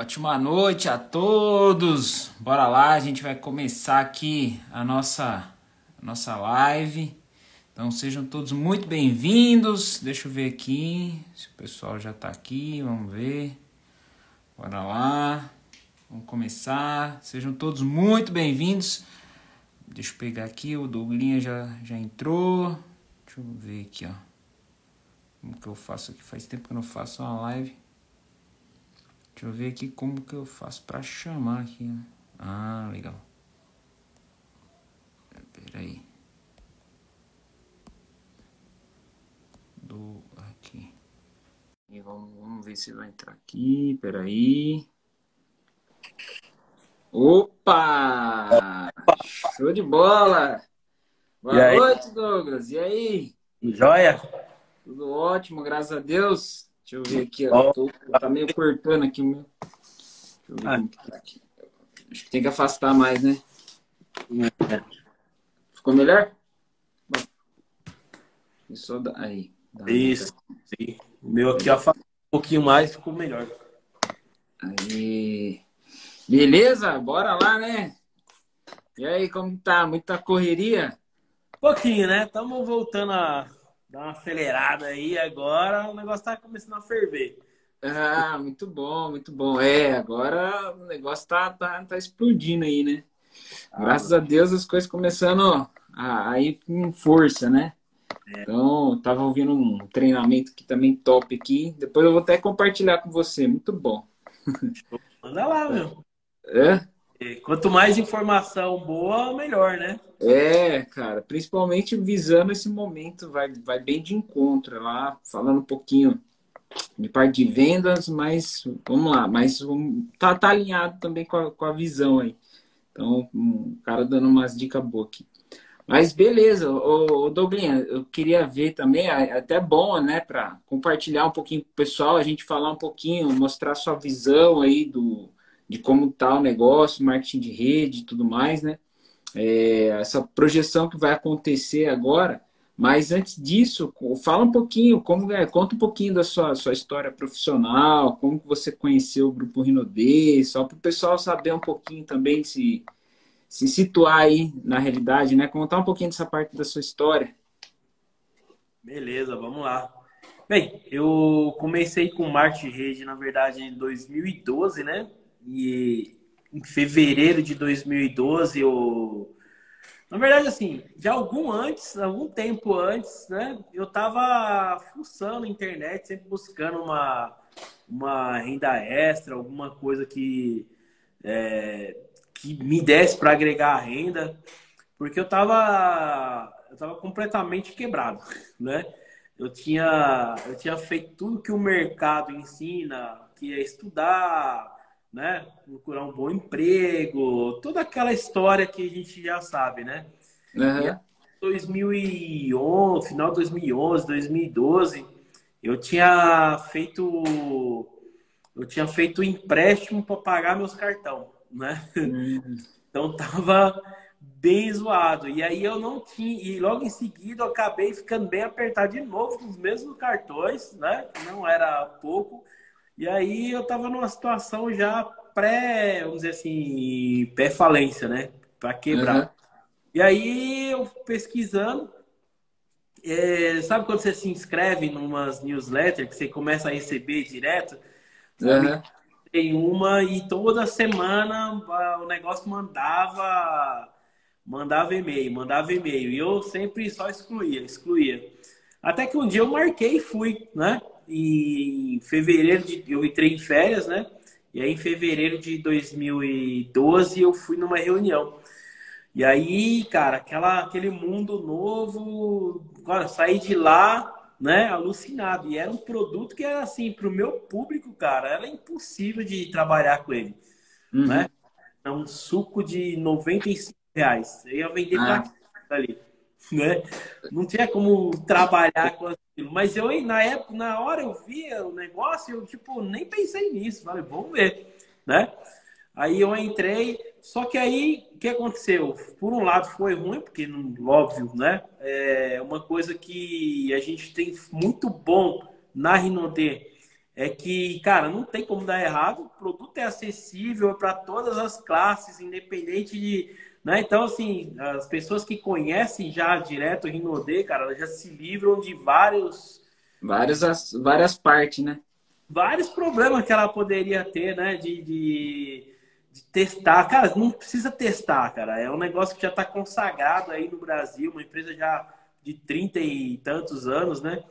Ótima noite a todos. Bora lá, a gente vai começar aqui a nossa a nossa live. Então sejam todos muito bem-vindos. Deixa eu ver aqui se o pessoal já está aqui. Vamos ver. Bora lá. Vamos começar. Sejam todos muito bem-vindos. Deixa eu pegar aqui, o Douglinha já, já entrou. Deixa eu ver aqui, ó. Como que eu faço aqui? Faz tempo que eu não faço uma live. Deixa eu ver aqui como que eu faço para chamar aqui. Né? Ah, legal. Pera aí. Do aqui. E vamos, vamos ver se vai entrar aqui. Pera aí. Opa! Show de bola! Boa noite, Douglas. E aí? Joia? Tudo ótimo, graças a Deus. Deixa eu ver aqui, ó. Tô, tá meio cortando aqui o meu. Deixa eu ver ah. como que tá aqui. Acho que tem que afastar mais, né? Ficou melhor? Da... Aí. Isso. Sim. O meu aqui afastou um pouquinho mais, ficou melhor. Aí. Beleza? Bora lá, né? E aí, como tá? Muita correria? Pouquinho, né? Estamos voltando a Dá uma acelerada aí agora, o negócio tá começando a ferver. Ah, muito bom, muito bom. É, agora o negócio tá, tá, tá explodindo aí, né? Ah, Graças a Deus as coisas começando a, a ir com força, né? É. Então, tava ouvindo um treinamento que também top aqui. Depois eu vou até compartilhar com você. Muito bom. Manda lá, meu. É? Quanto mais informação boa, melhor, né? É, cara, principalmente visando esse momento, vai, vai bem de encontro lá, falando um pouquinho de parte de vendas, mas vamos lá, mas tá, tá alinhado também com a, com a visão aí. Então, um cara dando umas dicas boas aqui. Mas beleza, ô, ô Douglinha, eu queria ver também, até bom, né, para compartilhar um pouquinho com o pessoal, a gente falar um pouquinho, mostrar sua visão aí do, de como está o negócio, marketing de rede e tudo mais, né? É, essa projeção que vai acontecer agora. Mas antes disso, fala um pouquinho, como é, conta um pouquinho da sua, sua história profissional, como você conheceu o Grupo Rinodê, só para o pessoal saber um pouquinho também, se, se situar aí na realidade, né? Contar um pouquinho dessa parte da sua história. Beleza, vamos lá. Bem, eu comecei com de rede, na verdade, em 2012, né? E em fevereiro de 2012 eu na verdade, assim, já algum antes, algum tempo antes, né? Eu tava fuçando a internet, sempre buscando uma, uma renda extra, alguma coisa que, é, que me desse para agregar renda, porque eu tava, eu tava completamente quebrado, né? Eu tinha, eu tinha feito tudo que o mercado ensina, que é estudar, né? Procurar um bom emprego, toda aquela história que a gente já sabe, né? Uhum. E 2011, final de 2011, 2012, eu tinha feito eu tinha feito empréstimo para pagar meus cartão, né? Uhum. Então tava bem zoado. E aí eu não tinha e logo em seguida eu acabei ficando bem apertado de novo com os mesmos cartões, né? Não era pouco. E aí eu tava numa situação já pré, vamos dizer assim, pré-falência, né? Para quebrar. Uhum. E aí eu pesquisando, é, sabe quando você se inscreve em umas newsletters que você começa a receber direto? Uhum. Tem uma e toda semana o negócio mandava mandava e-mail, mandava e-mail. E eu sempre só excluía, excluía. Até que um dia eu marquei e fui, né? Em fevereiro de, eu entrei em férias, né? E aí em fevereiro de 2012 eu fui numa reunião. E aí, cara, aquela, aquele mundo novo, cara, saí de lá, né, alucinado. E era um produto que era assim, para o meu público, cara, era impossível de trabalhar com ele, uhum. né? É um suco de 95 reais. Eu ia vender ah. pra ali, né? Não tinha como trabalhar com mas eu, na época, na hora eu via o negócio, eu, tipo, nem pensei nisso. Falei, vamos ver, né? Aí eu entrei, só que aí, o que aconteceu? Por um lado foi ruim, porque, óbvio, né? É uma coisa que a gente tem muito bom na Rinodê é que, cara, não tem como dar errado, o produto é acessível para todas as classes, independente de. Né? Então, assim, as pessoas que conhecem já direto o Rinode, cara, elas já se livram de vários. Várias, várias partes, né? Vários problemas que ela poderia ter, né? de, de de testar. Cara, não precisa testar, cara. É um negócio que já está consagrado aí no Brasil, uma empresa já de 30 e tantos anos, né?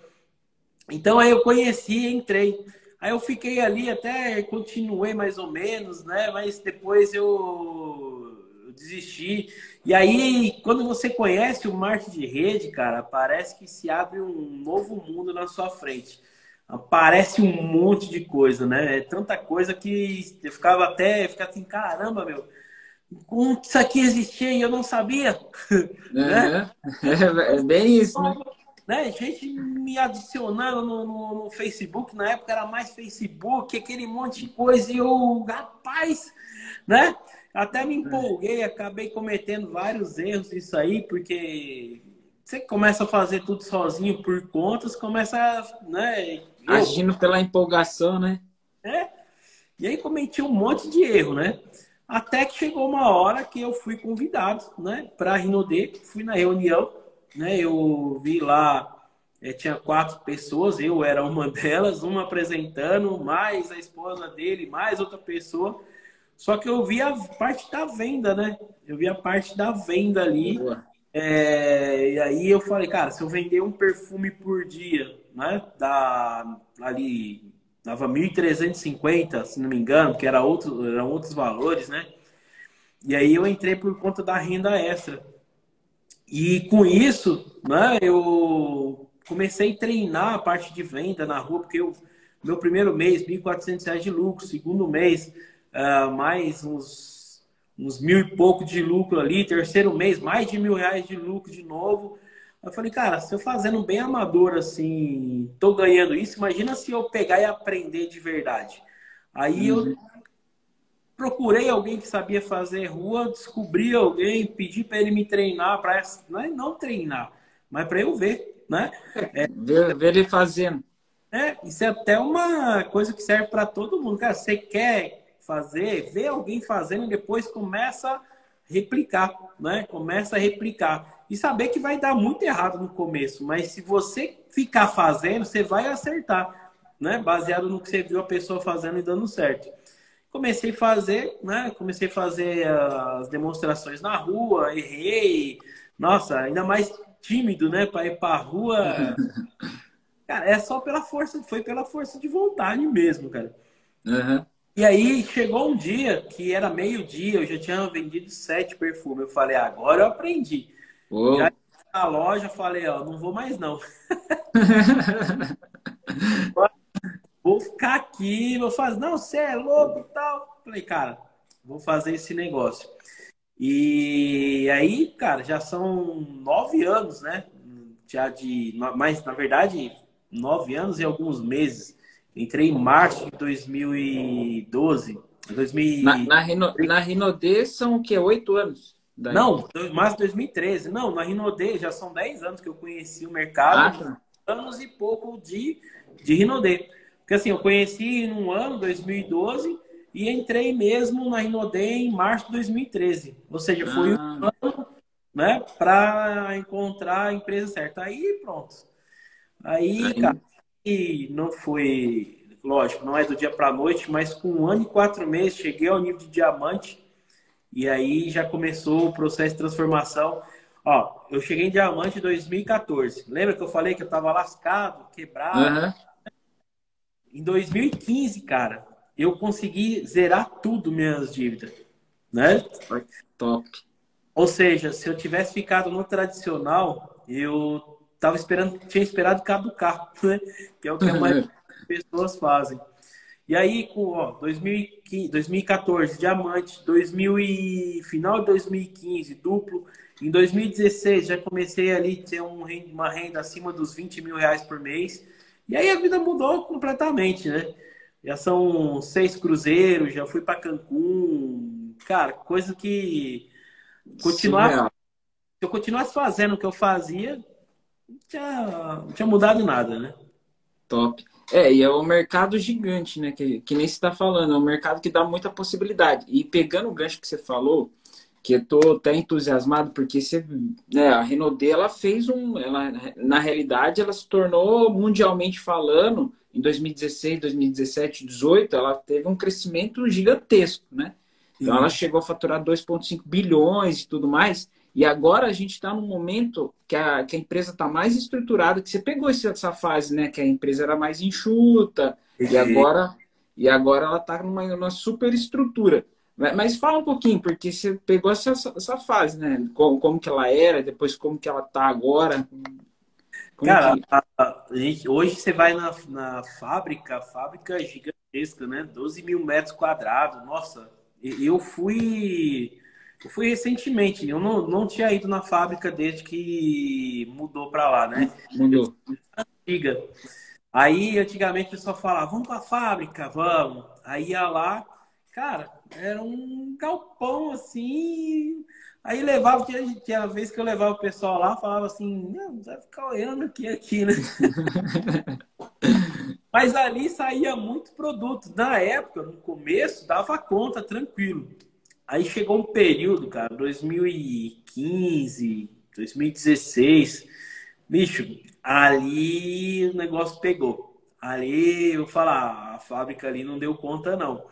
Então aí eu conheci, entrei. Aí eu fiquei ali até continuei mais ou menos, né? Mas depois eu desisti. E aí, quando você conhece o marketing de rede, cara, parece que se abre um novo mundo na sua frente aparece um monte de coisa, né? É tanta coisa que eu ficava até, ficava assim, caramba, meu, como isso aqui existia e eu não sabia. né? É, é, bem isso, né? né? Gente me adicionando no, no, no, Facebook, na época era mais Facebook, aquele monte de coisa, e eu, rapaz, né? Até me empolguei, acabei cometendo vários erros isso aí, porque você começa a fazer tudo sozinho por contas, começa, né? Agindo pela empolgação, né? É. E aí cometi um monte de erro, né? Até que chegou uma hora que eu fui convidado, né, para a Rinode, fui na reunião, né? Eu vi lá, é, tinha quatro pessoas, eu era uma delas, uma apresentando, mais a esposa dele, mais outra pessoa. Só que eu vi a parte da venda, né? Eu vi a parte da venda ali. É, e aí eu falei, cara, se eu vender um perfume por dia né? Da, ali dava 1.350, se não me engano, que era outro, eram outros valores, né? E aí eu entrei por conta da renda extra. E com isso, né, eu comecei a treinar a parte de venda na rua, porque eu, meu primeiro mês, R$ 1.400 de lucro, segundo mês, uh, mais uns, uns mil e pouco de lucro ali, terceiro mês, mais de mil reais de lucro de novo. Eu falei, cara, se eu fazendo bem amador assim, tô ganhando isso, imagina se eu pegar e aprender de verdade. Aí uhum. eu procurei alguém que sabia fazer rua, descobri alguém, pedi para ele me treinar, para não, é não treinar, mas para eu ver, né? É, ver, ver ele fazendo. É, isso é até uma coisa que serve para todo mundo. Cara, você quer fazer, vê alguém fazendo e depois começa a replicar, né? Começa a replicar e saber que vai dar muito errado no começo, mas se você ficar fazendo, você vai acertar, né? Baseado no que você viu a pessoa fazendo e dando certo. Comecei a fazer, né? Comecei a fazer as demonstrações na rua, errei. Nossa, ainda mais tímido, né? Para ir para a rua. Cara, é só pela força, foi pela força de vontade mesmo, cara. Uhum. E aí chegou um dia que era meio-dia, eu já tinha vendido sete perfumes. Eu falei, agora eu aprendi. Oh. aí, na loja, falei, ó, não vou mais não. vou ficar aqui, vou fazer, não, você é louco e tal. Falei, cara, vou fazer esse negócio. E aí, cara, já são nove anos, né? Já de, mas na verdade, nove anos e alguns meses. Entrei em março de 2012. 2000... Na, na, Rino, na são o quê? Oito anos? Daí. Não, março de 2013. Não, na Rinode já são 10 anos que eu conheci o mercado. Ah, tá. Anos e pouco de, de Rinode. Porque assim, eu conheci num ano, 2012, e entrei mesmo na Rinode em março de 2013. Ou seja, foi ah. um ano né, para encontrar a empresa certa. Aí pronto. Aí, Aí, cara, não foi, lógico, não é do dia para noite, mas com um ano e quatro meses cheguei ao nível de diamante e aí já começou o processo de transformação. Ó, eu cheguei em diamante em 2014. Lembra que eu falei que eu tava lascado, quebrado? Uhum. Em 2015, cara, eu consegui zerar tudo minhas dívidas, né? Top. Ou seja, se eu tivesse ficado no tradicional, eu tava esperando, tinha esperado caducar, né? Que é o que a maioria das pessoas fazem. E aí, com ó, 2015, 2014, diamante, 2000 e, final de 2015, duplo. Em 2016, já comecei ali a ter um, uma renda acima dos 20 mil reais por mês. E aí a vida mudou completamente, né? Já são seis cruzeiros, já fui para Cancún. Cara, coisa que continuar, se eu continuasse fazendo o que eu fazia, não tinha, não tinha mudado nada, né? Top. É, e é um mercado gigante, né? Que, que nem você está falando, é um mercado que dá muita possibilidade. E pegando o gancho que você falou, que eu tô até entusiasmado, porque você, né, a Renault ela fez um. Ela, na realidade, ela se tornou mundialmente falando, em 2016, 2017, 2018, ela teve um crescimento gigantesco, né? Então ela chegou a faturar 2,5 bilhões e tudo mais. E agora a gente está num momento que a, que a empresa está mais estruturada, que você pegou essa fase, né? Que a empresa era mais enxuta, e agora, e agora ela está numa, numa super estrutura. Mas fala um pouquinho, porque você pegou essa, essa fase, né? Como, como que ela era, depois como que ela está agora. Como Cara, que... a, a, gente, hoje você vai na, na fábrica, fábrica é gigantesca, né? 12 mil metros quadrados. Nossa, eu fui eu fui recentemente, eu não, não tinha ido na fábrica desde que mudou para lá, né? Mudou. Antiga. Aí, antigamente, o pessoal falava, vamos para a fábrica, vamos. Aí ia lá, cara, era um galpão assim. Aí levava, tinha, tinha vez que eu levava o pessoal lá, falava assim, não, vai ficar olhando aqui, aqui, né? Mas ali saía muito produto. Na época, no começo, dava conta tranquilo. Aí chegou um período, cara, 2015, 2016. Bicho, ali o negócio pegou. Ali eu falar, a fábrica ali não deu conta, não.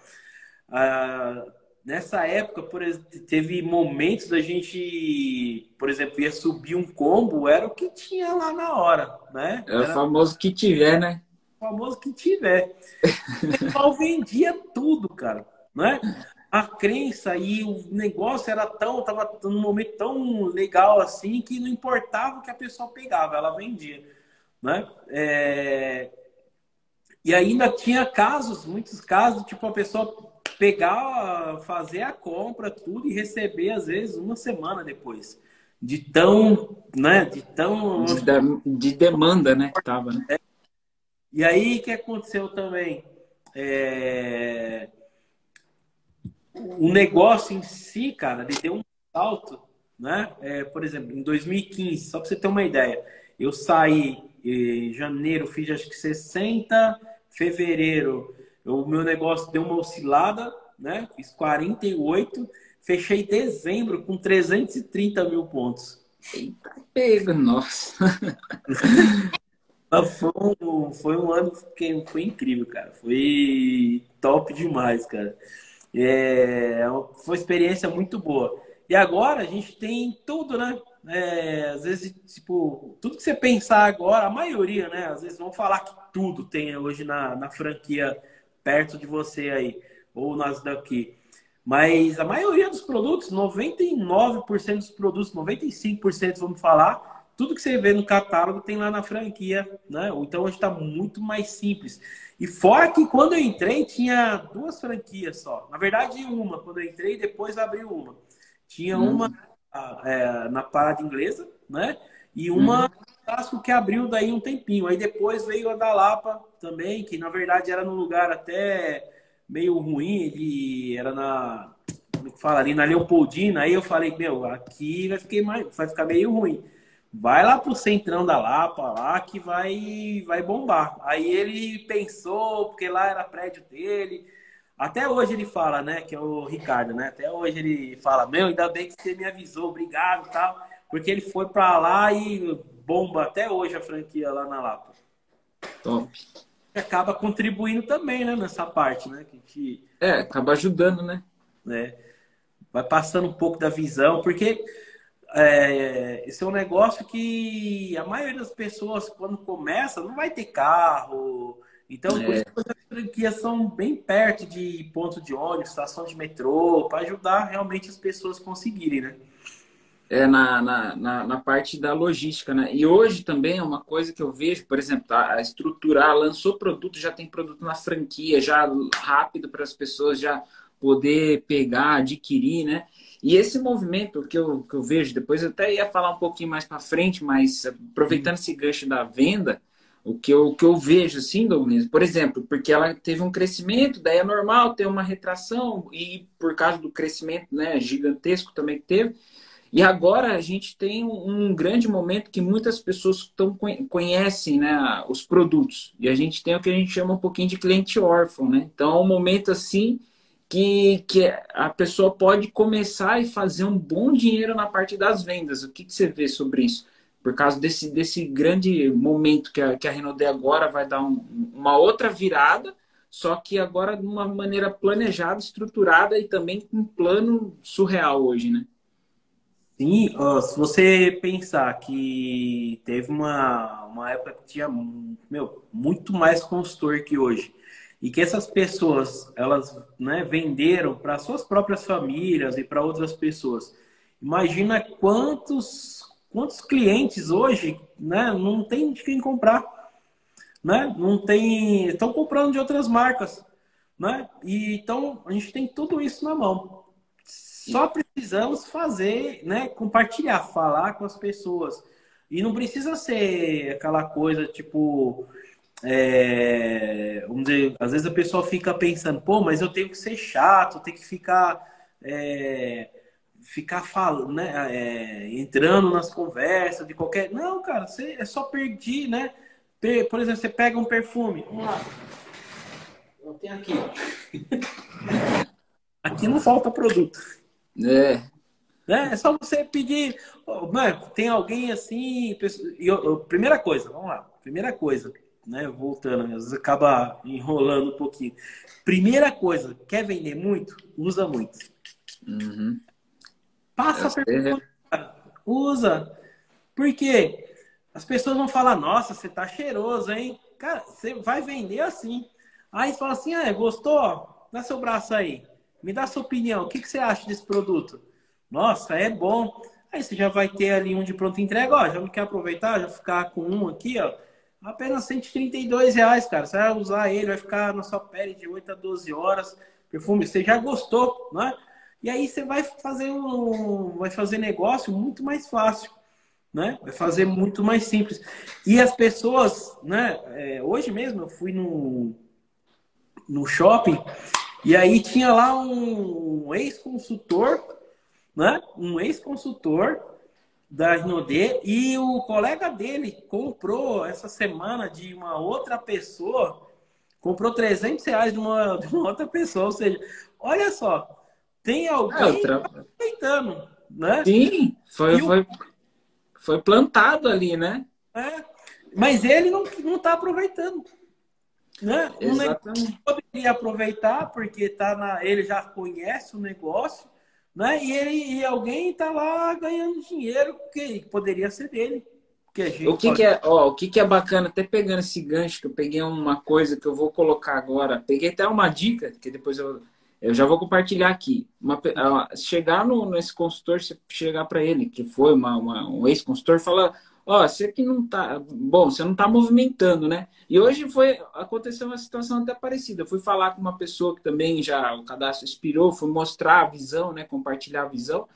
Ah, nessa época, por exemplo, teve momentos da gente, por exemplo, ia subir um combo, era o que tinha lá na hora, né? Era o famoso que tiver, né? O famoso que tiver. O pessoal vendia tudo, cara, né? A crença e o negócio era tão, tava num momento tão legal assim que não importava o que a pessoa pegava, ela vendia, né? É... E ainda tinha casos, muitos casos, tipo a pessoa pegar, fazer a compra, tudo e receber às vezes uma semana depois, de tão, né? De tão de, de demanda, né? Que tava, né? É. E aí o que aconteceu também? É o negócio em si, cara, ele deu um salto, né? É, por exemplo, em 2015, só para você ter uma ideia, eu saí em janeiro, fiz acho que 60, fevereiro, o meu negócio deu uma oscilada, né? Fiz 48, fechei dezembro com 330 mil pontos. Eita, pega, nossa! foi, um, foi um ano que foi incrível, cara. Foi top demais, cara. É, foi uma experiência muito boa. E agora a gente tem tudo, né? É, às vezes, tipo, tudo que você pensar agora, a maioria, né? Às vezes vão falar que tudo tem hoje na, na franquia perto de você aí, ou nas daqui. Mas a maioria dos produtos, 99% dos produtos, 95% vamos falar, tudo que você vê no catálogo tem lá na franquia, né? Então hoje está muito mais simples. E fora que quando eu entrei, tinha duas franquias só. Na verdade, uma. Quando eu entrei, depois abriu uma. Tinha hum. uma é, na parada inglesa, né? E uma hum. que abriu daí um tempinho. Aí depois veio a da Lapa também, que na verdade era num lugar até meio ruim. Ele era na. Como é que fala? Ali na Leopoldina. Aí eu falei, meu, aqui vai ficar, mais, vai ficar meio ruim vai lá pro centrão da Lapa lá que vai vai bombar. Aí ele pensou, porque lá era prédio dele. Até hoje ele fala, né, que é o Ricardo, né? Até hoje ele fala: "Meu, ainda bem que você me avisou, obrigado", tal, porque ele foi para lá e bomba até hoje a franquia lá na Lapa. Top. Acaba contribuindo também, né, nessa parte, né, que gente... É, acaba ajudando, né? É. Vai passando um pouco da visão, porque é, esse é um negócio que a maioria das pessoas, quando começa, não vai ter carro. Então, é. por isso as franquias são bem perto de ponto de ônibus, estação de metrô, para ajudar realmente as pessoas a conseguirem, né? É na, na, na, na, parte da logística, né? E hoje também é uma coisa que eu vejo, por exemplo, a estruturar, lançou produto, já tem produto na franquia, já rápido para as pessoas já poder pegar, adquirir, né? E esse movimento que eu, que eu vejo, depois eu até ia falar um pouquinho mais para frente, mas aproveitando esse gancho da venda, o que eu, o que eu vejo, assim, Douglas, por exemplo, porque ela teve um crescimento, daí é normal ter uma retração, e por causa do crescimento né, gigantesco também que teve. E agora a gente tem um grande momento que muitas pessoas tão, conhecem né, os produtos. E a gente tem o que a gente chama um pouquinho de cliente órfão. Né? Então é um momento assim que, que a pessoa pode começar e fazer um bom dinheiro na parte das vendas. O que, que você vê sobre isso? Por causa desse, desse grande momento que a, que a Renault agora vai dar um, uma outra virada, só que agora de uma maneira planejada, estruturada e também com um plano surreal hoje, né? Sim, se você pensar que teve uma, uma época que tinha meu, muito mais consultor que hoje, e que essas pessoas elas né, venderam para suas próprias famílias e para outras pessoas. Imagina quantos quantos clientes hoje né, não tem de quem comprar, né? Não tem, estão comprando de outras marcas, né? E então a gente tem tudo isso na mão. Só precisamos fazer, né? Compartilhar, falar com as pessoas. E não precisa ser aquela coisa tipo. É, vamos dizer, às vezes a pessoa fica pensando, pô, mas eu tenho que ser chato, tenho que ficar. É, ficar falando, né? É, entrando nas conversas de qualquer. Não, cara, você é só perdi, né? Por exemplo, você pega um perfume. Vamos lá. Eu tenho aqui. aqui não falta produto. É. Né? É só você pedir. Mano, tem alguém assim. Eu, primeira coisa, vamos lá. Primeira coisa, né? Voltando, às vezes acaba enrolando um pouquinho. Primeira coisa, quer vender muito? Usa muito. Uhum. Passa a pergunta. Usa. Por quê? As pessoas vão falar, nossa, você tá cheiroso, hein? Cara, você vai vender assim. Aí você fala assim, ah, gostou? Dá seu braço aí. Me dá sua opinião. O que, que você acha desse produto? Nossa, é bom. Aí você já vai ter ali um de pronto entrega. Ó, já não quer aproveitar? Já ficar com um aqui, ó. Apenas 132 reais, cara. Você vai usar ele, vai ficar na sua pele de 8 a 12 horas. Perfume, você já gostou, né? E aí você vai fazer um, vai fazer negócio muito mais fácil, né? Vai fazer muito mais simples. E as pessoas, né? É, hoje mesmo eu fui no, no shopping e aí tinha lá um ex-consultor, né? Um ex-consultor da Rinode e o colega dele comprou essa semana de uma outra pessoa, comprou 300 reais de uma, de uma outra pessoa. Ou seja, olha só, tem alguém é, aproveitando, né? Sim, foi, o... foi, foi plantado ali, né? É, mas ele não, não tá aproveitando. Né? Exatamente. poderia aproveitar porque tá na, ele já conhece o negócio, né? E ele e alguém está lá ganhando dinheiro que poderia ser dele. Que o que, pode... que, é, ó, o que, que é bacana, até pegando esse gancho que eu peguei uma coisa que eu vou colocar agora, peguei até uma dica que depois eu, eu já vou compartilhar aqui. Uma, chegar no, nesse consultor, chegar para ele, que foi uma, uma um ex-consultor, falar ó, você que não tá, bom, você não tá movimentando, né? E hoje foi, aconteceu uma situação até parecida. Eu fui falar com uma pessoa que também já o cadastro expirou, fui mostrar a visão, né, compartilhar a visão.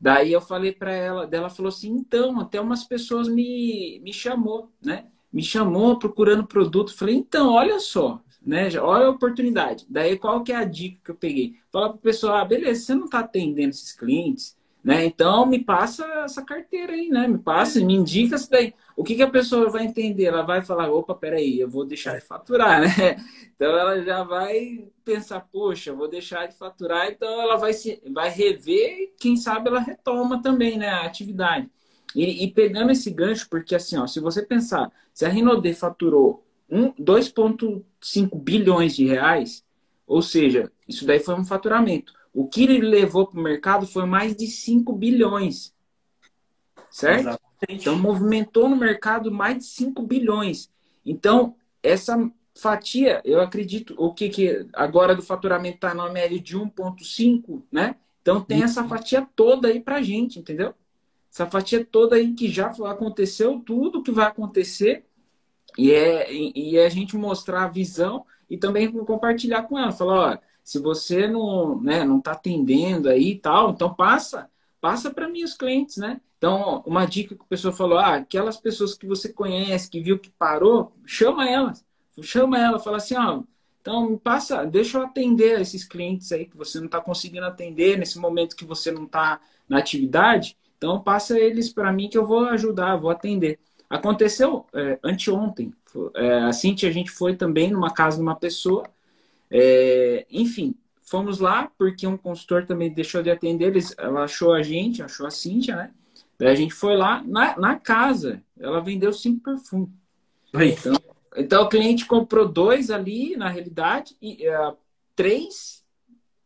Daí eu falei para ela, dela falou assim, então, até umas pessoas me, me chamou, né? Me chamou procurando produto. Falei, então, olha só, né? Olha a oportunidade. Daí qual que é a dica que eu peguei? Fala para o pessoal, ah, beleza, você não está atendendo esses clientes, né? Então, me passa essa carteira aí, né? Me passa, me indica isso daí. O que, que a pessoa vai entender? Ela vai falar, opa, peraí, eu vou deixar de faturar, né? Então, ela já vai pensar, poxa, vou deixar de faturar. Então, ela vai, se, vai rever e, quem sabe, ela retoma também né, a atividade. E, e pegando esse gancho, porque assim, ó, se você pensar, se a Rinode faturou 2,5 bilhões de reais, ou seja, isso daí foi um faturamento. O que ele levou para o mercado foi mais de 5 bilhões. Certo? Exatamente. Então, movimentou no mercado mais de 5 bilhões. Então, essa fatia, eu acredito, o que, que agora do faturamento está na média de 1,5, né? Então, tem essa fatia toda aí para gente, entendeu? Essa fatia toda aí que já aconteceu, tudo que vai acontecer, e é, e é a gente mostrar a visão e também compartilhar com ela. Falar, ó, se você não né, não está atendendo aí e tal, então passa, passa para mim os clientes, né? Então, uma dica que a pessoa falou, ah, aquelas pessoas que você conhece, que viu que parou, chama elas. Chama ela, fala assim, ó, então passa, deixa eu atender esses clientes aí que você não está conseguindo atender nesse momento que você não está na atividade. Então passa eles para mim que eu vou ajudar, vou atender. Aconteceu é, anteontem, é, a Cintia, a gente foi também numa casa de uma pessoa, é, enfim, fomos lá porque um consultor também deixou de atender, eles, ela achou a gente, achou a Cintia, né? Daí a gente foi lá na, na casa, ela vendeu cinco perfumes. Então, então o cliente comprou dois ali, na realidade, e uh, três,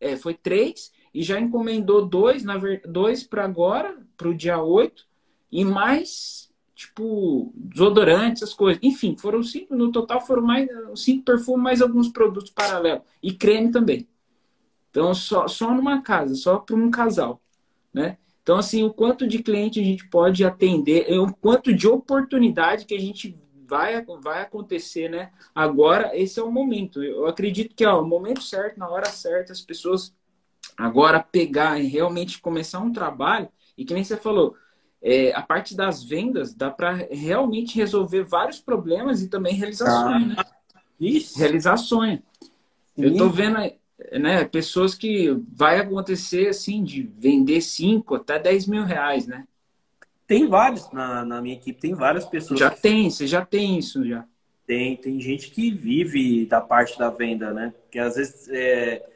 é, foi três, e já encomendou dois, na dois para agora, para o dia 8, e mais, tipo, desodorantes, essas coisas. Enfim, foram cinco, no total foram mais cinco perfumes, mais alguns produtos paralelos. E creme também. Então, só, só numa casa, só para um casal, né? Então, assim, o quanto de cliente a gente pode atender, o quanto de oportunidade que a gente vai, vai acontecer, né? Agora, esse é o momento. Eu acredito que é o momento certo, na hora certa, as pessoas Agora, pegar e realmente começar um trabalho, e que nem você falou, é, a parte das vendas dá para realmente resolver vários problemas e também realizar ah. né? Isso. Realizar sonho. Eu estou vendo né, pessoas que vai acontecer assim, de vender 5 até 10 mil reais, né? Tem vários na, na minha equipe, tem várias pessoas. Já que... tem, você já tem isso já. Tem, tem gente que vive da parte da venda, né? Que às vezes é,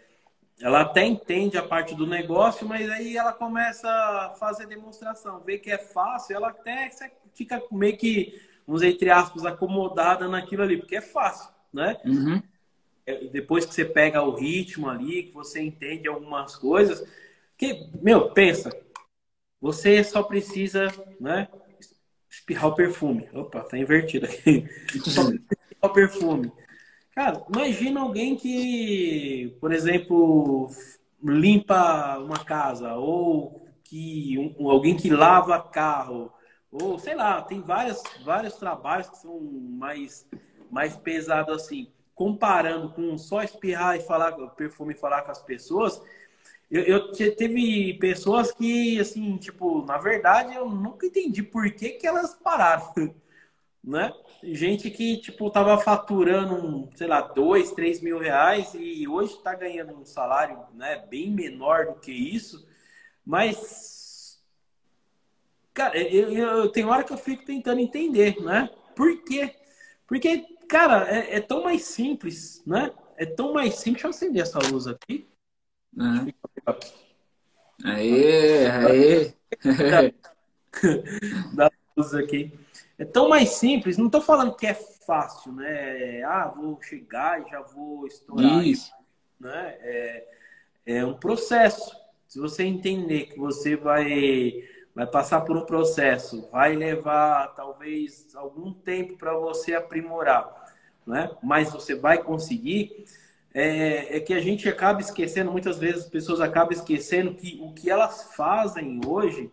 ela até entende a parte do negócio, mas aí ela começa a fazer demonstração, vê que é fácil, ela até fica meio que, vamos dizer, entre aspas, acomodada naquilo ali, porque é fácil, né? Uhum. É, depois que você pega o ritmo ali, que você entende algumas coisas, que, meu, pensa, você só precisa, né, espirrar o perfume. Opa, tá invertido aqui. só espirrar o perfume. Cara, imagina alguém que, por exemplo, limpa uma casa, ou que um, alguém que lava carro, ou sei lá, tem vários, vários trabalhos que são mais, mais pesados assim. Comparando com só espirrar e falar, perfume e falar com as pessoas, eu, eu teve pessoas que, assim, tipo, na verdade, eu nunca entendi por que, que elas pararam, né? gente que, tipo, tava faturando, sei lá, dois, três mil reais e hoje está ganhando um salário, né, bem menor do que isso, mas, cara, eu, eu tenho hora que eu fico tentando entender, né? Por quê? Porque, cara, é, é tão mais simples, né? É tão mais simples. Deixa eu acender essa luz aqui. Uhum. Aê, aê. Dá luz aqui. É tão mais simples, não estou falando que é fácil, né? Ah, vou chegar e já vou estourar. Isso. Né? É, é um processo. Se você entender que você vai, vai passar por um processo, vai levar talvez algum tempo para você aprimorar, né? mas você vai conseguir, é, é, que a gente acaba esquecendo, muitas vezes as pessoas acabam esquecendo que o que elas fazem hoje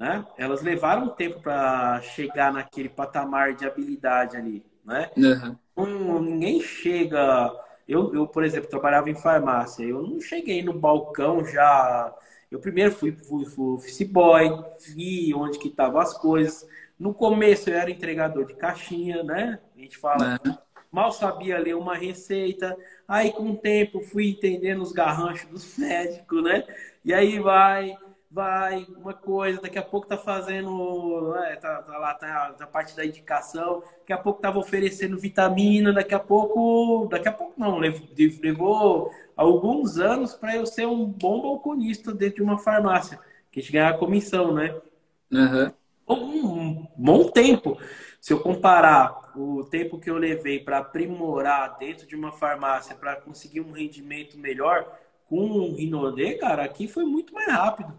né? Elas levaram tempo para chegar naquele patamar de habilidade ali, né? Uhum. Então, ninguém chega. Eu, eu, por exemplo, trabalhava em farmácia. Eu não cheguei no balcão já. Eu primeiro fui, fui, fui office boy, vi onde que estavam as coisas. No começo eu era entregador de caixinha, né? A gente fala, uhum. mal sabia ler uma receita. Aí com o tempo fui entendendo os garranchos dos médicos, né? E aí vai vai uma coisa, daqui a pouco tá fazendo, é, tá, tá, lá, tá a parte da indicação, daqui a pouco tava oferecendo vitamina, daqui a pouco, daqui a pouco não, levou, levou alguns anos para eu ser um bom balconista dentro de uma farmácia, que a gente ganhar comissão, né? Uhum. Um, bom tempo. Se eu comparar o tempo que eu levei para aprimorar dentro de uma farmácia para conseguir um rendimento melhor com o Rinodê, cara, aqui foi muito mais rápido.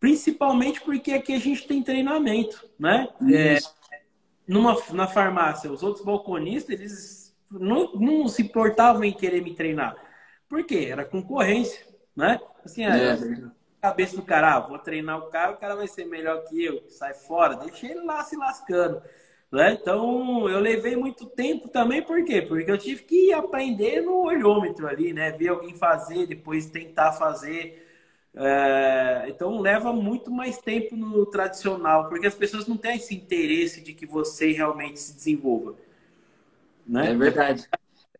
Principalmente porque aqui a gente tem treinamento, né? É, numa, na farmácia, os outros balconistas, eles não, não se importavam em querer me treinar. Por quê? Era concorrência, né? Assim, é. cabeça do cara, ah, vou treinar o cara, o cara vai ser melhor que eu, sai fora, deixa ele lá se lascando. Né? Então, eu levei muito tempo também, por quê? Porque eu tive que aprender no olhômetro ali, né? Ver alguém fazer, depois tentar fazer. É, então leva muito mais tempo no tradicional, porque as pessoas não têm esse interesse de que você realmente se desenvolva. Né? É verdade.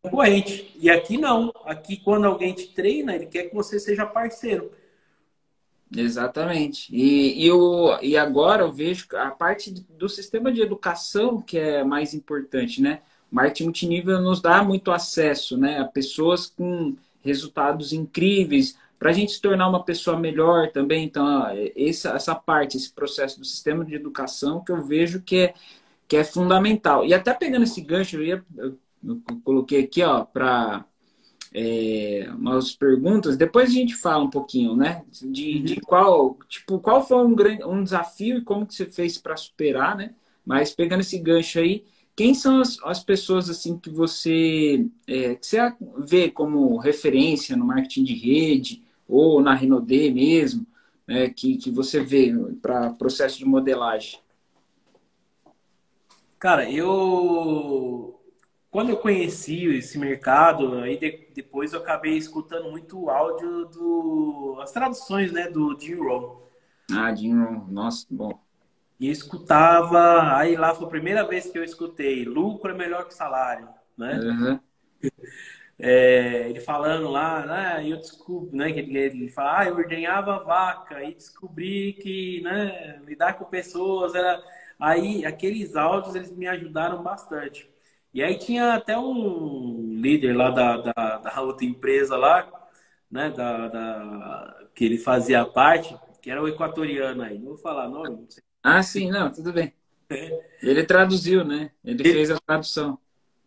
É corrente. E aqui não. Aqui, quando alguém te treina, ele quer que você seja parceiro. Exatamente. E, e, e agora eu vejo a parte do sistema de educação que é mais importante, né? O marketing multinível nos dá muito acesso né, a pessoas com resultados incríveis, para a gente se tornar uma pessoa melhor também. Então, essa, essa parte, esse processo do sistema de educação que eu vejo que é, que é fundamental. E até pegando esse gancho, eu, ia, eu, eu coloquei aqui ó para é, umas perguntas. Depois a gente fala um pouquinho, né? De, uhum. de qual, tipo, qual foi um, grande, um desafio e como que você fez para superar, né? Mas pegando esse gancho aí, quem são as, as pessoas assim que você é, que você vê como referência no marketing de rede ou na Renaudet mesmo, né, que, que você vê para processo de modelagem? Cara, eu quando eu conheci esse mercado, aí de, depois eu acabei escutando muito áudio do as traduções, né, do Jim Rohn. Ah, Jim Rohn, nossa, bom. E eu escutava, aí lá foi a primeira vez que eu escutei, lucro é melhor que salário, né? Uhum. É, ele falando lá, né, eu descobri, né, que ele, ele fala, ah, eu ordenhava vaca e descobri que, né, lidar com pessoas era... Aí, aqueles áudios, eles me ajudaram bastante. E aí tinha até um líder lá da, da, da outra empresa lá, né, da, da, que ele fazia parte, que era o equatoriano aí. Não vou falar nome, não sei. Ah, sim, não, tudo bem. Ele traduziu, né? Ele, ele fez a tradução.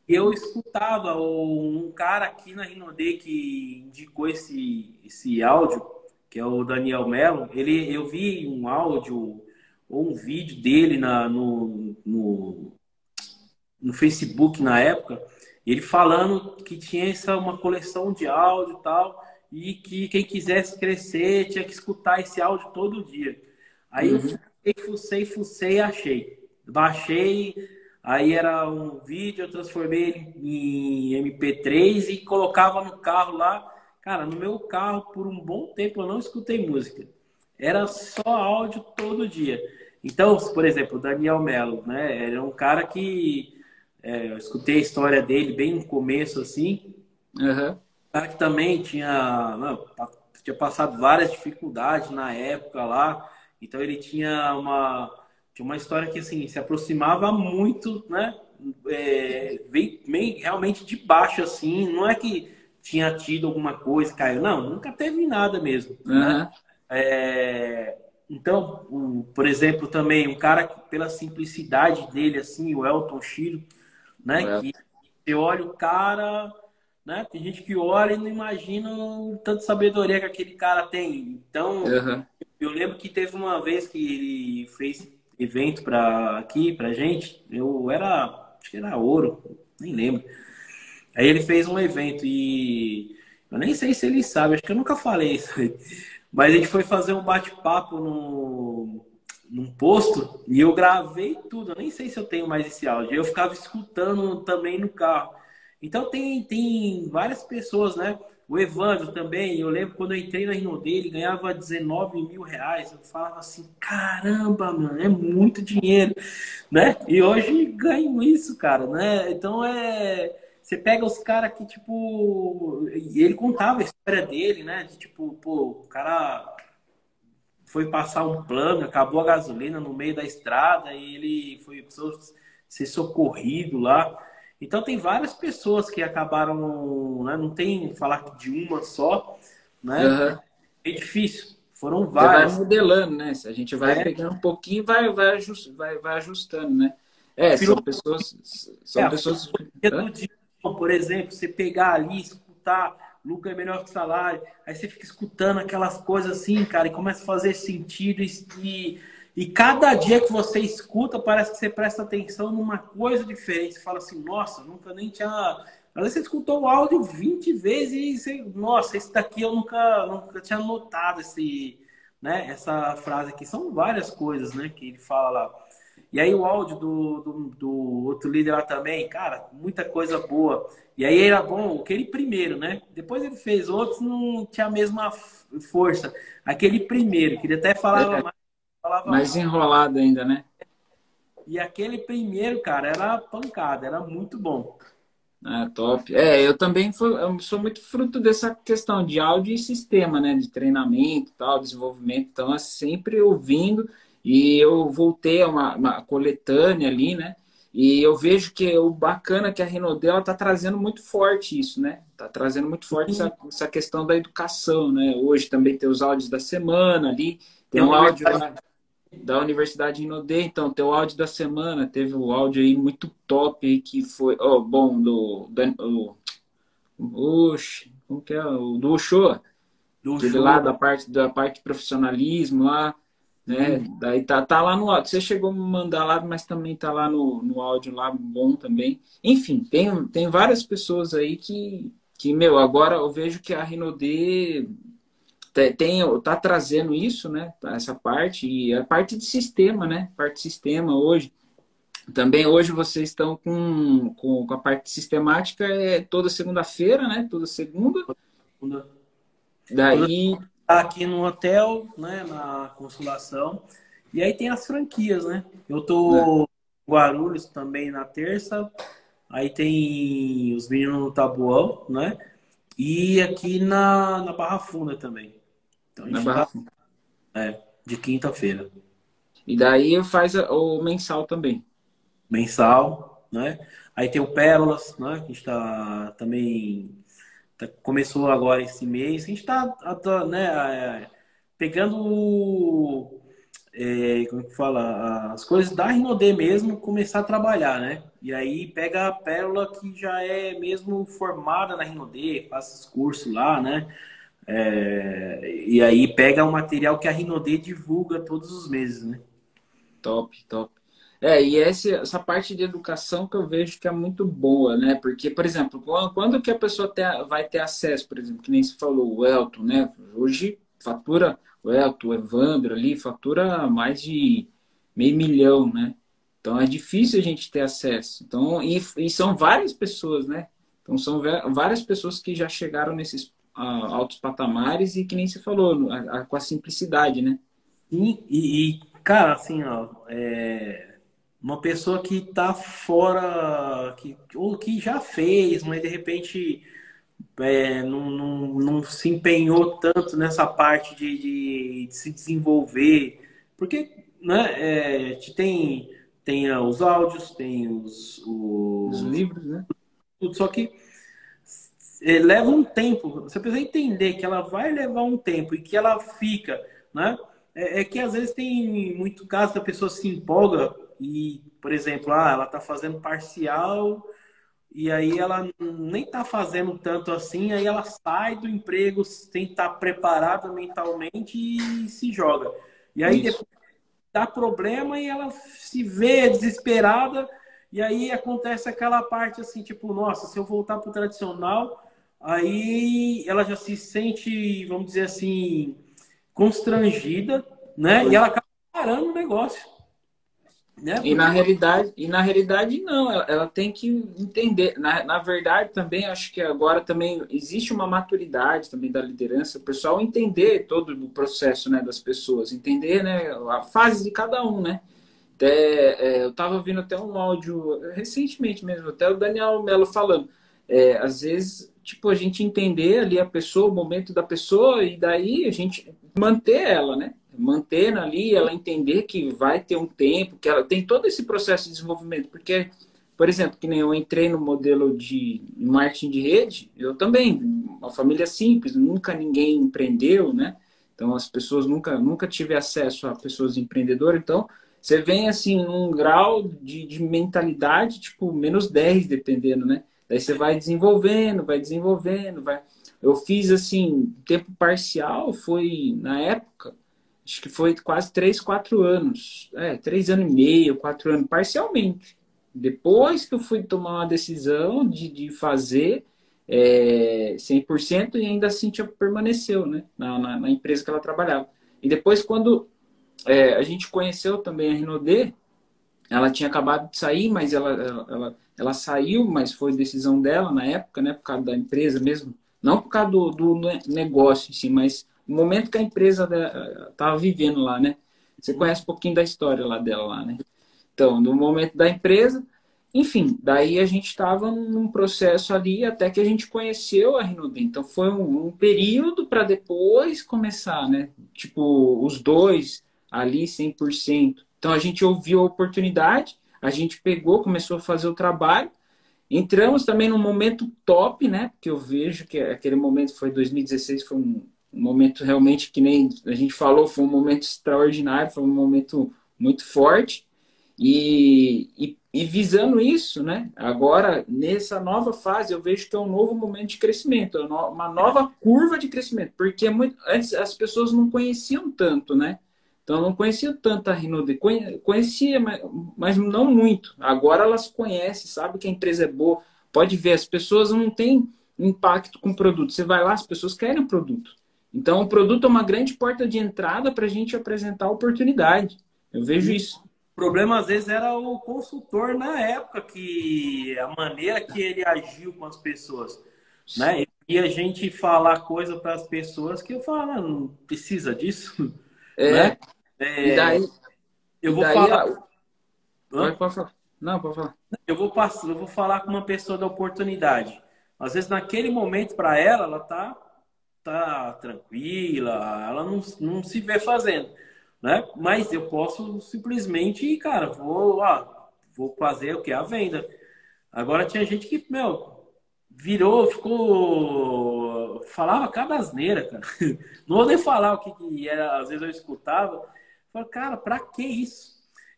Eu escutava um cara aqui na Rinode que indicou esse, esse áudio, que é o Daniel Mello. Ele, eu vi um áudio ou um vídeo dele na, no, no no Facebook na época, ele falando que tinha essa uma coleção de áudio e tal, e que quem quisesse crescer tinha que escutar esse áudio todo dia. Aí uhum. eu fucei, fucei e achei. Baixei, aí era um vídeo, eu transformei em MP3 e colocava no carro lá. Cara, no meu carro, por um bom tempo, eu não escutei música. Era só áudio todo dia. Então, por exemplo, o Daniel Mello, né? Era um cara que é, eu escutei a história dele bem no começo, assim. Uhum. Cara que também tinha, não, tinha passado várias dificuldades na época lá. Então ele tinha uma, tinha uma história que assim, se aproximava muito, né? É, veio, veio realmente de baixo, assim. Não é que tinha tido alguma coisa, caiu. Não, nunca teve nada mesmo. Uhum. Né? É, então, o, por exemplo, também um cara que, pela simplicidade dele, assim, o Elton Chiro, né? É. Que você olha o cara, né? Tem gente que olha e não imagina o tanto de sabedoria que aquele cara tem. Então, uhum. eu lembro que teve uma vez que ele fez evento para aqui pra gente, eu era, acho que era ouro, nem lembro. Aí ele fez um evento e eu nem sei se ele sabe, acho que eu nunca falei isso. Mas a gente foi fazer um bate-papo no num posto e eu gravei tudo. Eu nem sei se eu tenho mais esse áudio. Eu ficava escutando também no carro. Então tem, tem várias pessoas, né? O Evandro também, eu lembro quando eu entrei na Rino dele, ganhava 19 mil reais. Eu falava assim, caramba, mano, é muito dinheiro, né? E hoje ganho isso, cara, né? Então é. Você pega os caras que, tipo. Ele contava a história dele, né? De tipo, pô, o cara foi passar um plano, acabou a gasolina no meio da estrada e ele foi precisou ser socorrido lá. Então tem várias pessoas que acabaram, né? não tem falar de uma só, né? Uhum. É difícil. Foram várias. vai modelando, né? A gente vai é. pegando um pouquinho e vai, vai, ajust, vai, vai ajustando, né? É, são pessoas. São é, pessoas. Por exemplo, você pegar ali, escutar lucro é melhor que salário. Aí você fica escutando aquelas coisas assim, cara, e começa a fazer sentido. E, e cada dia que você escuta, parece que você presta atenção numa coisa diferente. Você fala assim, nossa, nunca nem tinha. Às vezes você escutou o áudio 20 vezes e você, nossa, esse daqui eu nunca, nunca tinha notado esse, né, essa frase aqui. São várias coisas, né, que ele fala lá. E aí o áudio do, do, do, outro líder lá também, cara, muita coisa boa. E aí era bom aquele primeiro, né? Depois ele fez outros, não tinha a mesma força. Aquele primeiro, que ele até falava é, mais. Falava mais, enrolado ainda, né? E aquele primeiro, cara, era pancada, era muito bom. Ah, top. É, eu também eu sou muito fruto dessa questão de áudio e sistema, né? De treinamento e tal, desenvolvimento. Então, é sempre ouvindo. E eu voltei a uma, uma coletânea ali, né? E eu vejo que o bacana é que a Renault ela está trazendo muito forte isso, né? Está trazendo muito forte essa, essa, questão da educação, né? Hoje também tem os áudios da semana ali, tem um áudio lá da Universidade Inodê, então tem o áudio da semana, teve o áudio aí muito top aí que foi, oh, bom, do, do, oxe, como que é? O do Oshô, do lá da parte, da parte de profissionalismo lá, né? Hum. Daí tá, tá lá no áudio. Você chegou a me mandar lá, mas também tá lá no, no áudio lá, bom também. Enfim, tem, tem várias pessoas aí que, que, meu, agora eu vejo que a Rinode tem, tá trazendo isso, né? Essa parte, e a parte de sistema, né? Parte de sistema hoje. Também hoje vocês estão com, com, com a parte sistemática é toda segunda-feira, né? Toda segunda. Daí. Tá aqui no hotel, né? Na consolação. E aí tem as franquias, né? Eu tô é. Guarulhos também na terça. Aí tem os meninos no Tabuão, né? E aqui na, na Barra Funda também. Então, Na Barra tá... É, de quinta-feira. E daí faz o mensal também. Mensal, né? Aí tem o Pérolas, né? Que está também tá, começou agora esse mês. A gente está né, é, pegando é, como é que fala? As coisas da Rinodê mesmo começar a trabalhar, né? E aí pega a pérola que já é mesmo formada na Rinodê, faz esses cursos lá, né? É, e aí pega o material que a Rinode divulga todos os meses, né? Top, top. É, e essa, essa parte de educação que eu vejo que é muito boa, né? Porque, por exemplo, quando, que a pessoa ter, vai ter acesso, por exemplo, que nem se falou, o Elton, né? Hoje fatura, o Elton, o Evandro ali, fatura mais de meio milhão, né? Então é difícil a gente ter acesso. Então, e, e são várias pessoas, né? Então são várias pessoas que já chegaram nesses a altos patamares e que nem se falou, a, a, com a simplicidade, né? Sim, e, e cara, assim, ó, é, uma pessoa que tá fora, que, ou que já fez, mas de repente é, não, não, não, se empenhou tanto nessa parte de, de, de se desenvolver, porque né, é, tem, tem os áudios, tem os, os, os livros, né? Tudo, só que leva um tempo. Você precisa entender que ela vai levar um tempo e que ela fica, né? É, é que às vezes tem muito caso da pessoa se empolga e, por exemplo, ah, ela está fazendo parcial e aí ela nem está fazendo tanto assim, aí ela sai do emprego sem estar tá preparada mentalmente e se joga. E aí Isso. depois dá problema e ela se vê desesperada e aí acontece aquela parte assim, tipo, nossa, se eu voltar para o tradicional, aí ela já se sente, vamos dizer assim, constrangida, né? E ela acaba parando o negócio. Né? E na realidade, e na realidade não, ela, ela tem que entender. Na, na verdade, também acho que agora também existe uma maturidade também da liderança, o pessoal entender todo o processo né, das pessoas, entender né, a fase de cada um, né? Até, é, eu estava ouvindo até um áudio recentemente mesmo, até o Daniel Melo falando. É, às vezes tipo, a gente entender ali a pessoa, o momento da pessoa, e daí a gente manter ela, né? Manter ali, ela entender que vai ter um tempo, que ela tem todo esse processo de desenvolvimento, porque, por exemplo, que nem eu entrei no modelo de marketing de rede, eu também, uma família simples, nunca ninguém empreendeu, né? Então as pessoas nunca, nunca tive acesso a pessoas empreendedoras, então você vem assim num grau de, de mentalidade, tipo, menos 10, dependendo, né? Daí você vai desenvolvendo, vai desenvolvendo, vai. Eu fiz assim, tempo parcial foi na época, acho que foi quase três, quatro anos. É, três anos e meio, quatro anos, parcialmente. Depois que eu fui tomar uma decisão de, de fazer é, 100% e ainda assim tinha, permaneceu né, na, na, na, empresa que ela trabalhava. E depois, quando é, a gente conheceu também a Renaudet, ela tinha acabado de sair, mas ela, ela, ela ela saiu, mas foi decisão dela na época, né? Por causa da empresa mesmo. Não por causa do, do negócio em si, mas o momento que a empresa estava vivendo lá, né? Você conhece um pouquinho da história lá dela lá, né? Então, no momento da empresa, enfim, daí a gente estava num processo ali até que a gente conheceu a Rinodem. Então foi um, um período para depois começar, né? Tipo, os dois ali 100%. Então a gente ouviu a oportunidade, a gente pegou, começou a fazer o trabalho. Entramos também num momento top, né? Porque eu vejo que aquele momento foi 2016, foi um, momento realmente que nem a gente falou, foi um momento extraordinário, foi um momento muito forte. E, e, e, visando isso, né? Agora, nessa nova fase, eu vejo que é um novo momento de crescimento, é uma nova curva de crescimento, porque muito, antes as pessoas não conheciam tanto, né? Então, não conhecia tanto a Rinode, conhecia, mas, mas não muito. Agora elas conhecem, sabe que a empresa é boa. Pode ver, as pessoas não têm impacto com o produto. Você vai lá, as pessoas querem o produto. Então, o produto é uma grande porta de entrada para a gente apresentar a oportunidade. Eu vejo isso. O problema, às vezes, era o consultor na época, que a maneira que ele agiu com as pessoas. Né? E a gente falar coisa para as pessoas que eu falo, ah, não precisa disso. É. Né? é e daí. Eu vou daí, falar. Pode, pode falar. Não, pode falar. Eu vou, passar, eu vou falar com uma pessoa da oportunidade. Às vezes, naquele momento, para ela, ela tá, tá tranquila, ela não, não se vê fazendo né? Mas eu posso simplesmente, cara, vou, ó, vou fazer o que? A venda. Agora tinha gente que, meu, virou, ficou. Falava cada asneira, cara. Não vou nem falar o que, que era, às vezes eu escutava. Falei, cara, pra que isso?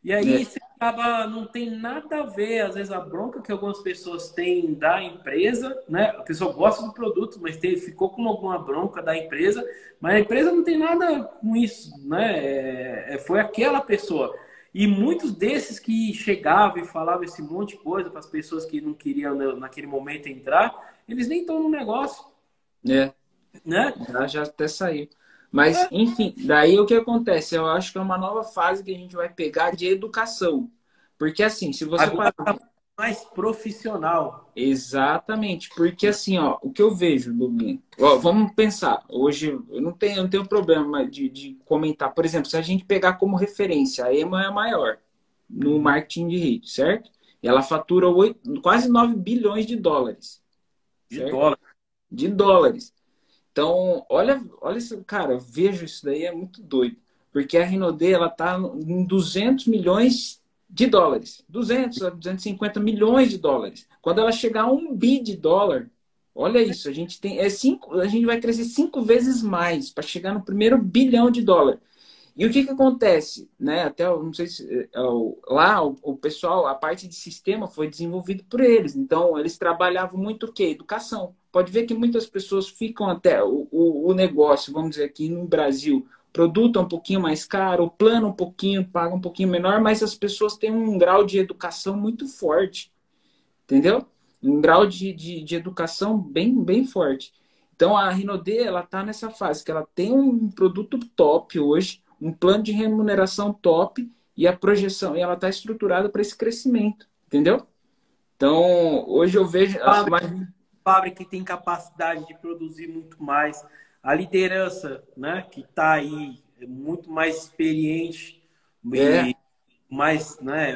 E aí é. você acaba, não tem nada a ver, às vezes, a bronca que algumas pessoas têm da empresa, né? A pessoa gosta do produto, mas tem, ficou com alguma bronca da empresa, mas a empresa não tem nada com isso, né? É, é foi aquela pessoa. E muitos desses que chegavam e falavam esse monte de coisa para as pessoas que não queriam naquele momento entrar, eles nem estão no negócio. É. Né? Já, já até saiu. Mas, enfim, daí o que acontece? Eu acho que é uma nova fase que a gente vai pegar de educação. Porque, assim, se você. Agora, tá mais profissional. Exatamente. Porque, assim, ó, o que eu vejo, Domingo. Ó, vamos pensar. Hoje, eu não tenho, eu não tenho problema de, de comentar. Por exemplo, se a gente pegar como referência, a EMA é a maior no marketing de rede, certo? E ela fatura 8, quase 9 bilhões de dólares. De dólares. De dólares. Então, olha, olha isso, cara, vejo isso daí, é muito doido. Porque a Rinode, ela tá em 200 milhões de dólares. 200 a 250 milhões de dólares. Quando ela chegar a um bi de dólar, olha isso, a gente tem é cinco, a gente vai crescer cinco vezes mais para chegar no primeiro bilhão de dólar. E o que que acontece, né? Até não sei se é, lá o, o pessoal, a parte de sistema foi desenvolvido por eles. Então eles trabalhavam muito o quê? Educação pode ver que muitas pessoas ficam até o, o, o, negócio, vamos dizer aqui no Brasil, produto é um pouquinho mais caro, o plano um pouquinho, paga um pouquinho menor, mas as pessoas têm um grau de educação muito forte, entendeu? Um grau de, de, de educação bem, bem forte. Então a Rinode, ela está nessa fase que ela tem um produto top hoje, um plano de remuneração top e a projeção, e ela está estruturada para esse crescimento, entendeu? Então, hoje eu vejo. Ah, fábrica que tem capacidade de produzir muito mais, a liderança, né, que está aí é muito mais experiente é. mais, né,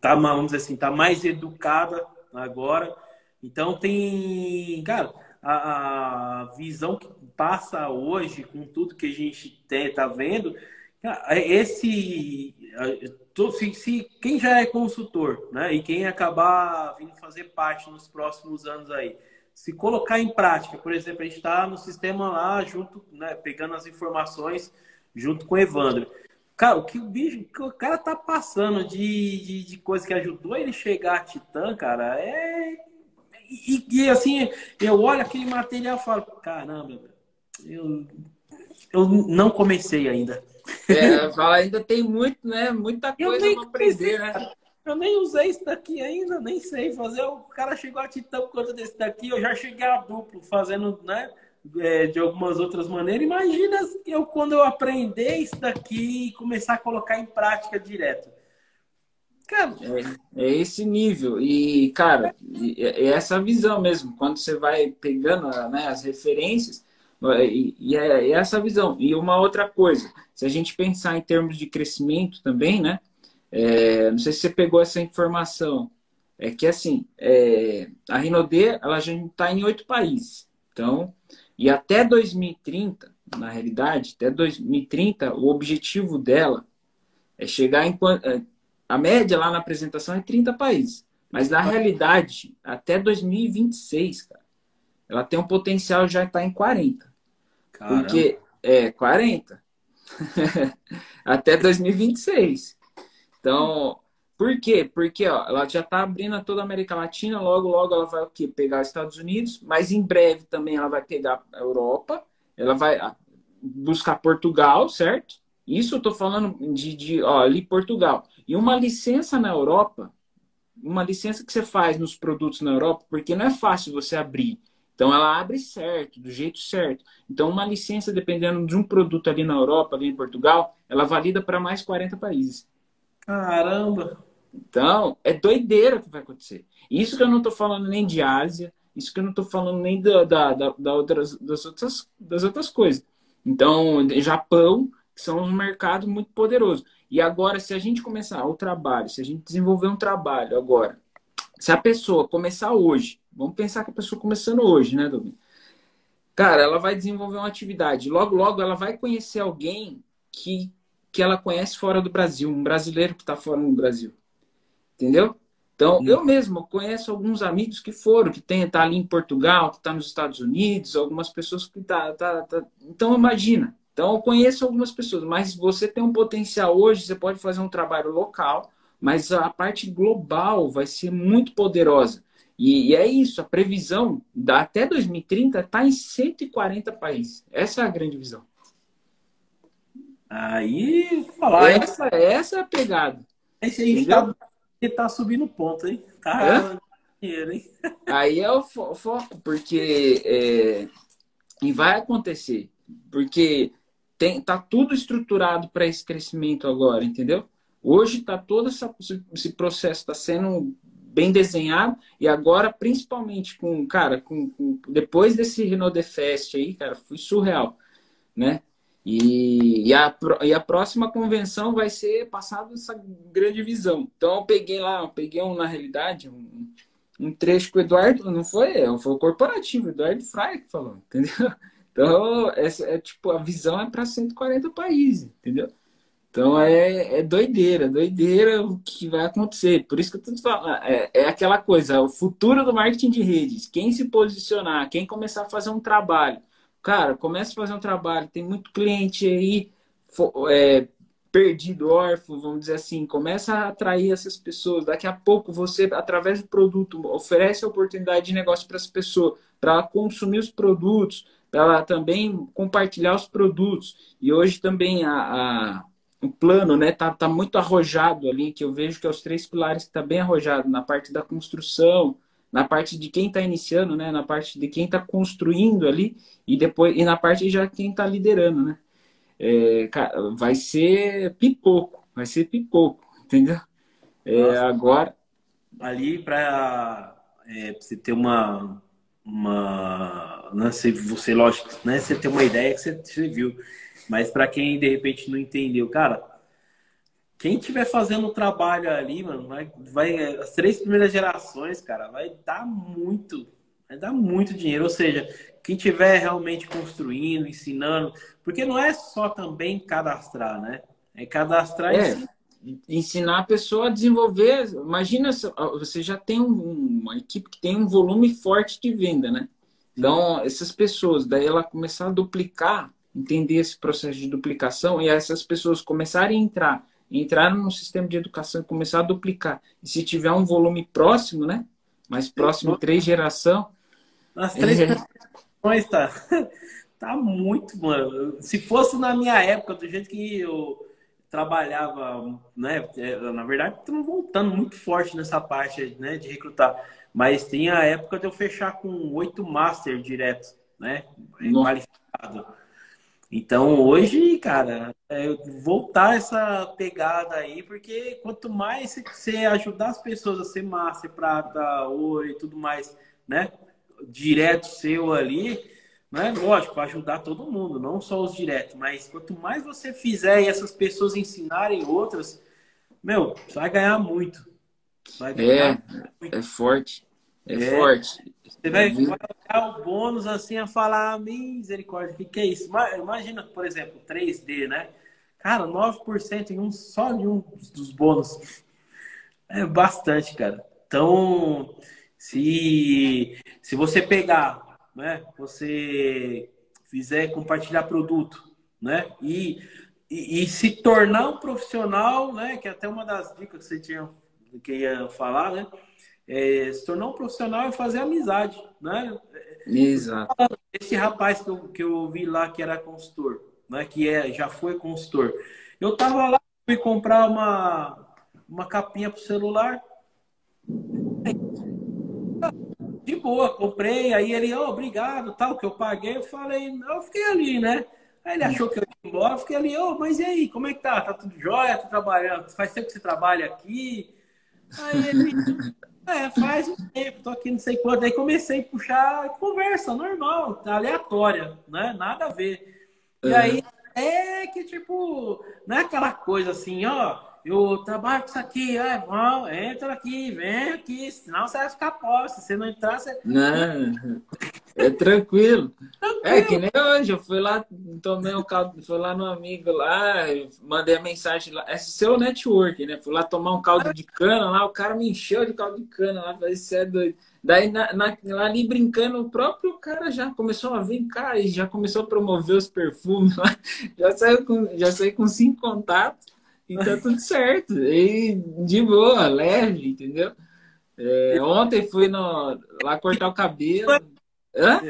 tá, vamos dizer assim, tá mais educada agora. Então tem, cara, a, a visão que passa hoje com tudo que a gente tem, tá vendo, esse se, se, quem já é consultor, né, e quem acabar vindo fazer parte nos próximos anos aí, se colocar em prática, por exemplo, a gente está no sistema lá junto, né, pegando as informações junto com o Evandro. Cara, o que o bicho, que o cara tá passando de, de, de coisa que ajudou ele chegar a Titã, cara, é. E, e assim, eu olho aquele material e falo, caramba, eu, eu não comecei ainda. É, fala, ainda tem muito, né? Muita coisa para aprender, né? Eu nem usei isso daqui ainda, nem sei fazer. O cara chegou a titã por conta desse daqui, eu já cheguei a duplo, fazendo, né? É, de algumas outras maneiras. Imagina eu quando eu aprender isso daqui e começar a colocar em prática direto. Cara, é, é esse nível. E, cara, é, é essa visão mesmo. Quando você vai pegando né, as referências, e, é, é essa visão. E uma outra coisa, se a gente pensar em termos de crescimento também, né? É, não sei se você pegou essa informação. é que assim, é, a Rinode ela já está em oito países. Então, e até 2030, na realidade, até 2030, o objetivo dela é chegar em é, a média lá na apresentação é 30 países. Mas na realidade, até 2026, cara, ela tem um potencial já estar tá em 40. Caramba. Porque é 40. até 2026. Então, por quê? Porque ó, ela já está abrindo toda a América Latina, logo, logo ela vai o quê? pegar os Estados Unidos, mas em breve também ela vai pegar a Europa, ela vai ah, buscar Portugal, certo? Isso eu estou falando de, de ó, ali Portugal. E uma licença na Europa, uma licença que você faz nos produtos na Europa, porque não é fácil você abrir. Então ela abre certo, do jeito certo. Então uma licença, dependendo de um produto ali na Europa, ali em Portugal, ela valida para mais 40 países. Caramba! Então, é doideira que vai acontecer. Isso que eu não estou falando nem de Ásia, isso que eu não estou falando nem da, da, da, da, outras, das, outras, das outras coisas. Então, Japão, que são um mercado muito poderoso. E agora, se a gente começar o trabalho, se a gente desenvolver um trabalho agora, se a pessoa começar hoje, vamos pensar que a pessoa começando hoje, né, Domingo? Cara, ela vai desenvolver uma atividade. Logo, logo, ela vai conhecer alguém que, que ela conhece fora do Brasil, um brasileiro que está fora do Brasil. Entendeu? Então, hum. eu mesmo conheço alguns amigos que foram, que tem tá ali em Portugal, que está nos Estados Unidos, algumas pessoas que tá, tá, tá, Então, imagina. Então, eu conheço algumas pessoas, mas você tem um potencial hoje, você pode fazer um trabalho local, mas a parte global vai ser muito poderosa. E, e é isso, a previsão da, até 2030 está em 140 países. Essa é a grande visão. Aí, falar. Essa, essa é a pegada. Esse aí está tá subindo ponto, hein? Tá dinheiro, hein? Aí é o fo foco, porque é, e vai acontecer, porque tem, tá tudo estruturado para esse crescimento agora, entendeu? Hoje tá todo essa, esse processo está sendo bem desenhado e agora principalmente com cara com, com depois desse Renault Fest aí cara foi surreal né e, e, a, e a próxima convenção vai ser passada essa grande visão. Então eu peguei lá, eu peguei um, na realidade, um, um trecho que o Eduardo, não foi foi o corporativo, Eduardo Frei que falou, entendeu? Então, essa é tipo, a visão é para 140 países, entendeu? Então é, é doideira, doideira o que vai acontecer. Por isso que eu tô falando, é, é aquela coisa, o futuro do marketing de redes. Quem se posicionar, quem começar a fazer um trabalho Cara, comece a fazer um trabalho. Tem muito cliente aí é, perdido, órfão, vamos dizer assim. Começa a atrair essas pessoas. Daqui a pouco você, através do produto, oferece a oportunidade de negócio para as pessoas, para ela consumir os produtos, para ela também compartilhar os produtos. E hoje também a, a plano né tá, tá muito arrojado ali que eu vejo que é os três pilares que tá bem arrojado na parte da construção na parte de quem está iniciando, né? Na parte de quem está construindo ali e depois e na parte de já quem está liderando, né? É, vai ser pipoco, vai ser pipoco, entendeu? É, agora ali para é, você ter uma uma não sei você lógico né você ter uma ideia que você, você viu mas para quem de repente não entendeu cara quem tiver fazendo o trabalho ali, mano, vai, vai as três primeiras gerações, cara, vai dar muito, vai dar muito dinheiro. Ou seja, quem tiver realmente construindo, ensinando, porque não é só também cadastrar, né? É cadastrar é, e ensinar a pessoa a desenvolver. Imagina, você já tem uma equipe que tem um volume forte de venda, né? Então, essas pessoas, daí ela começar a duplicar, entender esse processo de duplicação e essas pessoas começarem a entrar entrar no sistema de educação e começar a duplicar. E se tiver um volume próximo, né? Mais próximo, três geração. As três é... gerações tá, tá muito, mano. Se fosse na minha época, do jeito que eu trabalhava, né? É, na verdade, estamos voltando muito forte nessa parte, né? De recrutar. Mas tem a época de eu fechar com oito master direto, né? Qualificado. Então hoje, cara, é voltar essa pegada aí, porque quanto mais você ajudar as pessoas a ser massa, prata, ouro e tudo mais, né? Direto seu ali, né? Lógico, vai ajudar todo mundo, não só os diretos, mas quanto mais você fizer e essas pessoas ensinarem outras, meu, você vai ganhar muito. Vai é, é forte. É, é, forte. Você vai, vai olhar o bônus assim a falar, misericórdia, o que, que é isso? Imagina, por exemplo, 3D, né? Cara, 9% em um só de um dos bônus. É bastante, cara. Então, se, se você pegar, né? Você fizer compartilhar produto, né? E, e, e, se tornar um profissional, né? Que é até uma das dicas que você tinha que ia falar, né? É, se tornar um profissional e fazer amizade, né? Exato. Esse rapaz que eu, que eu vi lá que era consultor, né? Que é, já foi consultor. Eu tava lá, fui comprar uma, uma capinha pro celular. De boa, comprei. Aí ele, oh, obrigado, tal, que eu paguei. Eu falei, eu fiquei ali, né? Aí ele achou que eu ia embora, eu fiquei ali, oh, mas e aí, como é que tá? Tá tudo jóia? Tá trabalhando? Faz tempo que você trabalha aqui? Aí ele, é, faz um tempo, tô aqui não sei quanto. Aí comecei a puxar conversa normal, aleatória, né? Nada a ver. E aí é que, tipo, não é aquela coisa assim, ó, eu trabalho com isso aqui, é bom, entra aqui, vem aqui, senão você vai ficar pobre. Se você não entrar, você. Não, é tranquilo. tranquilo. É que nem hoje, eu fui lá, tomei um caldo, fui lá no amigo lá, mandei a mensagem lá. É seu network, né? Fui lá tomar um caldo de cana lá, o cara me encheu de caldo de cana lá, falei, você é doido. Daí, na, na, ali brincando, o próprio cara já começou a vir cá e já começou a promover os perfumes lá. Já saiu com, já saiu com cinco contatos e tá tudo certo. E de boa, leve, entendeu? É, ontem fui no, lá cortar o cabelo. Hã?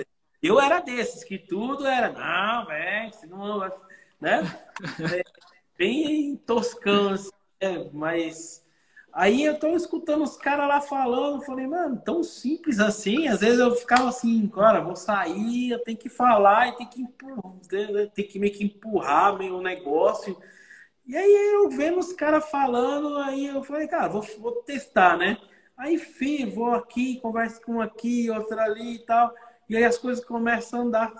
Eu era desses, que tudo era, não, velho, não, né? É, bem toscão, assim, né? mas Aí eu tô escutando os caras lá falando, falei, mano, tão simples assim. Às vezes eu ficava assim, cara, vou sair, eu tenho que falar e tem que empurrar, tem que meio que empurrar meio negócio. E aí eu vendo os caras falando, aí eu falei, cara, vou, vou testar, né? Aí, fi, vou aqui, converso com um aqui, outra ali e tal. E aí as coisas começam a andar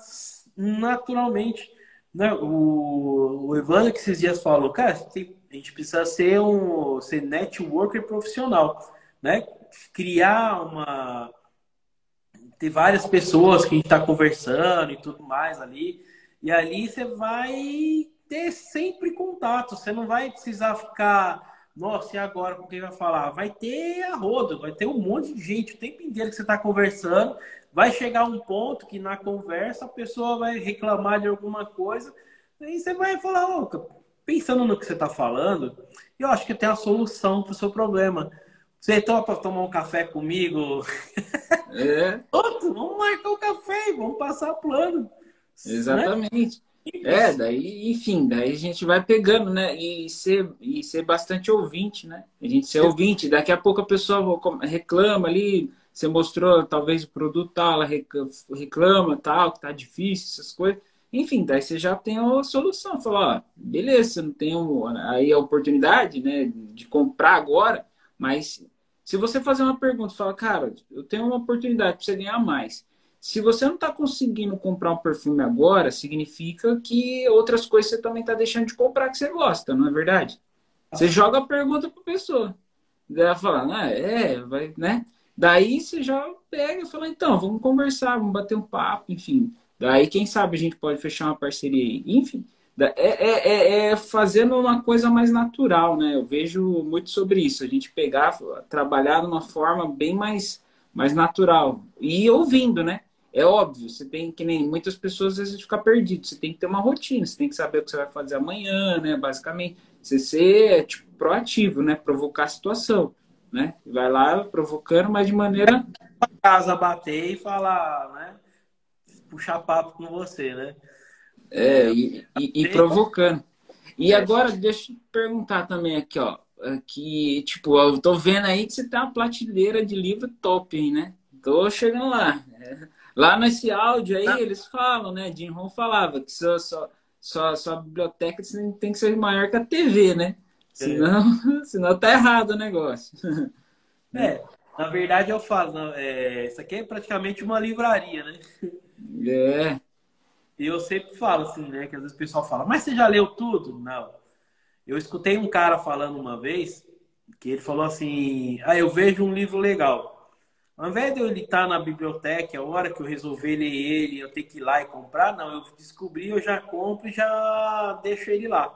naturalmente. Né? O, o Evandro que esses dias falou, cara, a gente precisa ser um ser networker profissional, né? Criar uma ter várias pessoas que a gente está conversando e tudo mais ali, e ali você vai ter sempre contato. Você não vai precisar ficar, nossa, e agora com quem vai falar? Vai ter a roda, vai ter um monte de gente o tempo inteiro que você está conversando. Vai chegar um ponto que na conversa a pessoa vai reclamar de alguma coisa, aí você vai falar, ô, pensando no que você está falando, eu acho que tem a solução para o seu problema. Você topa tomar um café comigo? É. Outro, vamos marcar o um café, vamos passar plano. Né? Exatamente. Né? É, daí, enfim, daí a gente vai pegando, né? E ser, e ser bastante ouvinte, né? A gente ser ouvinte. Daqui a pouco a pessoa reclama ali, você mostrou talvez o produto tal, ela reclama tal, que tá difícil, essas coisas. Enfim, daí você já tem a solução. Falar, ó, beleza, você não tem aí a oportunidade né, de comprar agora, mas se você fazer uma pergunta, fala, cara, eu tenho uma oportunidade para você ganhar mais. Se você não está conseguindo comprar um perfume agora, significa que outras coisas você também está deixando de comprar que você gosta, não é verdade? Você joga a pergunta para a pessoa. Ela fala, ah, é, vai, né? Daí você já pega e fala, então, vamos conversar, vamos bater um papo, enfim. Daí, quem sabe a gente pode fechar uma parceria aí. Enfim, é, é, é, é, fazendo uma coisa mais natural, né? Eu vejo muito sobre isso. A gente pegar, trabalhar de uma forma bem mais, mais natural. E ouvindo, né? É óbvio, você tem que nem muitas pessoas às vezes ficar perdido. Você tem que ter uma rotina, você tem que saber o que você vai fazer amanhã, né? Basicamente, você ser tipo, proativo, né? Provocar a situação, né? Vai lá provocando, mas de maneira. Casa bater e falar, né? puxar papo com você, né? É, e, e, e provocando. E agora, deixa eu te perguntar também aqui, ó. Que, tipo, eu tô vendo aí que você tem uma prateleira de livro top, hein, né? Tô chegando lá. Lá nesse áudio aí, ah. eles falam, né? Jim Ron falava que só, só, só, só a biblioteca tem que ser maior que a TV, né? Senão, é. senão tá errado o negócio. É, na verdade eu falo, é, isso aqui é praticamente uma livraria, né? É. E eu sempre falo assim, né? Que às vezes o pessoal fala, mas você já leu tudo? Não. Eu escutei um cara falando uma vez que ele falou assim: Ah, eu vejo um livro legal. Ao invés de eu estar na biblioteca, a hora que eu resolver ler ele, eu ter que ir lá e comprar, não, eu descobri, eu já compro e já deixo ele lá.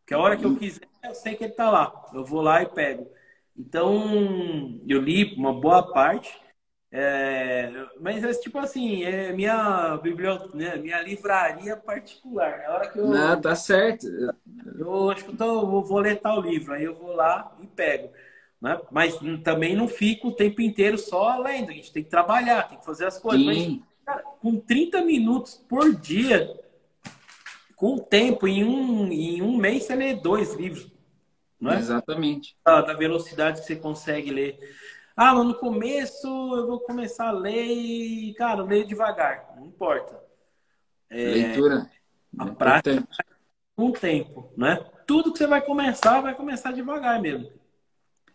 Porque a hora que eu quiser, eu sei que ele está lá. Eu vou lá e pego. Então, eu li uma boa parte. É, mas é tipo assim, é minha biblioteca, né, minha livraria particular. É a hora que eu. Não, tá certo. Eu acho que eu tô, vou ler tal livro, aí eu vou lá e pego. Né? Mas também não fico o tempo inteiro só lendo. A gente tem que trabalhar, tem que fazer as coisas. Mas, cara, com 30 minutos por dia, com o tempo, em um, em um mês você lê dois livros. Não é? Exatamente. Da, da velocidade que você consegue ler. Ah, mas no começo eu vou começar a ler e, cara, leio devagar, não importa. É, Leitura. A é prática com o tempo, né? Tudo que você vai começar, vai começar devagar mesmo.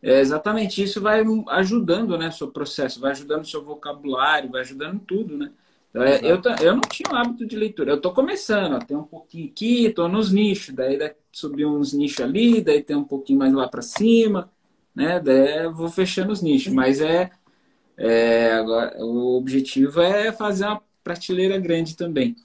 É, exatamente, isso vai ajudando, né, seu processo, vai ajudando o seu vocabulário, vai ajudando tudo, né? É, eu, eu não tinha o hábito de leitura, eu estou começando, ó, tem um pouquinho aqui, estou nos nichos, daí, daí subi uns nichos ali, daí tem um pouquinho mais lá para cima, né? Daí vou fechando os nichos, mas é, é agora o objetivo é fazer uma prateleira grande também.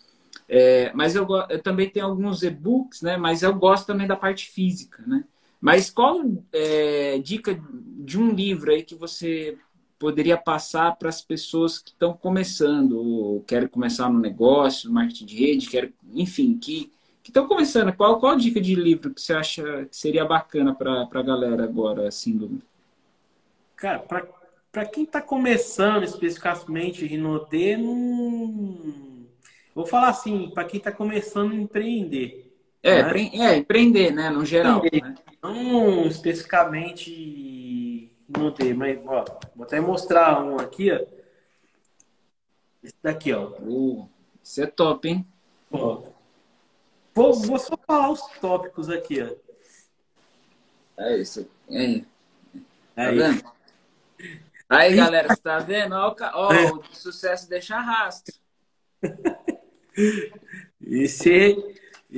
É, mas eu, eu também tenho alguns e-books, né? Mas eu gosto também da parte física, né? Mas qual é, dica de um livro aí que você poderia passar para as pessoas que estão começando, ou querem começar no negócio, marketing de rede, querem, enfim, que estão começando? Qual, qual dica de livro que você acha que seria bacana para a galera agora, assim, do... Cara, para quem está começando especificamente Rinodê, não... vou falar assim, para quem está começando a empreender. É, né? é, empreender, né, no geral. Né? Não especificamente não tem, mas ó, vou até mostrar um aqui, ó. Esse daqui, ó. Uh, é top, hein? Ó. Vou, vou só falar os tópicos aqui, ó. É isso. Aí. Tá vendo? Aí, galera, você tá vendo? Ó, ó é. o sucesso deixa rastro. Esse,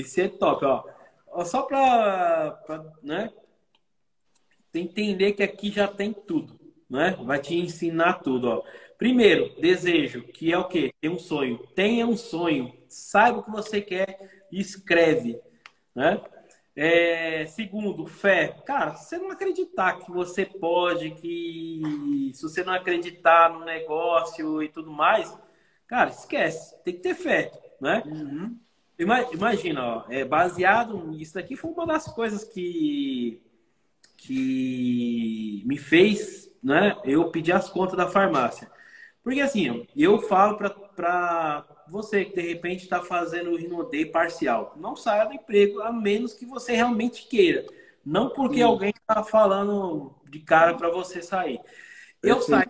esse é top, ó só para né, entender que aqui já tem tudo, né? Vai te ensinar tudo, ó. Primeiro, desejo, que é o quê? Ter um sonho. Tenha um sonho. Saiba o que você quer e escreve, né? É, segundo, fé. Cara, se você não acreditar que você pode, que se você não acreditar no negócio e tudo mais, cara, esquece. Tem que ter fé, né? Uhum. Imagina, ó, é, baseado isso aqui foi uma das coisas que que me fez, né, eu pedir as contas da farmácia. Porque assim, eu falo para você que de repente está fazendo o Rinodei parcial, não saia do emprego a menos que você realmente queira. Não porque alguém está falando de cara para você sair. Eu saí,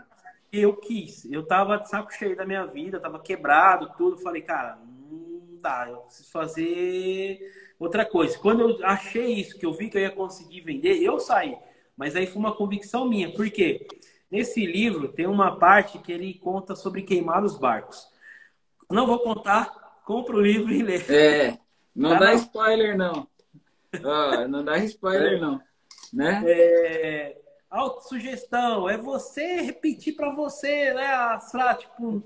eu quis. Eu tava de saco cheio da minha vida, tava quebrado, tudo. Falei, cara, dá, eu preciso fazer outra coisa. Quando eu achei isso, que eu vi que eu ia conseguir vender, eu saí. Mas aí foi uma convicção minha. Por quê? Nesse livro tem uma parte que ele conta sobre queimar os barcos. Não vou contar, compra o livro e lê. É, não tá dá não? spoiler não. não dá spoiler é. não, né? É, autossugestão, é você repetir para você, né, as tipo,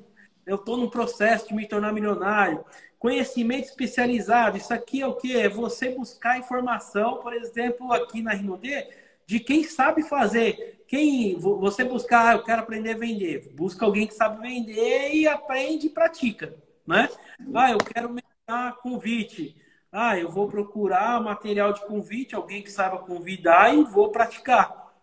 eu estou no processo de me tornar milionário. Conhecimento especializado, isso aqui é o que? É você buscar informação, por exemplo, aqui na Rinode, de quem sabe fazer. Quem você buscar, ah, eu quero aprender a vender. Busca alguém que sabe vender e aprende e pratica, né? Ah, eu quero melhorar convite. Ah, eu vou procurar material de convite, alguém que saiba convidar e vou praticar.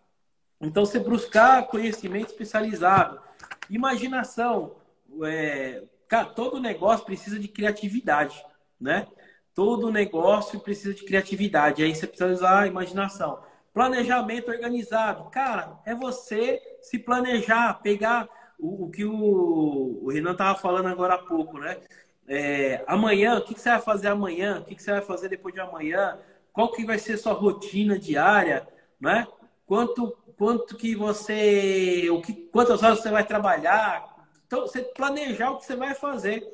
Então, você buscar conhecimento especializado, imaginação, é, Cara, todo negócio precisa de criatividade, né? Todo negócio precisa de criatividade. Aí você precisa usar a imaginação. Planejamento organizado. Cara, é você se planejar, pegar o, o que o, o Renan estava falando agora há pouco, né? É, amanhã, o que, que, você vai fazer amanhã? O que, que, você vai fazer depois de amanhã? Qual que vai ser sua rotina diária, né? Quanto, quanto que você, o que, quantas horas você vai trabalhar? Então, você planejar o que você vai fazer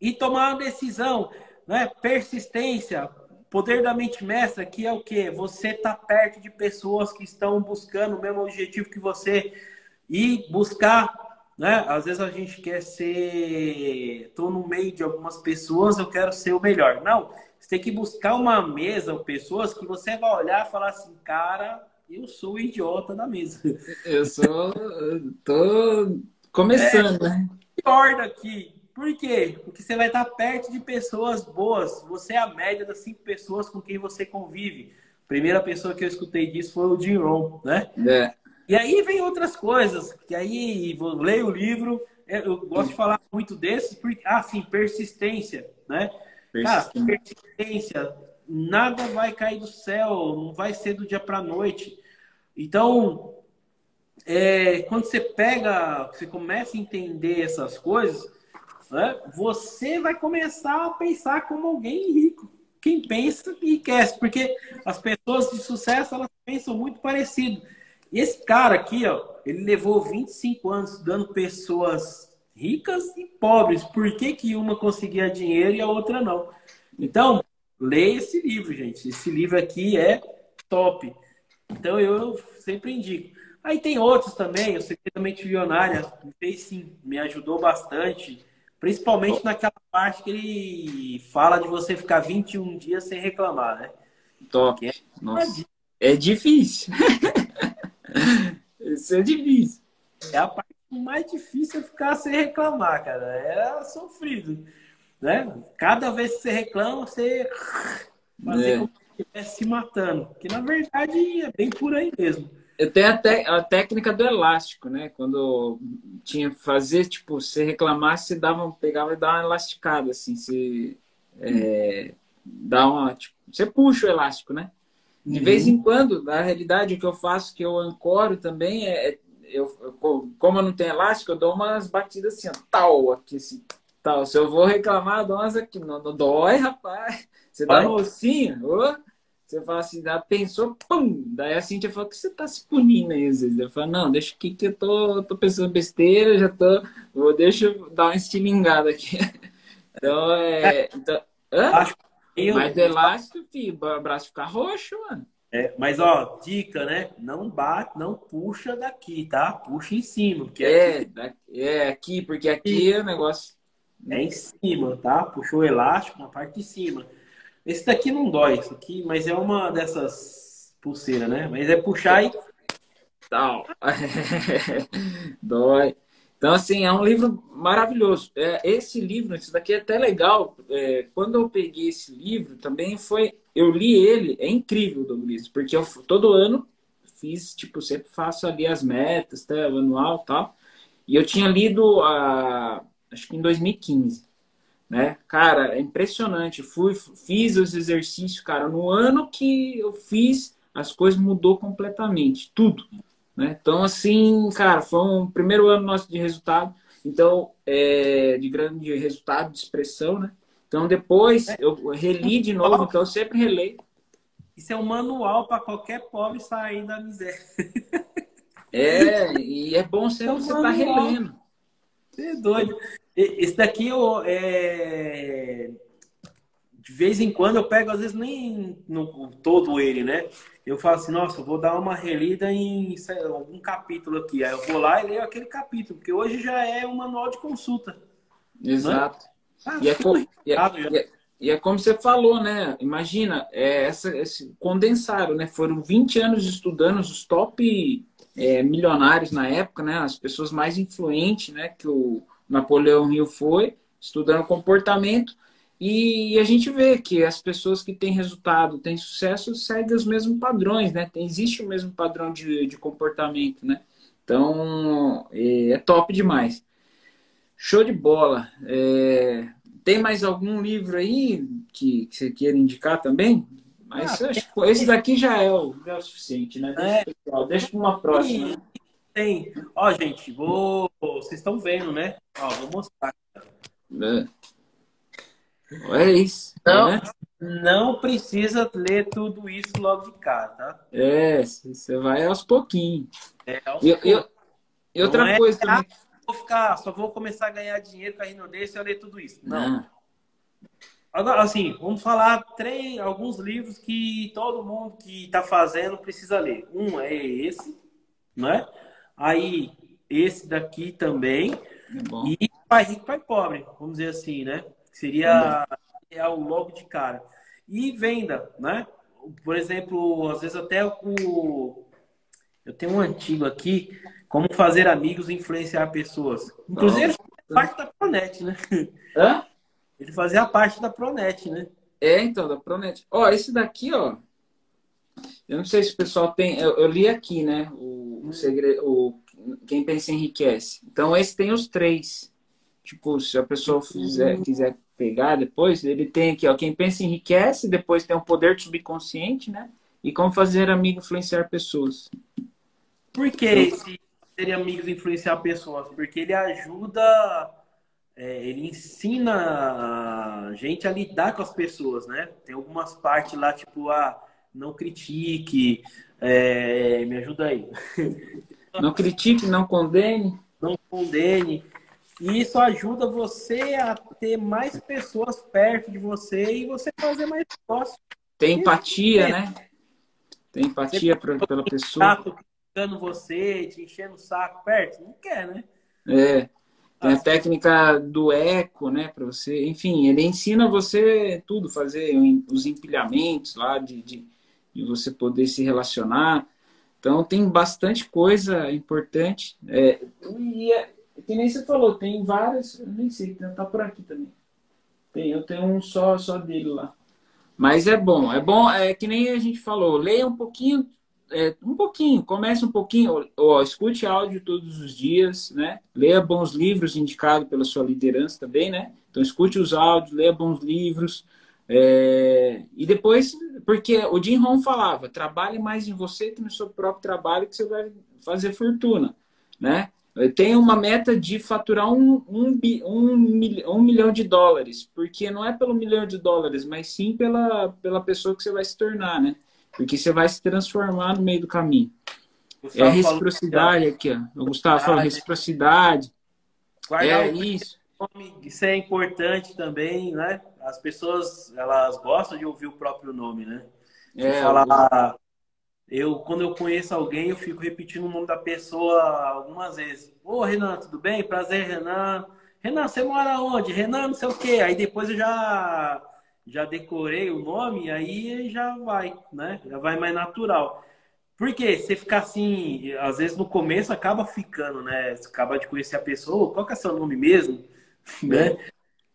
e tomar uma decisão, né? Persistência. poder da mente mestra aqui é o que? Você tá perto de pessoas que estão buscando o mesmo objetivo que você e buscar, né? Às vezes a gente quer ser, tô no meio de algumas pessoas, eu quero ser o melhor. Não, você tem que buscar uma mesa ou pessoas que você vai olhar e falar assim, cara, eu sou o idiota da mesa. Eu sou, tô começando, é, né? Pior daqui. Por quê? Porque você vai estar perto de pessoas boas. Você é a média das cinco pessoas com quem você convive. A primeira pessoa que eu escutei disso foi o Jim Rohn, né? É. E aí vem outras coisas, que aí vou ler o livro, eu gosto de falar muito desses, porque, ah, sim, persistência, né? Persistência. Cara, persistência, nada vai cair do céu, não vai ser do dia para noite. Então, é, quando você pega, você começa a entender essas coisas, né, você vai começar a pensar como alguém rico. Quem pensa e quer, porque as pessoas de sucesso elas pensam muito parecido. E esse cara aqui, ó, ele levou 25 anos estudando pessoas ricas e pobres. Por que, que uma conseguia dinheiro e a outra não? Então, leia esse livro, gente. Esse livro aqui é top. Então, eu sempre indico. Aí tem outros também, o Segredo Mente Milionária, me fez sim, me ajudou bastante. Principalmente naquela parte que ele fala de você ficar 21 dias sem reclamar, né? Top. É, Nossa. é difícil. Isso é difícil. É a parte mais difícil é ficar sem reclamar, cara. É sofrido. Né? Cada vez que você reclama, você fazer é. como se estivesse se matando. Que na verdade é bem por aí mesmo. Eu tenho até a técnica do elástico, né? Quando tinha fazer, tipo, você reclamasse, você dava, pegava e dava uma elasticada, assim, você é, dá uma, tipo, você puxa o elástico, né? De uhum. vez em quando, na realidade, o que eu faço, que eu ancoro também, é, é eu, como eu não tenho elástico, eu dou umas batidas assim, ó, tal, aqui assim, tal. Se eu vou reclamar, dou umas aqui, não, não dói, rapaz. Você dá no ossinho, oh, você fala assim, dá, pensou, pum! Daí a Cintia falou que você tá se punindo aí, às vezes. Eu falo, não, deixa aqui que eu tô, tô pensando besteira, já tô, vou, deixa eu dar uma estilingada aqui. Então, é... Então, hã? Eu... Mas elástico, filho, o braço fica roxo, mano. É, mas ó, dica, né? Não bate, não puxa daqui, tá? Puxa em cima. Porque é, aqui... é aqui, porque aqui é o negócio. É em cima, tá? Puxou o elástico na parte de cima. Esse daqui não dói, isso aqui, mas é uma dessas pulseiras, né? Mas é puxar e. Tal. dói. Então, assim, é um livro maravilhoso. É, esse livro, isso daqui é até legal. É, quando eu peguei esse livro, também foi. Eu li ele, é incrível, Douglas, porque eu todo ano fiz, tipo, sempre faço ali as metas, tá, o anual e tal. E eu tinha lido, a, acho que em 2015, né? Cara, é impressionante. Fui, fiz os exercícios, cara. No ano que eu fiz, as coisas mudou completamente, tudo. Né? Então, assim, cara, foi um primeiro ano nosso de resultado, então, é, de grande resultado, de expressão, né? Então, depois eu reli de novo, então eu sempre releio. Isso é um manual para qualquer pobre sair da miséria. É, e é bom sempre é você estar tá relendo. Você é doido. Esse daqui eu, é... de vez em quando eu pego, às vezes nem no, todo ele, né? eu falo assim, nossa, eu vou dar uma relida em algum capítulo aqui. Aí eu vou lá e leio aquele capítulo, porque hoje já é um manual de consulta. Exato. Ah, e, é como, e, é, e, é, como você falou, né? Imagina, é, essa, esse condensaram, né? Foram 20 anos estudando os top é, milionários na época, né? As pessoas mais influentes, né? Que o Napoleão Hill foi, estudando comportamento. E a gente vê que as pessoas que têm resultado, têm sucesso, seguem os mesmos padrões, né? Tem, existe o mesmo padrão de, de comportamento, né? Então, é, é top demais. Show de bola. É, tem mais algum livro aí que, que você queira indicar também? Mas ah, acho que esse daqui já é o, já é o suficiente, né? Deixa, é. deixa para uma próxima. Tem. Ó, gente, vou. Vocês estão vendo, né? Ó, vou mostrar. É. É isso. Não, né? não precisa ler tudo isso logo de cara, tá? É, você vai aos pouquinhos. É, aos e, pouquinhos. e outra é, coisa também. Vou ficar, só vou começar a ganhar dinheiro com a Rino desse e eu ler tudo isso. Não. não. Agora, assim, vamos falar três, alguns livros que todo mundo que está fazendo precisa ler. Um é esse, né? Aí, esse daqui também. É e Pai Rico, Pai Pobre, vamos dizer assim, né? Seria é o logo de cara. E venda, né? Por exemplo, às vezes até o... Eu tenho um antigo aqui, Como Fazer Amigos e Influenciar Pessoas. Inclusive, parte da Pronet, né? Hã? Ele fazia parte da Pronet, né? É, então, da Pronet. Ó, esse daqui, ó. Eu não sei se o pessoal tem. Eu, eu li aqui, né? O, o segredo. O, quem pensa enriquece. Então, esse tem os três. Tipo, se a pessoa fizer, quiser pegar depois, ele tem aqui, ó. Quem pensa enriquece, depois tem o poder subconsciente, né? E como fazer amigo influenciar pessoas. Por que esse ser amigos influenciar pessoas? Porque ele ajuda é, ele ensina a gente a lidar com as pessoas, né? Tem algumas partes lá, tipo, ah, não critique, é, me ajuda aí. Não critique, não condene. Não condene. E isso ajuda você a ter mais pessoas perto de você e você fazer mais negócio. Tem empatia, né? Tem empatia pra, pela pessoa. Tá criticando você, te enchendo o saco perto. Não quer, né? É. Tem a técnica do eco, né, para você. Enfim, ele ensina você tudo, fazer os empilhamentos lá de, de, de você poder se relacionar. Então tem bastante coisa importante. É, e é, que nem você falou, tem várias, nem sei, tá por aqui também. Tem, eu tenho um só, só dele lá. Mas é bom, é bom, é que nem a gente falou, leia um pouquinho é, um pouquinho, comece um pouquinho, ó, escute áudio todos os dias, né? Leia bons livros indicados pela sua liderança também, né? Então escute os áudios, leia bons livros. É, e depois, porque o Jim Rohn falava, trabalhe mais em você que no seu próprio trabalho que você vai fazer fortuna, né? Tem uma meta de faturar um, um, um, um milhão de dólares, porque não é pelo milhão de dólares, mas sim pela, pela pessoa que você vai se tornar, né? Porque você vai se transformar no meio do caminho. Gustavo é reciprocidade aqui, ó. O Gustavo falou reciprocidade. é isso. Isso é importante também, né? As pessoas, elas gostam de ouvir o próprio nome, né? É, falar, eu, quando eu conheço alguém, eu fico repetindo o nome da pessoa algumas vezes. Ô, Renan, tudo bem? Prazer, Renan. Renan, você mora onde? Renan, não sei o quê. Aí depois eu já já decorei o nome, aí já vai, né? Já vai mais natural. Porque você ficar assim, às vezes no começo acaba ficando, né? Você acaba de conhecer a pessoa, qual que é seu nome mesmo? né?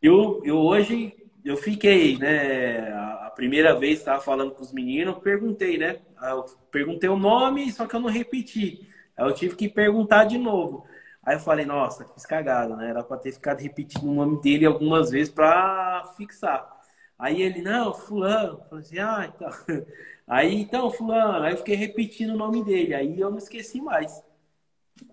Eu, eu hoje, eu fiquei, né? A primeira vez estava falando com os meninos, perguntei, né? Eu perguntei o nome, só que eu não repeti. Aí eu tive que perguntar de novo. Aí eu falei, nossa, fiz cagada, né? Era para ter ficado repetindo o nome dele algumas vezes para fixar. Aí ele, não, fulano. Eu falei assim, ah, então. Aí, então, fulano. Aí eu fiquei repetindo o nome dele. Aí eu não esqueci mais.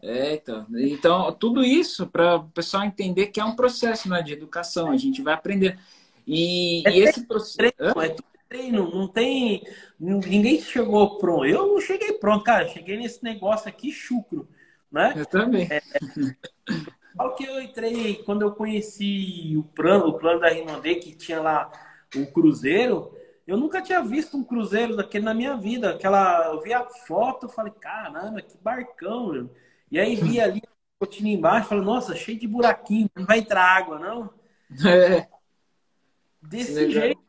É, então. Então, tudo isso para o pessoal entender que é um processo né, de educação. A gente vai aprender. E, é e esse processo. É tudo treino. Não tem. Ninguém chegou pronto. Eu não cheguei pronto, cara. Cheguei nesse negócio aqui chucro. Né? Eu também. É, Falo que eu entrei, quando eu conheci o plano, o plano da Rinode, que tinha lá um cruzeiro, eu nunca tinha visto um cruzeiro daquele na minha vida. Aquela, eu vi a foto, falei, caramba, que barcão, meu. E aí vi ali a cortina embaixo, falei, nossa, cheio de buraquinho, não vai entrar água, não? É. Desse jeito.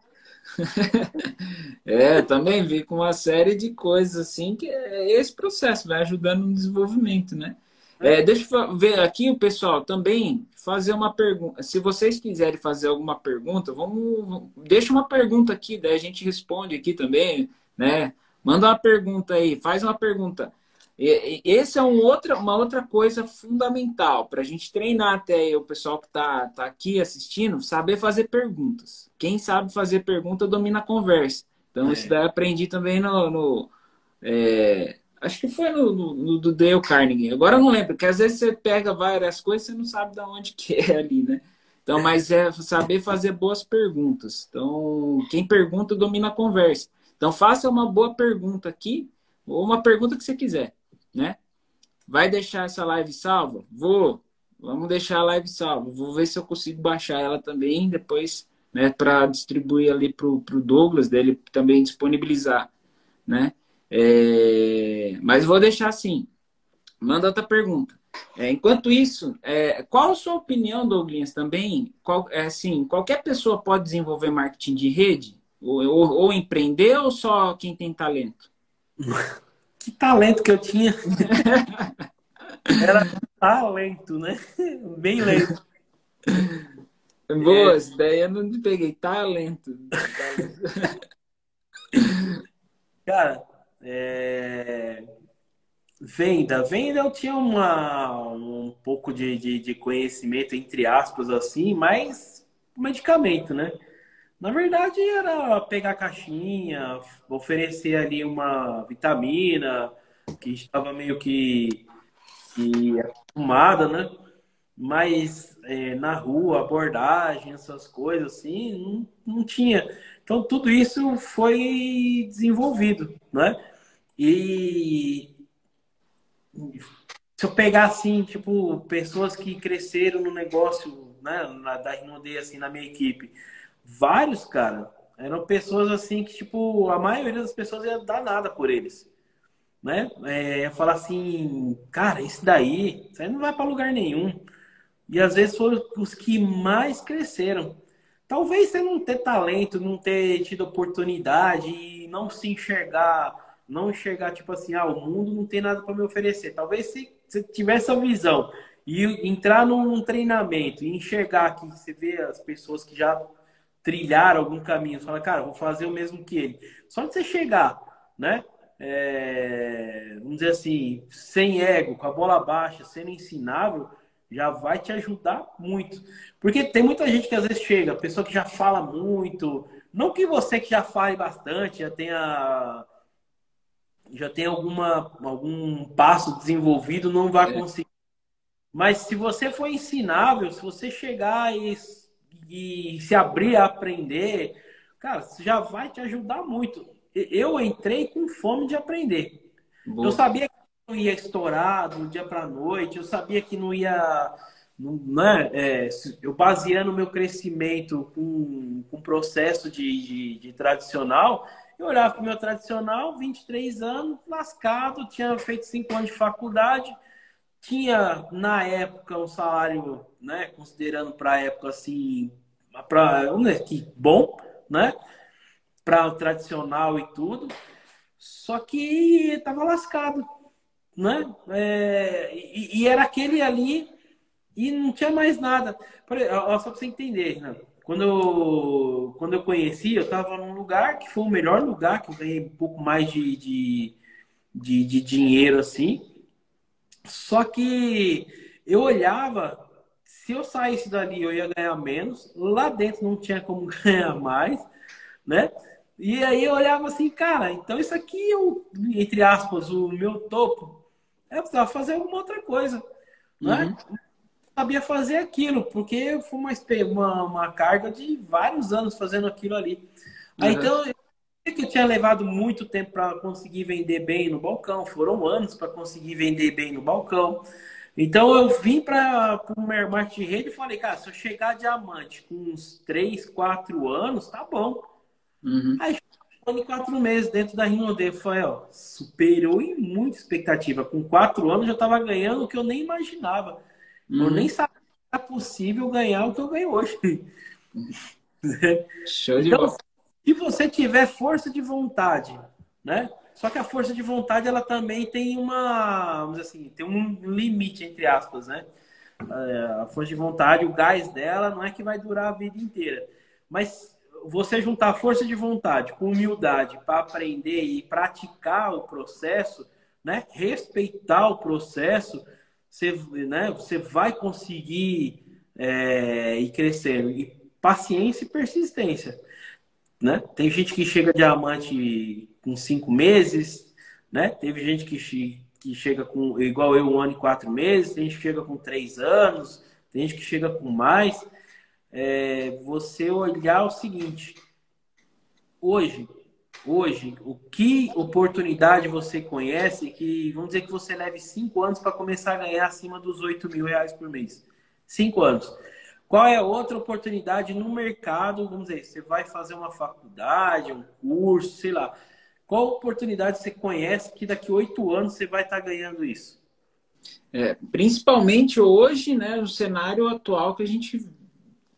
é, também vi com uma série de coisas assim que é esse processo vai ajudando no desenvolvimento, né? É, deixa eu ver aqui o pessoal também fazer uma pergunta. Se vocês quiserem fazer alguma pergunta, vamos deixa uma pergunta aqui, daí a gente responde aqui também, né? Manda uma pergunta aí, faz uma pergunta. E, esse é um outra, uma outra coisa fundamental para a gente treinar até o pessoal que está tá aqui assistindo, saber fazer perguntas. Quem sabe fazer pergunta domina a conversa. Então, é. isso daí eu aprendi também no, no é, Acho que foi no, no, no, do Dale Carnegie. Agora eu não lembro, porque às vezes você pega várias coisas e você não sabe de onde que é ali, né? Então, mas é saber fazer boas perguntas. Então, quem pergunta domina a conversa. Então, faça uma boa pergunta aqui, ou uma pergunta que você quiser, né? Vai deixar essa live salva? Vou. Vamos deixar a live salva. Vou ver se eu consigo baixar ela também. Depois né, para distribuir ali para o Douglas, dele também disponibilizar, né? É, mas vou deixar assim. Manda outra pergunta. É, enquanto isso, é, qual a sua opinião, Douglas, também? Qual, é, assim, qualquer pessoa pode desenvolver marketing de rede? Ou, ou, ou empreender ou só quem tem talento? Que talento que eu tinha! Era talento, né? Bem lento. Boa, é... daí eu não peguei. Talento. Cara, é... venda. Venda eu tinha uma, um pouco de, de, de conhecimento, entre aspas, assim, mas medicamento, né? Na verdade, era pegar a caixinha, oferecer ali uma vitamina que estava meio que, que acostumada, né? Mas é, na rua, abordagem, essas coisas assim, não, não tinha. Então, tudo isso foi desenvolvido, né? E se eu pegar assim, tipo, pessoas que cresceram no negócio, né, da Rinode, assim, na minha equipe, vários, cara, eram pessoas assim que, tipo, a maioria das pessoas ia dar nada por eles. Né? É, falar assim, cara, isso daí, isso aí não vai para lugar nenhum. E às vezes foram os que mais cresceram. Talvez você não ter talento, não ter tido oportunidade não se enxergar, não enxergar tipo assim, ah, o mundo não tem nada para me oferecer. Talvez se você tivesse a visão e entrar num treinamento e enxergar que você vê as pessoas que já trilhar algum caminho, você fala, cara, vou fazer o mesmo que ele. Só de você chegar, né? É, vamos dizer assim, sem ego, com a bola baixa, sendo ensinável, já vai te ajudar muito. Porque tem muita gente que às vezes chega, pessoa que já fala muito, não que você que já fale bastante, já tenha já tem alguma algum passo desenvolvido, não vai é. conseguir. Mas se você for ensinável, se você chegar e e se abrir a aprender, cara, já vai te ajudar muito. Eu entrei com fome de aprender. Boa. Eu sabia que não ia estourar do dia para noite, eu sabia que não ia. Não, né, é, eu baseando o meu crescimento com, com processo de, de, de tradicional, eu olhava para o meu tradicional, 23 anos, lascado, tinha feito 5 anos de faculdade, tinha na época um salário, né, considerando para a época assim, para um que bom, né? Para o tradicional e tudo. Só que tava lascado, né? É, e, e, era aquele ali e não tinha mais nada. Só para você entender, né? Quando eu, quando eu conheci, eu estava num lugar que foi o melhor lugar, que eu ganhei um pouco mais de, de, de, de dinheiro assim. Só que eu olhava se eu saísse dali, eu ia ganhar menos. Lá dentro não tinha como ganhar mais, né? E aí eu olhava assim, cara, então isso aqui é o, entre aspas, o meu topo. Eu precisava fazer alguma outra coisa, né? Uhum. Sabia fazer aquilo, porque foi uma, uma, uma, carga de vários anos fazendo aquilo ali. Uhum. Aí, então, eu que eu tinha levado muito tempo para conseguir vender bem no balcão, foram anos para conseguir vender bem no balcão. Então eu vim para o marketing de rede e falei, cara, se eu chegar diamante com uns 3, 4 anos, tá bom. Uhum. Aí em quatro meses dentro da Rinode, eu falei, ó, superou em muita expectativa. Com quatro anos eu estava ganhando o que eu nem imaginava. Uhum. Eu nem sabia que era possível ganhar o que eu ganho hoje. Show de então, bola. Se você tiver força de vontade, né? Só que a força de vontade, ela também tem uma, vamos assim, tem um limite, entre aspas, né? É, a força de vontade, o gás dela não é que vai durar a vida inteira. Mas você juntar força de vontade com humildade para aprender e praticar o processo, né? Respeitar o processo, você, né? você vai conseguir é, ir crescendo. E paciência e persistência. Né? Tem gente que chega diamante com cinco meses, né? Teve gente que, que chega com, igual eu, um ano e quatro meses, tem gente que chega com três anos, tem gente que chega com mais. É, você olhar o seguinte, hoje, hoje, o que oportunidade você conhece que, vamos dizer que você leve cinco anos para começar a ganhar acima dos 8 mil reais por mês. Cinco anos. Qual é outra oportunidade no mercado? Vamos dizer, você vai fazer uma faculdade, um curso, sei lá. Qual oportunidade você conhece que daqui oito anos você vai estar ganhando isso? É, principalmente hoje, né, no cenário atual que a gente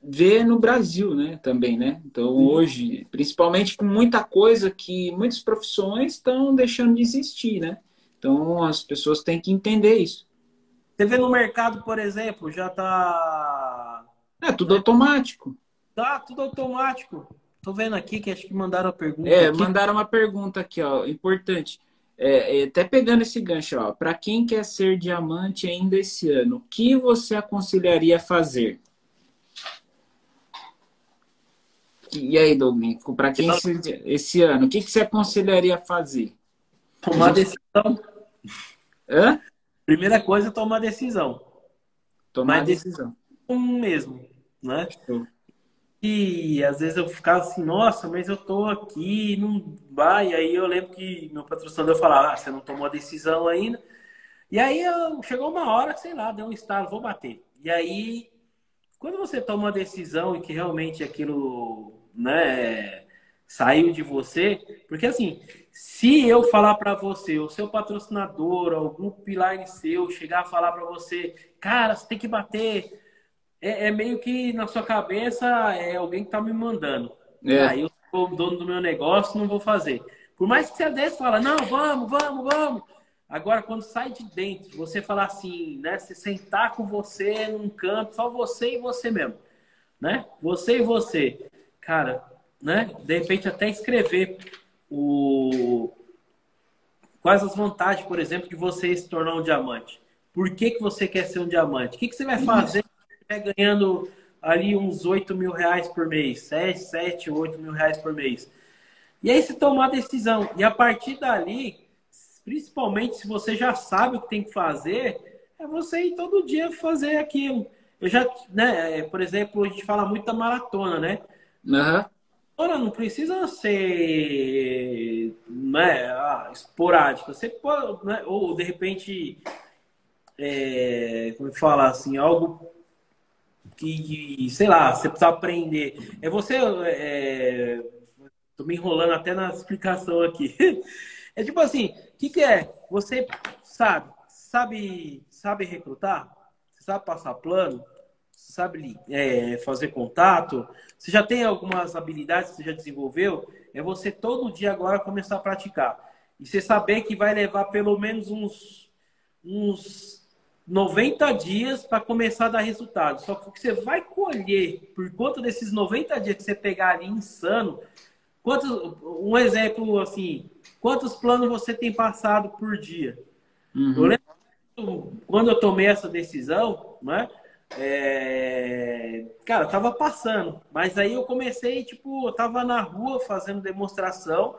vê no Brasil, né, também, né? Então, Sim. hoje, principalmente com muita coisa que muitas profissões estão deixando de existir, né? Então, as pessoas têm que entender isso. Você vê no mercado, por exemplo, já tá É tudo automático. Tá, tudo automático. Tô vendo aqui que acho que mandaram a pergunta. É, aqui. mandaram uma pergunta aqui, ó, importante. É, é, até pegando esse gancho, ó, para quem quer ser diamante ainda esse ano, o que você aconselharia a fazer? E aí, Douglas, para quem esse, esse, ano, o que, que você aconselharia a fazer? Tomar decisão. Hã? Primeira coisa, tomar decisão. Tomar decisão. Um mesmo, né? E às vezes eu ficava assim, nossa, mas eu tô aqui, não vai. Aí eu lembro que meu patrocinador falava, ah, você não tomou a decisão ainda. E aí eu, chegou uma hora, sei lá, deu um estalo, vou bater. E aí, quando você toma uma decisão e que realmente aquilo, né, saiu de você, porque assim, se eu falar para você, o seu patrocinador, algum pilar seu, chegar a falar para você, cara, você tem que bater é, é, meio que na sua cabeça é alguém que tá me mandando. É. Aí eu sou dono do meu negócio, não vou fazer. Por mais que você desse fala, não, vamos, vamos, vamos. Agora, quando sai de dentro, você falar assim, né? Você sentar com você num canto, só você e você mesmo, né? Você e você. Cara, né? De repente até escrever o quais as vantagens, por exemplo, de você se tornar um diamante. Por que, que você quer ser um diamante? O que, que você vai fazer ganhando ali uns 8 mil reais por mês, 7, 7, 8 mil reais por mês. E aí você tomar a decisão. E a partir dali, principalmente se você já sabe o que tem que fazer, é você ir todo dia fazer aquilo. Eu já, né, é, por exemplo, a gente fala muito da maratona, né? Uhum. Ora, não precisa ser né, ah, esporádica. Você pode, né, ou de repente, é, como fala assim, algo que, sei lá, você precisa aprender. É você. É, tô me enrolando até na explicação aqui. É tipo assim, o que, que é? Você sabe, sabe, sabe recrutar? Sabe passar plano? Sabe é, fazer contato? Você já tem algumas habilidades que você já desenvolveu? É você todo dia agora começar a praticar. E você saber que vai levar pelo menos uns, uns 90 dias para começar a dar resultado. Só que o que você vai colher por conta desses 90 dias que você pegar ali insano, quantos, um exemplo assim, quantos planos você tem passado por dia? Uhum. Eu lembro quando eu tomei essa decisão, né? É... Cara, tava passando, mas aí eu comecei, tipo, eu tava na rua fazendo demonstração,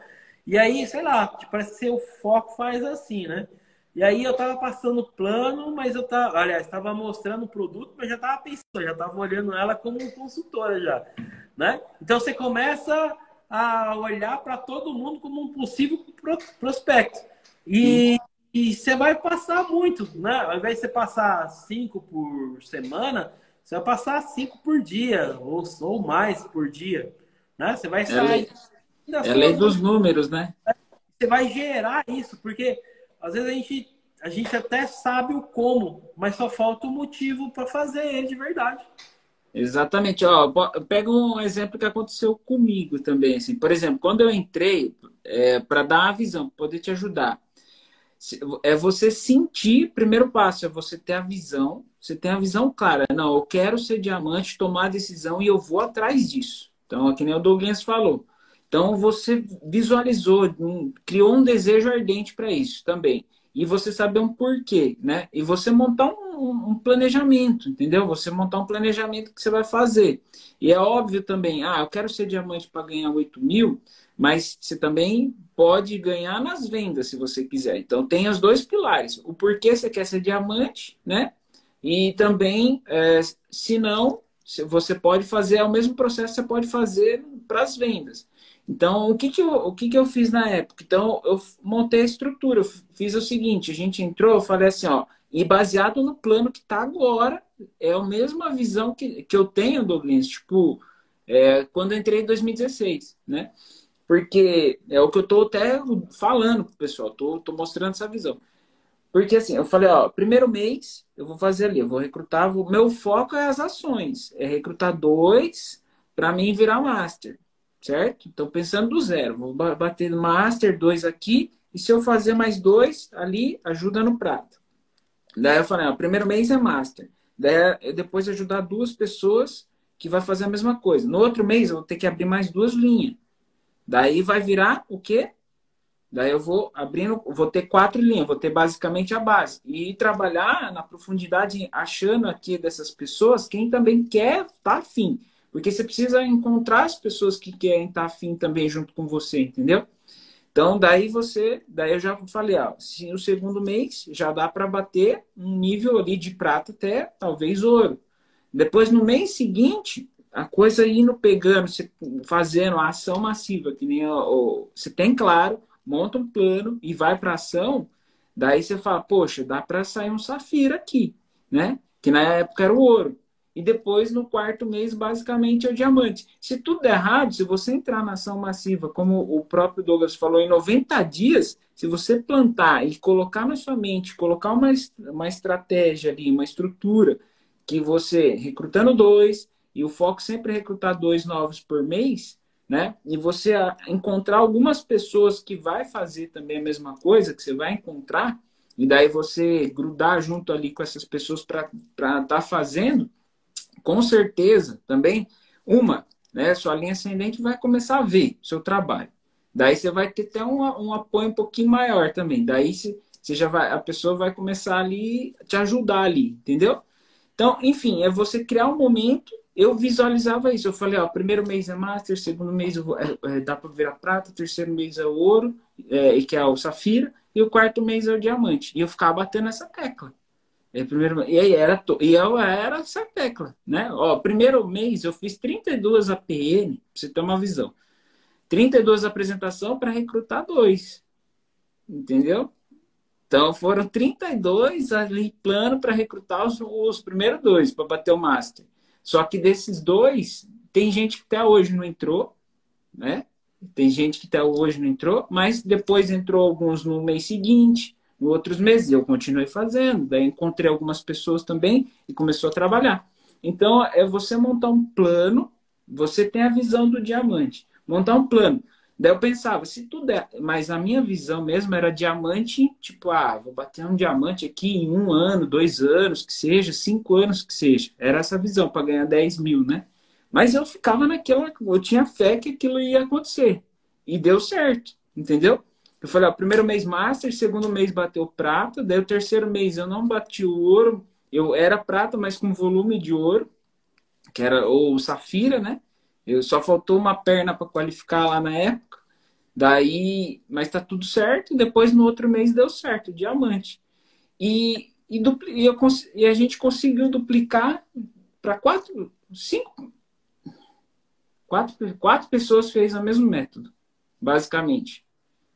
e aí, sei lá, tipo, parece que o foco faz assim, né? E aí eu tava passando o plano, mas eu tava, aliás, estava mostrando o produto, mas já tava pensando, já tava olhando ela como consultora já, né? Então você começa a olhar para todo mundo como um possível prospecto. E, e você vai passar muito, né? Ao invés de você passar cinco por semana, você vai passar cinco por dia, ou, ou mais por dia. Né? Você vai sair. É lei, é lei dos números, né? Você vai gerar isso, porque às vezes a gente, a gente até sabe o como, mas só falta o motivo para fazer ele de verdade. Exatamente. Ó, pega um exemplo que aconteceu comigo também. Assim. Por exemplo, quando eu entrei, é, para dar a visão, poder te ajudar, é você sentir, primeiro passo é você ter a visão, você tem a visão clara. Não, eu quero ser diamante, tomar a decisão e eu vou atrás disso. Então, aqui nem o Douglas falou. Então você visualizou, criou um desejo ardente para isso também. E você saber um porquê, né? E você montar um, um, planejamento, entendeu? Você montar um planejamento que você vai fazer. E é óbvio também, ah, eu quero ser diamante para ganhar 8 mil, mas você também pode ganhar nas vendas se você quiser. Então tem os dois pilares. O porquê você quer ser diamante, né? E também, é, se não, você pode fazer, é o mesmo processo que você pode fazer para as vendas. Então, o que, que, eu, o que, que eu fiz na época? Então, eu montei a estrutura. Eu fiz o seguinte: a gente entrou, eu falei assim, ó, E baseado no plano que está agora, é a mesma visão que, que eu tenho, Douglas, tipo, é, quando eu entrei em 2016, né? Porque é o que eu estou até falando pro pessoal, tô, tô mostrando essa visão. Porque assim, eu falei, ó, primeiro mês eu vou fazer ali, eu vou recrutar, vou, meu foco é as ações, é recrutar dois para mim virar master, certo? Então pensando do zero, vou bater master dois aqui e se eu fazer mais dois ali, ajuda no prato. Daí eu falei, ó, primeiro mês é master. Daí depois ajudar duas pessoas que vai fazer a mesma coisa. No outro mês eu vou ter que abrir mais duas linhas. Daí vai virar o quê? Daí eu vou abrindo, vou ter quatro linhas, vou ter basicamente a base. E trabalhar na profundidade, achando aqui dessas pessoas quem também quer tá afim. Porque você precisa encontrar as pessoas que querem estar tá afim também junto com você, entendeu? Então, daí você, daí eu já falei, ó, se no segundo mês já dá para bater um nível ali de prata até talvez ouro. Depois, no mês seguinte, a coisa indo pegando, fazendo a ação massiva, que nem o, você tem claro monta um plano e vai para ação, daí você fala, poxa, dá para sair um safira aqui, né? Que na época era o ouro. E depois, no quarto mês, basicamente é o diamante. Se tudo der errado, se você entrar na ação massiva, como o próprio Douglas falou, em 90 dias, se você plantar e colocar na sua mente, colocar uma, uma estratégia ali, uma estrutura, que você, recrutando dois, e o foco sempre é recrutar dois novos por mês, né? E você encontrar algumas pessoas que vai fazer também a mesma coisa, que você vai encontrar, e daí você grudar junto ali com essas pessoas para estar tá fazendo, com certeza também, uma, né? Sua linha ascendente vai começar a ver seu trabalho. Daí você vai ter até um, um apoio um pouquinho maior também. Daí você, você já vai, a pessoa vai começar ali te ajudar ali, entendeu? Então, enfim, é você criar um momento eu visualizava isso. Eu falei, ó, primeiro mês é master, segundo mês vou, é, é, dá para virar prata, terceiro mês é o ouro, é, que é o safira, e o quarto mês é o diamante. E eu ficava batendo essa tecla. É, primeiro, e era, e eu era essa tecla, né? Ó, primeiro mês eu fiz 32 APN, pra você ter uma visão. 32 apresentação para recrutar dois. Entendeu? Então foram 32 ali plano para recrutar os, os primeiros dois, para bater o master. Só que desses dois, tem gente que até hoje não entrou, né? Tem gente que até hoje não entrou, mas depois entrou alguns no mês seguinte, outros meses. Eu continuei fazendo, daí encontrei algumas pessoas também e começou a trabalhar. Então, é você montar um plano, você tem a visão do diamante. Montar um plano. Daí eu pensava, se tudo é. Mas a minha visão mesmo era diamante, tipo, ah, vou bater um diamante aqui em um ano, dois anos, que seja, cinco anos que seja. Era essa visão, para ganhar 10 mil, né? Mas eu ficava naquela. Eu tinha fé que aquilo ia acontecer. E deu certo, entendeu? Eu falei, ó, primeiro mês master, segundo mês bateu prata, daí o terceiro mês eu não bati o ouro, eu era prata, mas com volume de ouro, que era o safira, né? Eu só faltou uma perna para qualificar lá na época. Daí, mas tá tudo certo. Depois no outro mês deu certo, diamante. E, e, dupli, e, eu, e a gente conseguiu duplicar para quatro, cinco, quatro, quatro pessoas fez o mesmo método, basicamente.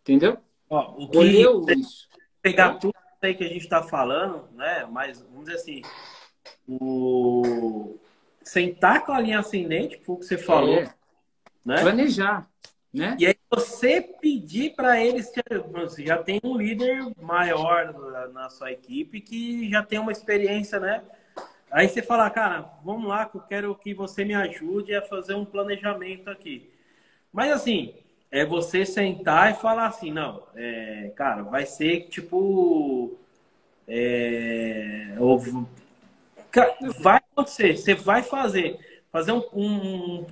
Entendeu? Ó, o que Olheu isso. Pegar tudo aí que a gente está falando, né? Mas vamos dizer assim, o sentar com a linha ascendente, foi o que você falou. É. Né? Planejar. Né? E aí você pedir para eles, você já tem um líder maior na sua equipe que já tem uma experiência, né? Aí você fala, cara, vamos lá que eu quero que você me ajude a fazer um planejamento aqui. Mas assim, é você sentar e falar assim, não, é, cara, vai ser tipo. É, vai acontecer, você vai fazer. Fazer um, um,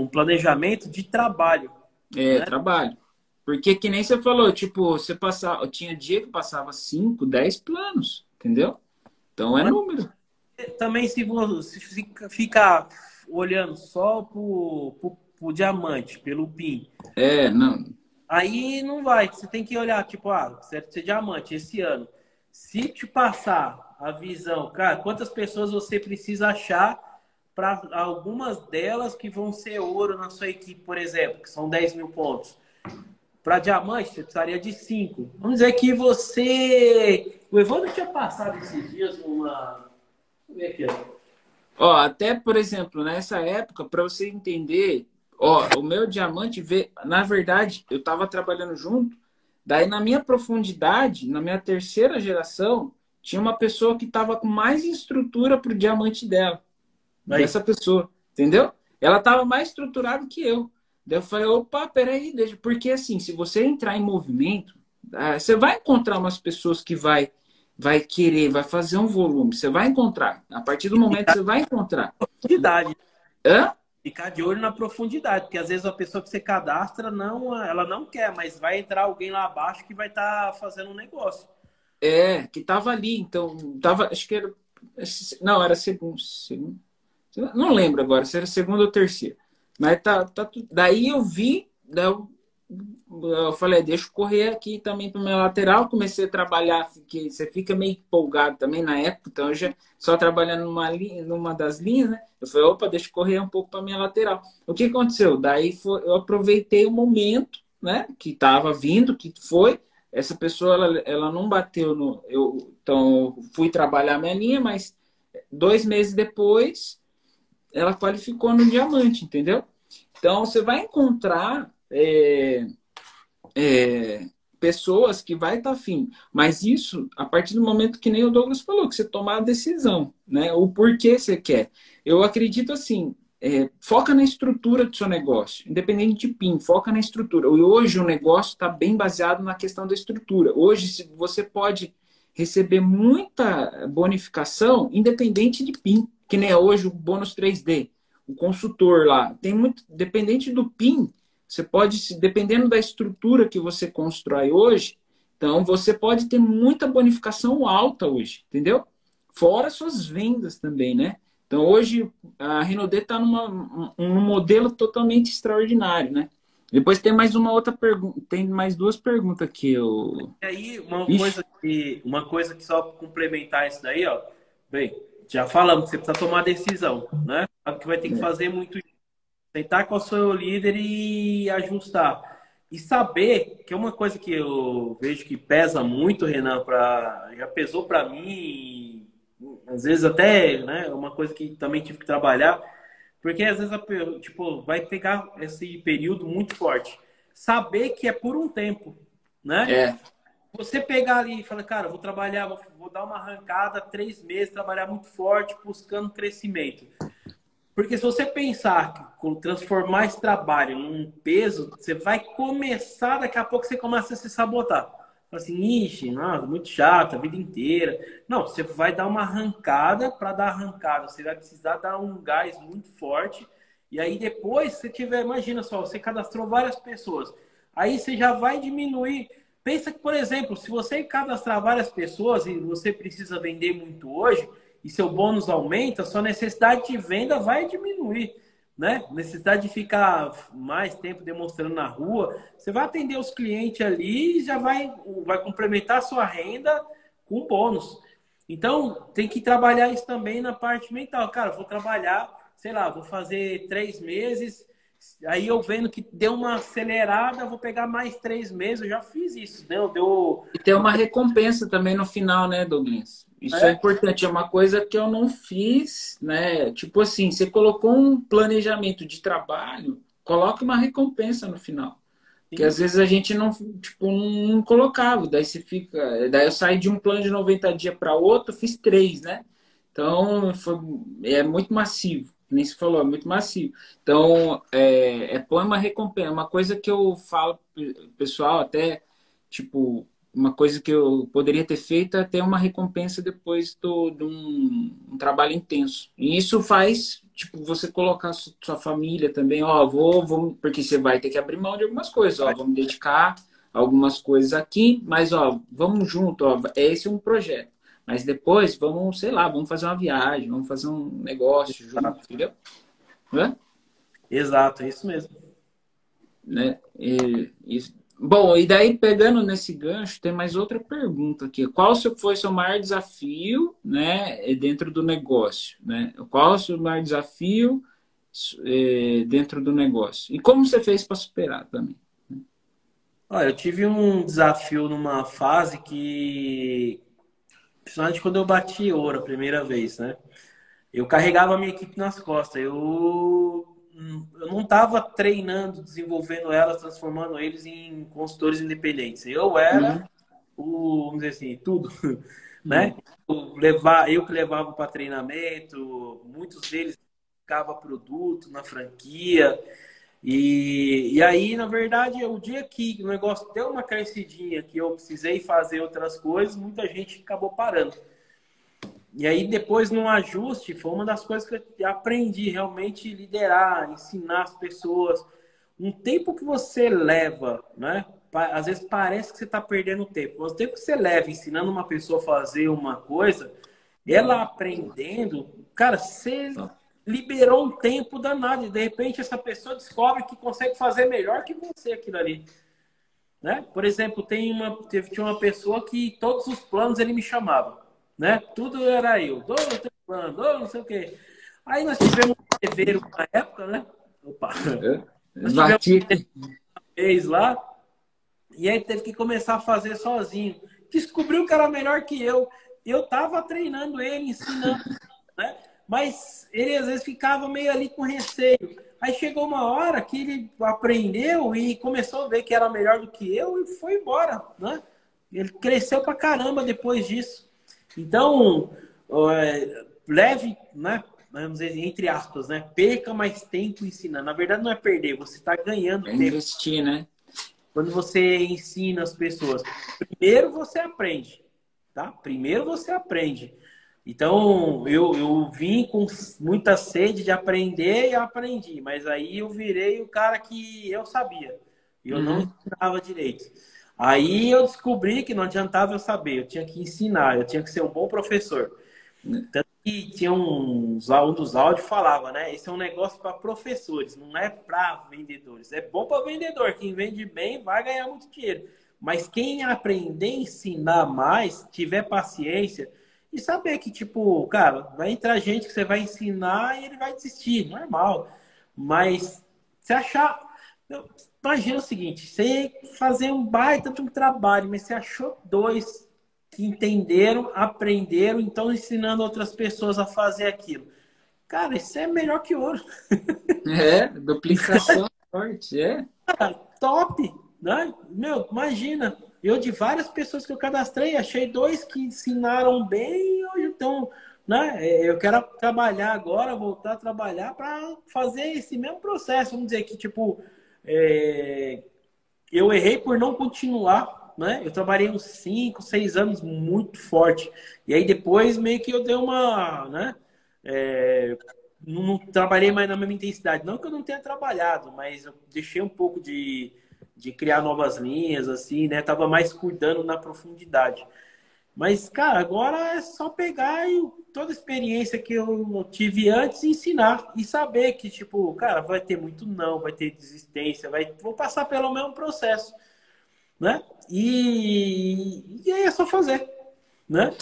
um planejamento de trabalho. É, né? trabalho. Porque que nem você falou, tipo, você passava, tinha dia que passava 5, 10 planos, entendeu? Então é Mas, número. Também se você ficar olhando só pro, pro, pro diamante, pelo PIN. É, não. Aí não vai. Você tem que olhar, tipo, ah, certo ser diamante esse ano. Se te passar a visão. Cara, quantas pessoas você precisa achar para algumas delas que vão ser ouro na sua equipe, por exemplo, que são 10 mil pontos. para diamante, você precisaria de 5. Vamos dizer que você. O Evandro tinha passado esses dias numa. Vamos ver aqui, ó. Ó, até, por exemplo, nessa época, para você entender, ó, o meu diamante, vê, na verdade, eu estava trabalhando junto, daí na minha profundidade, na minha terceira geração, tinha uma pessoa que estava com mais estrutura para o diamante dela. Aí. Dessa pessoa, entendeu? Ela estava mais estruturada que eu. Daí eu falei, opa, peraí, deixa. Porque assim, se você entrar em movimento, ah, você vai encontrar umas pessoas que vai vai querer, vai fazer um volume, você vai encontrar. A partir do momento que você vai encontrar. Profundidade. Hã? Ficar de olho na profundidade, porque às vezes a pessoa que você cadastra não, ela não quer, mas vai entrar alguém lá abaixo que vai estar tá fazendo um negócio. É, que tava ali, então, tava, acho que era não, era segundo, segundo não lembro agora se era segundo ou terceiro. Mas tá, tá daí eu vi, daí eu eu falei, deixa eu correr aqui também para minha lateral. Comecei a trabalhar, que você fica meio empolgado também na época, então eu já só trabalhando numa, linha, numa das linhas, né? Eu falei, opa, deixa eu correr um pouco para minha lateral. O que aconteceu? Daí foi, eu aproveitei o momento, né? Que estava vindo, que foi. Essa pessoa, ela, ela não bateu no. Eu, então, eu fui trabalhar minha linha, mas dois meses depois, ela qualificou no diamante, entendeu? Então, você vai encontrar é, é, pessoas que vai estar tá afim. Mas isso, a partir do momento que nem o Douglas falou, que você tomar a decisão, né? O porquê você quer. Eu acredito assim, é, foca na estrutura do seu negócio, independente de PIN, foca na estrutura. Hoje o negócio está bem baseado na questão da estrutura. Hoje você pode receber muita bonificação independente de PIN, que nem é hoje o bônus 3D, o consultor lá. Tem muito, dependente do PIN, você pode, dependendo da estrutura que você constrói hoje, então você pode ter muita bonificação alta hoje, entendeu? Fora suas vendas também, né? Então hoje a Renaudet está num modelo totalmente extraordinário, né? Depois tem mais uma outra pergunta, tem mais duas perguntas aqui. Eu... E aí, uma coisa, que, uma coisa que só complementar isso daí, ó. Bem, já falamos que você precisa tomar decisão, né? Sabe que vai ter que é. fazer muito sentar com o seu líder e ajustar. E saber, que é uma coisa que eu vejo que pesa muito, Renan, pra, já pesou para mim, às vezes até, né, uma coisa que também tive que trabalhar, porque às vezes, tipo, vai pegar esse período muito forte. Saber que é por um tempo, né? É. Você pegar ali e falar, cara, vou trabalhar, vou, vou dar uma arrancada, três meses, trabalhar muito forte, buscando crescimento. Porque se você pensar que transformar esse trabalho num peso, você vai começar, daqui a pouco você começa a se sabotar. Assim, ixi, não, muito chato a vida inteira. Não, você vai dar uma arrancada para dar arrancada. Você vai precisar dar um gás muito forte. E aí depois, você tiver, imagina só, você cadastrou várias pessoas. Aí você já vai diminuir. Pensa que, por exemplo, se você cadastrar várias pessoas e você precisa vender muito hoje, e seu bônus aumenta, sua necessidade de venda vai diminuir. Né? Necessidade de ficar mais tempo demonstrando na rua, você vai atender os clientes ali e já vai, vai complementar a sua renda com bônus. Então, tem que trabalhar isso também na parte mental. Cara, vou trabalhar, sei lá, vou fazer três meses, aí eu vendo que deu uma acelerada, vou pegar mais três meses. Eu já fiz isso, deu. deu... E tem uma recompensa também no final, né, Douglas? Isso é. é. importante, é uma coisa que eu não fiz, né? Tipo assim, você colocou um planejamento de trabalho, coloque uma recompensa no final. Porque às vezes a gente não, tipo, não colocava, daí você fica. Daí eu saí de um plano de 90 dias para outro, fiz três, né? Então foi, é muito massivo, nem se falou, é muito massivo. Então, é, é põe uma recompensa, uma coisa que eu falo, pessoal, até, tipo, uma coisa que eu poderia ter feito é ter uma recompensa depois do, de um, um, trabalho intenso. E isso faz, tipo, você colocar sua família também, ó, vou, vou, porque você vai ter que abrir mão de algumas coisas, ó, vamos dedicar algumas coisas aqui, mas, ó, vamos junto, ó, esse é um projeto. Mas depois, vamos, sei lá, vamos fazer uma viagem, vamos fazer um negócio junto, entendeu? Hã? Exato, é isso mesmo. Né? E, isso, Bom, e daí pegando nesse gancho, tem mais outra pergunta aqui. Qual foi seu maior desafio, né, dentro do negócio, né? Qual o seu maior desafio é, dentro do negócio? E como você fez para superar também? Olha, eu tive um desafio numa fase que, principalmente quando eu bati ouro a primeira vez, né? Eu carregava a minha equipe nas costas. Eu, eu não estava treinando, desenvolvendo elas, transformando eles em consultores independentes. Eu era uhum. o, vamos dizer assim, tudo, né? Eu, levar, eu que levava para treinamento, muitos deles ficava produto na franquia. E, e aí, na verdade, o dia que o negócio deu uma crescidinha, que eu precisei fazer outras coisas, muita gente acabou parando. E aí, depois, no ajuste, foi uma das coisas que eu aprendi realmente liderar, ensinar as pessoas. Um tempo que você leva, né? Às vezes parece que você está perdendo tempo. O tempo que você leva ensinando uma pessoa a fazer uma coisa, ela aprendendo, cara, você liberou um tempo danado. E de repente essa pessoa descobre que consegue fazer melhor que você aquilo ali. Né? Por exemplo, tem uma, teve, tinha uma pessoa que todos os planos ele me chamava. Né? Tudo era eu. Dou o plano, dou não sei o quê. Aí nós tivemos um fevereiro na época, né? Opa! É, nós tivemos uma vez lá. E aí teve que começar a fazer sozinho. Descobriu que era melhor que eu. Eu tava treinando ele, ensinando, né? Mas ele às vezes ficava meio ali com receio. Aí chegou uma hora que ele aprendeu e começou a ver que era melhor do que eu e foi embora, né? Ele cresceu pra caramba depois disso. Então, é, leve, né? Vamos dizer, entre aspas, né? Perca mais tempo ensinando. Na verdade, não é perder, você está ganhando é tempo. Investir, né? Quando você ensina as pessoas. Primeiro você aprende, tá? Primeiro você aprende. Então, eu, eu vim com muita sede de aprender e aprendi, mas aí eu virei o cara que eu sabia. E eu uhum. não ensinava direito. Aí eu descobri que não adiantava eu saber, eu tinha que ensinar, eu tinha que ser um bom professor. Tanto que tinha uns, um dos áudios falava, né? Esse é um negócio para professores, não é para vendedores. É bom para vendedor, quem vende bem vai ganhar muito dinheiro. Mas quem aprender a ensinar mais, tiver paciência, e saber que, tipo, cara, vai entrar gente que você vai ensinar e ele vai desistir, normal. Mas você achar. Imagina o seguinte: você fazer um baita de um trabalho, mas você achou dois que entenderam, aprenderam, então ensinando outras pessoas a fazer aquilo. Cara, isso é melhor que ouro. É, duplicação forte, é. Cara, top, né? Meu, imagina. Eu, de várias pessoas que eu cadastrei, achei dois que ensinaram bem e hoje. Né? É, eu quero trabalhar agora, voltar a trabalhar para fazer esse mesmo processo. Vamos dizer que, tipo, é... eu errei por não continuar. Né? Eu trabalhei uns 5, 6 anos muito forte. E aí depois meio que eu dei uma. Né? É... Não, não trabalhei mais na mesma intensidade. Não que eu não tenha trabalhado, mas eu deixei um pouco de de criar novas linhas, assim, né? Tava mais cuidando na profundidade. Mas, cara, agora é só pegar e toda a experiência que eu tive antes ensinar e saber que, tipo, cara, vai ter muito não, vai ter desistência, vai, vou passar pelo mesmo processo, né? E, e aí é só fazer né?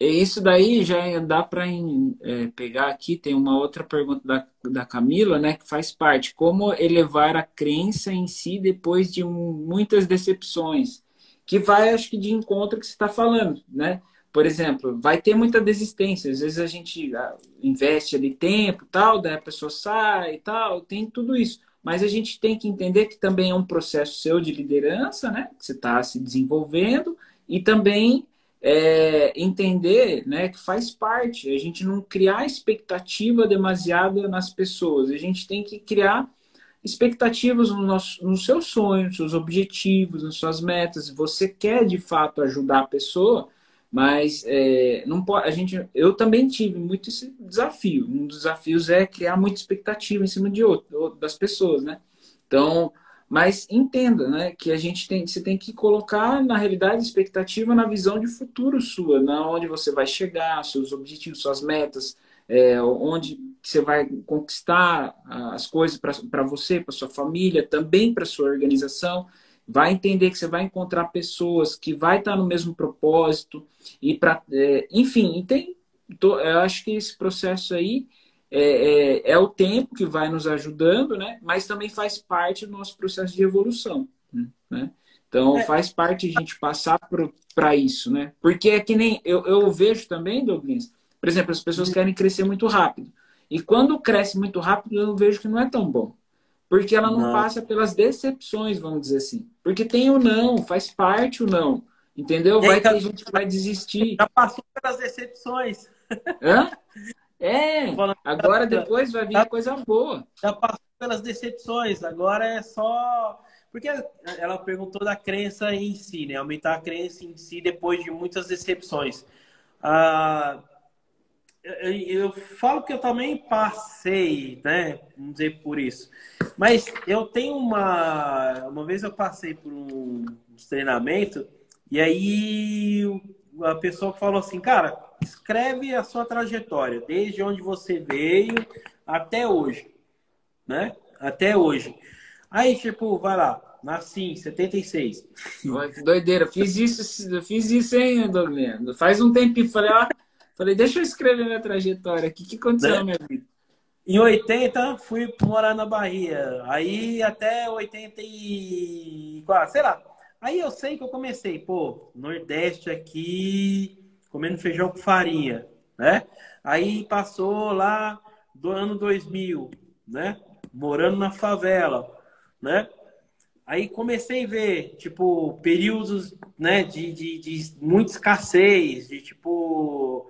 Isso daí já dá para é, pegar aqui, tem uma outra pergunta da, da Camila, né, que faz parte. Como elevar a crença em si depois de um, muitas decepções? Que vai, acho que, de encontro que você está falando, né? Por exemplo, vai ter muita desistência. Às vezes a gente ah, investe ali tempo, tal, daí a pessoa sai e tal, tem tudo isso. Mas a gente tem que entender que também é um processo seu de liderança, né? Que você está se desenvolvendo e também é, entender né, que faz parte, a gente não criar expectativa demasiada nas pessoas, a gente tem que criar expectativas no nosso, nos seus sonhos, seus objetivos, nas suas metas. Você quer de fato ajudar a pessoa, mas é, não pode, a gente, eu também tive muito esse desafio. Um dos desafios é criar muita expectativa em cima de outro, das pessoas, né? Então, mas entenda, né, que a gente tem, você tem que colocar na realidade expectativa na visão de futuro sua, na onde você vai chegar, seus objetivos, suas metas, é, onde você vai conquistar as coisas para você, para sua família, também para sua organização. Vai entender que você vai encontrar pessoas que vai estar no mesmo propósito e para, é, enfim, tem, eu acho que esse processo aí é, é, é, o tempo que vai nos ajudando, né? mas também faz parte do nosso processo de evolução. Né? Então, é. faz parte a gente passar para isso, né? Porque é que nem eu, eu vejo também, Douglas, por exemplo, as pessoas uhum. querem crescer muito rápido. E quando cresce muito rápido, eu vejo que não é tão bom. Porque ela não, não. passa pelas decepções, vamos dizer assim. Porque tem o não, faz parte o não. Entendeu? Vai ter gente que vai desistir. Já passou pelas decepções. Hã? É, agora depois vai vir coisa boa. Já passou pelas decepções, agora é só porque ela perguntou da crença em si, né? Aumentar a crença em si depois de muitas decepções. Ah, eu, eu falo que eu também passei, né? Vamos dizer por isso. Mas eu tenho uma. Uma vez eu passei por um treinamento e aí a pessoa falou assim, cara, escreve a sua trajetória, desde onde você veio até hoje, né? Até hoje. Aí, tipo, vai lá, nasci em 76. Que doideira, fiz isso, fiz isso, hein, Douglas? Faz um tempinho, falei, ó, falei, deixa eu escrever minha trajetória aqui, o que aconteceu né? na minha vida? Em 80, fui morar na Bahia. Aí até 84, sei lá. Aí eu sei que eu comecei, pô, Nordeste aqui, comendo feijão com farinha, né? Aí passou lá do ano 2000, né? Morando na favela né? Aí comecei a ver, tipo, períodos, né, de, de, de muita escassez, de, tipo,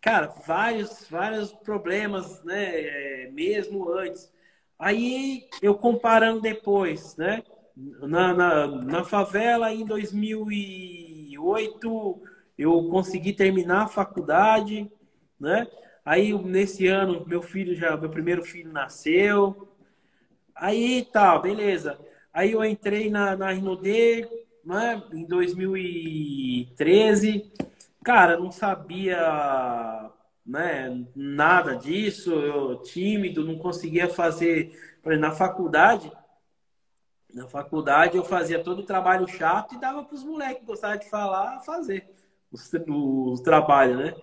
cara, vários, vários problemas, né, é, mesmo antes. Aí, eu comparando depois, né, na, na, na favela, em 2008, eu consegui terminar a faculdade, né, Aí, nesse ano, meu filho já, meu primeiro filho nasceu, Aí tá, beleza. Aí eu entrei na, na Rinode, né, em 2013. Cara, não sabia né, nada disso, eu tímido, não conseguia fazer. Na faculdade, na faculdade eu fazia todo o trabalho chato e dava para os moleques que gostavam de falar fazer o, o trabalho, né?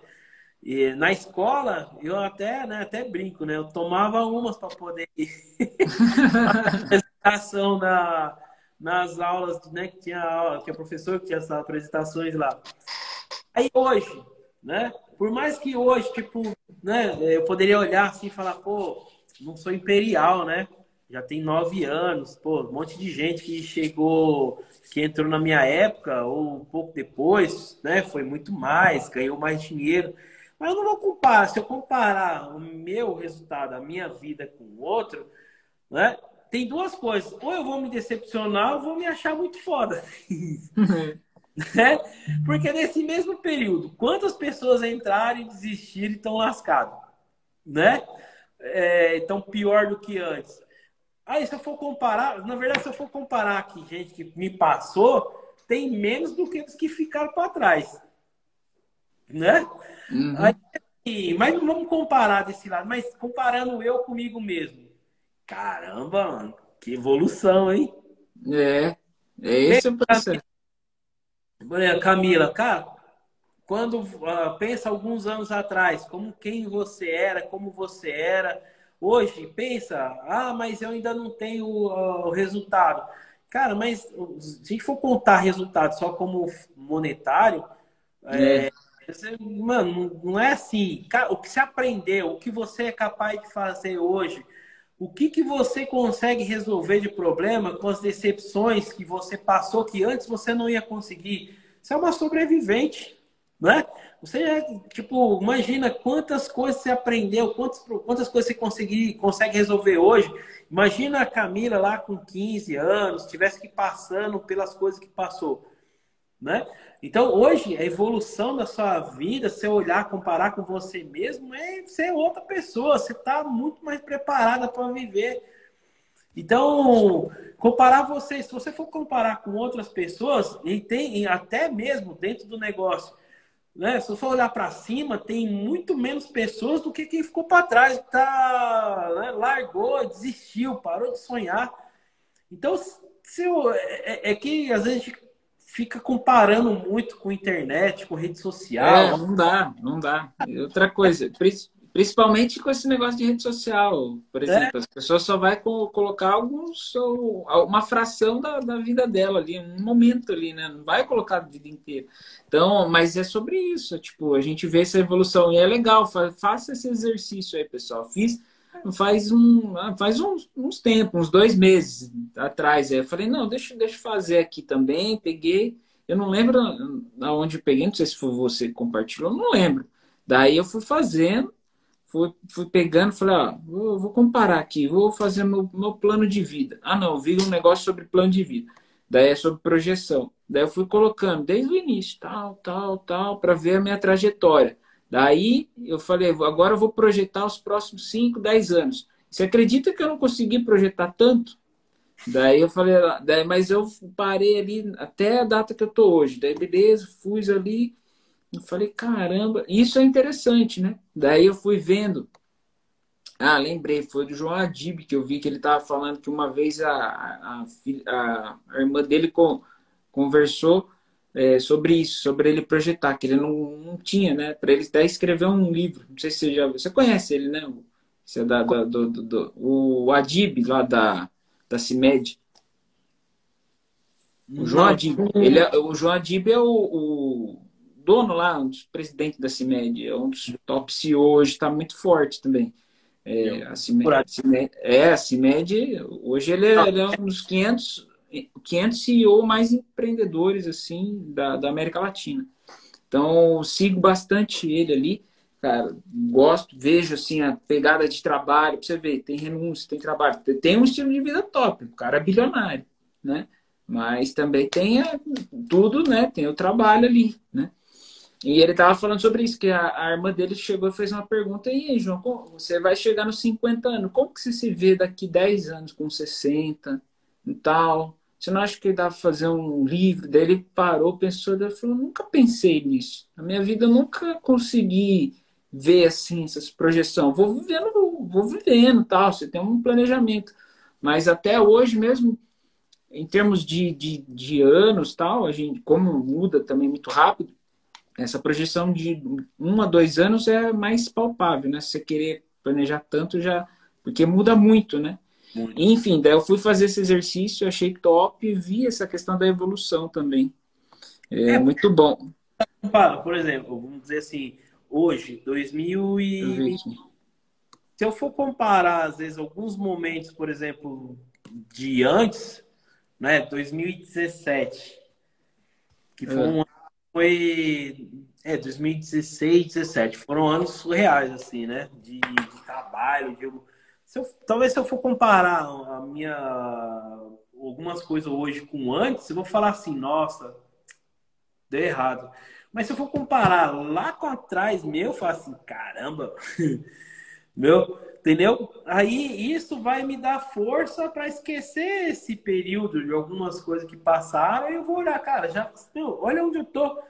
E na escola, eu até, né, até brinco, né? Eu tomava umas para poder apresentação na, nas aulas, né, que tinha que a professora que tinha essas apresentações lá. Aí hoje, né? Por mais que hoje, tipo, né, eu poderia olhar assim e falar, pô, não sou imperial, né? Já tem nove anos, pô, um monte de gente que chegou, que entrou na minha época ou um pouco depois, né? Foi muito mais, ganhou mais dinheiro. Mas eu não vou comparar. Se eu comparar o meu resultado, a minha vida com o outro, né? Tem duas coisas. Ou eu vou me decepcionar ou vou me achar muito foda. né? Porque nesse mesmo período, quantas pessoas entraram e desistiram e estão lascados? Né? É, então, pior do que antes. Aí, se eu for comparar, na verdade, se eu for comparar aqui, gente que me passou, tem menos do que os que ficaram para trás né? Uhum. Aí, mas não vamos comparar desse lado, mas comparando eu comigo mesmo. Caramba, mano, que evolução, hein? É, é esse o processo. Camila, cara, quando uh, pensa alguns anos atrás, como quem você era, como você era, hoje pensa, ah, mas eu ainda não tenho uh, o resultado. Cara, mas se a gente for contar resultado só como monetário, é. É, você, mano, não é assim. O que você aprendeu, o que você é capaz de fazer hoje, o que, que você consegue resolver de problema com as decepções que você passou que antes você não ia conseguir. Você é uma sobrevivente, né? Você é, tipo, imagina quantas coisas você aprendeu, quantas, quantas coisas você conseguir, consegue resolver hoje. Imagina a Camila lá com 15 anos, tivesse que passando pelas coisas que passou, né? Então, hoje, a evolução da sua vida, se olhar, comparar com você mesmo, é ser outra pessoa. Você está muito mais preparada para viver. Então, comparar você, se você for comparar com outras pessoas, e tem até mesmo dentro do negócio, né? Se você olhar para cima, tem muito menos pessoas do que quem ficou para trás, tá, né? largou, desistiu, parou de sonhar. Então, se eu, é, é, que às vezes a gente fica comparando muito com internet, com rede social. É, não dá, não dá. Outra coisa, Principalmente com esse negócio de rede social, por exemplo. É. As pessoas só vai colocar alguns, uma fração da, da vida dela ali, um momento ali, né? Não vai colocar a vida inteira. Então, mas é sobre isso. Tipo, a gente vê essa evolução e é legal. Faça esse exercício aí, pessoal. Fiz faz um faz uns, uns tempos, uns dois meses atrás. Aí eu falei, não, deixa, deixa eu fazer aqui também. Peguei, eu não lembro aonde peguei, não sei se foi você que compartilhou, não lembro. Daí eu fui fazendo fui, fui pegando, falei, ó, vou, vou comparar aqui, vou fazer meu, meu plano de vida. Ah, não, vi um negócio sobre plano de vida. Daí é sobre projeção. Daí eu fui colocando desde o início, tal, tal, tal, para ver a minha trajetória. Daí eu falei, agora eu vou projetar os próximos 5, 10 anos. Você acredita que eu não consegui projetar tanto? Daí eu falei, daí, mas eu parei ali até a data que eu tô hoje. Daí, beleza, fui ali, eu falei, caramba, isso é interessante, né? Daí eu fui vendo. Ah, lembrei, foi do João Adib que eu vi que ele estava falando que uma vez a, a, a, a irmã dele com, conversou é, sobre isso, sobre ele projetar, que ele não, não tinha, né? Para ele até escrever um livro. Não sei se você já você conhece ele, né? Você é da, da do, do, do, o Adib lá da, da CIMED. O João Adib. Ele é, o João Adib é o, o dono lá, um dos presidentes da CIMED, é um dos top CEO hoje, está muito forte também. É, a CIMED, a CIMED, é, a CIMED, hoje ele é, ele é, um dos 500, 500 CEO mais empreendedores, assim, da, da América Latina. Então, sigo bastante ele ali, cara, gosto, vejo, assim, a pegada de trabalho, pra você ver, tem renúncia, tem trabalho, tem um estilo de vida top, o cara é bilionário, né? Mas também tem tudo, né? Tem o trabalho ali, né? E ele estava falando sobre isso, que a, a, irmã dele chegou e fez uma pergunta, e aí, João, como, você vai chegar nos 50 anos, como que você se vê daqui 10 anos, com 60 e tal? Você não acha que dá para fazer um livro? Daí ele parou, pensou, daí falou, nunca pensei nisso. Na minha vida eu nunca consegui ver assim, essas projeções. Vou vivendo, vou vivendo tal, você tem um planejamento. Mas até hoje mesmo, em termos de, de, de anos tal, a gente, como muda também muito rápido, essa projeção de um a dois anos é mais palpável, né? Se você querer planejar tanto, já. Porque muda muito, né? Muito. Enfim, daí eu fui fazer esse exercício, achei top e vi essa questão da evolução também. É, é muito bom. Por exemplo, vamos dizer assim, hoje, 2020. Se eu for comparar, às vezes, alguns momentos, por exemplo, de antes, né, 2017, que foi é. um foi é, 2016, 2017. Foram anos surreais, assim, né? De, de trabalho, de... Se eu, talvez se eu for comparar a minha algumas coisas hoje com antes, eu vou falar assim, nossa, deu errado. Mas se eu for comparar lá com atrás, meu, eu falo assim, caramba, meu, entendeu? Aí isso vai me dar força para esquecer esse período de algumas coisas que passaram e eu vou olhar, cara, já, meu, olha onde eu tô.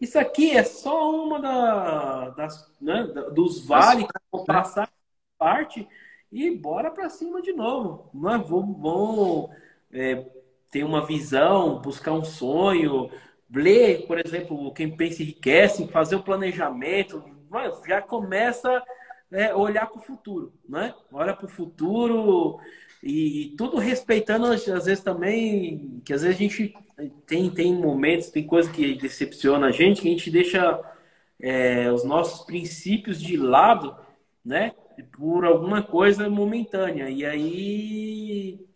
Isso aqui é só uma da, das, né, dos vales que vão passar parte e bora para cima de novo. Né? Vamos, vamos é, ter uma visão, buscar um sonho, ler, por exemplo, quem pensa enriquece, fazer o planejamento, já começa é, olhar para o futuro, né? Olha para o futuro e, e, tudo respeitando, às vezes também, que às vezes a gente tem, tem momentos, tem coisa que decepciona a gente, que a gente deixa é, os nossos princípios de lado, né? Por alguma coisa momentânea. E aí,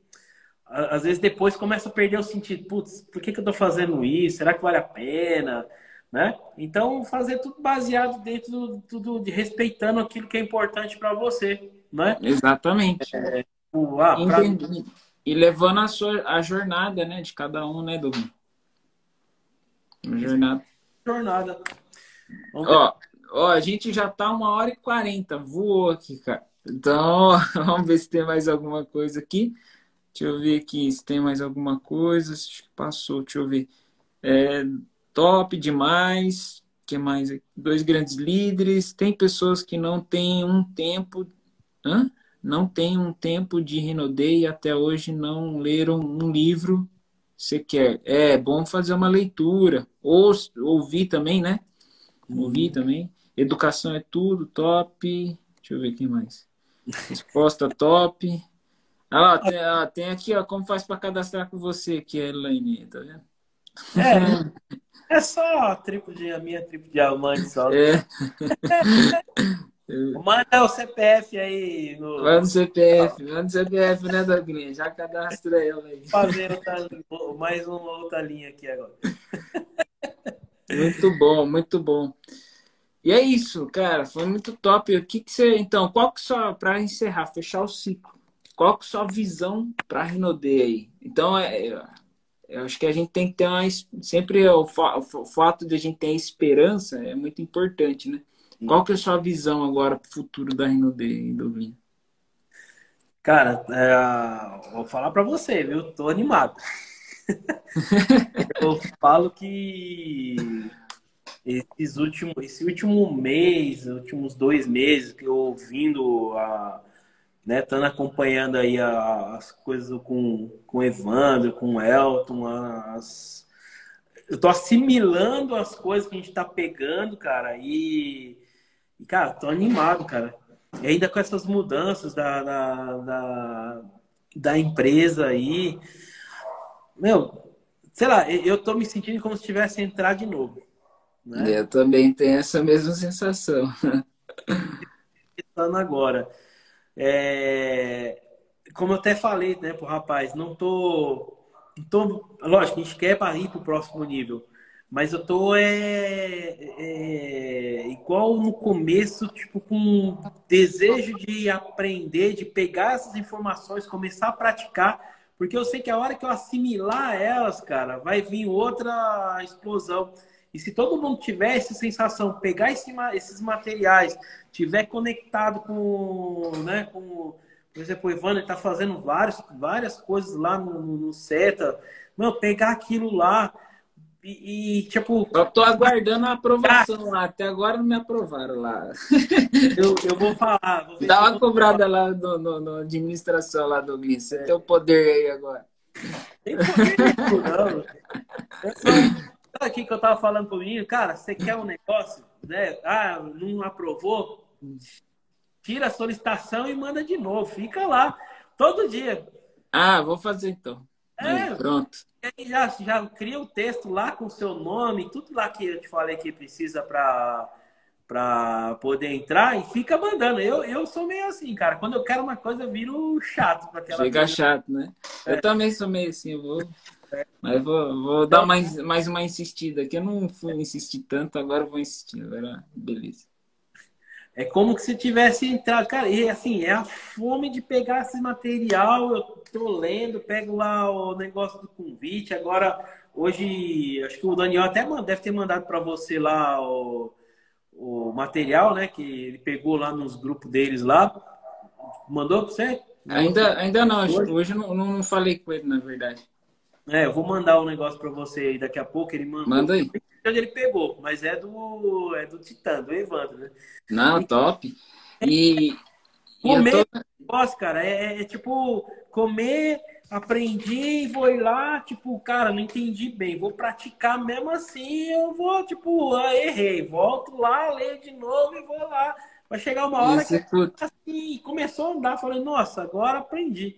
às vezes depois começa a perder o sentido. Putz, por que, que eu tô fazendo isso? Será que vale a pena? Né? Então, fazer tudo baseado dentro do, tudo de respeitando aquilo que é importante para você, né? Exatamente. É, o, ah, pra... E levando a sua a jornada, né, de cada um, né? Uma jornada. Jornada. Ó, ó, a gente já tá uma hora e quarenta, voou aqui, cara. Então, vamos ver se tem mais alguma coisa aqui. Deixa eu ver aqui se tem mais alguma coisa. Acho que passou, deixa eu ver. É, top demais. que mais? Dois grandes líderes. Tem pessoas que não têm um tempo. Hã? Não tem um tempo de Rinodei e até hoje não leram um livro sequer. É bom fazer uma leitura. Ou ouvir também, né? Ouvir uhum. também. Educação é tudo, top. Deixa eu ver quem mais. Resposta top. Ah, tem, ah, tem aqui, ó, como faz para cadastrar com você aqui, Elaine, tá vendo? É, é só a tripo de, a minha tripo de diamante só. É. Manda o CPF aí. No... Manda o CPF, manda o CPF, né, Douglas? Já cadastra ela aí. Fazer outra, mais uma outra linha aqui agora. Muito bom, muito bom. E é isso, cara, foi muito top. O que, que você. Então, qual que só, para encerrar, fechar o ciclo, qual que é sua visão para a Renaudet aí? Então, é, é, eu acho que a gente tem que ter uma. Sempre o, o fato de a gente ter esperança é muito importante, né? Qual que é a sua visão agora para o futuro da Renaudet, Douglas? Cara, é, vou falar para você, viu? Tô animado. eu falo que esses últimos, esse último mês, últimos dois meses que eu ouvindo a, né, estando acompanhando aí a, as coisas com, com o Evandro, com o Elton, as, eu tô assimilando as coisas que a gente tá pegando, cara, e, e cara, tô animado, cara. E ainda com essas mudanças da, da, da, da empresa aí, meu, sei lá, eu tô me sentindo como se tivesse entrar de novo. Né? Eu também tenho essa mesma sensação. Agora. É... Como eu até falei, né, pro rapaz, não tô. Não tô... Lógico, a gente quer para ir pro próximo nível. Mas eu tô é, é, igual no começo, tipo, com desejo de aprender, de pegar essas informações, começar a praticar, porque eu sei que a hora que eu assimilar elas, cara, vai vir outra explosão. E se todo mundo tiver essa sensação, pegar esse, esses materiais, tiver conectado com, né, com, por exemplo, o está fazendo vários, várias coisas lá no, no SETA, não, pegar aquilo lá e, e, tipo. Eu tô aguardando a aprovação lá. Até agora não me aprovaram lá. Eu, eu vou falar. Vou Dá uma cobrada lá no, no, no, administração lá do Gui. Você é. tem o poder aí agora. Tem poder não. É só, aqui que eu tava falando com o menino, cara, você quer um negócio, né? Ah, não aprovou? Tira a solicitação e manda de novo. Fica lá, todo dia. Ah, vou fazer então. É, aí, pronto. Aí já, já cria o texto lá com o seu nome, tudo lá que eu te falei que precisa para para poder entrar e fica mandando. Eu, eu sou meio assim, cara. Quando eu quero uma coisa, eu viro chato para aquela Fica coisa. chato, né? É. Eu também sou meio assim, eu vou mas vou, vou dar mais, mais uma insistida aqui. Eu não fui insistir tanto, agora vou insistir. Agora, beleza. É como que se tivesse entrado. Cara, e assim, é a fome de pegar esse material. Eu tô lendo, pego lá o negócio do convite. Agora, hoje, acho que o Daniel até deve ter mandado para você lá o, o material, né? Que ele pegou lá nos grupos deles lá. Mandou para você? Ainda, ainda não. Hoje, hoje não, não falei com ele, na verdade. É, eu vou mandar um negócio para você aí daqui a pouco. Ele mandou. Manda aí. Ele pegou, mas é do é do Titã, do Evandro, né? Não, top. E comer, tô... negócio, cara, é, é, é, tipo comer, aprendi, vou ir lá, tipo, cara, não entendi bem, vou praticar mesmo assim, eu vou, tipo, ah, errei, volto lá, leio de novo e vou lá. Vai chegar uma hora Isso que é assim, começou a andar, falei, nossa, agora aprendi,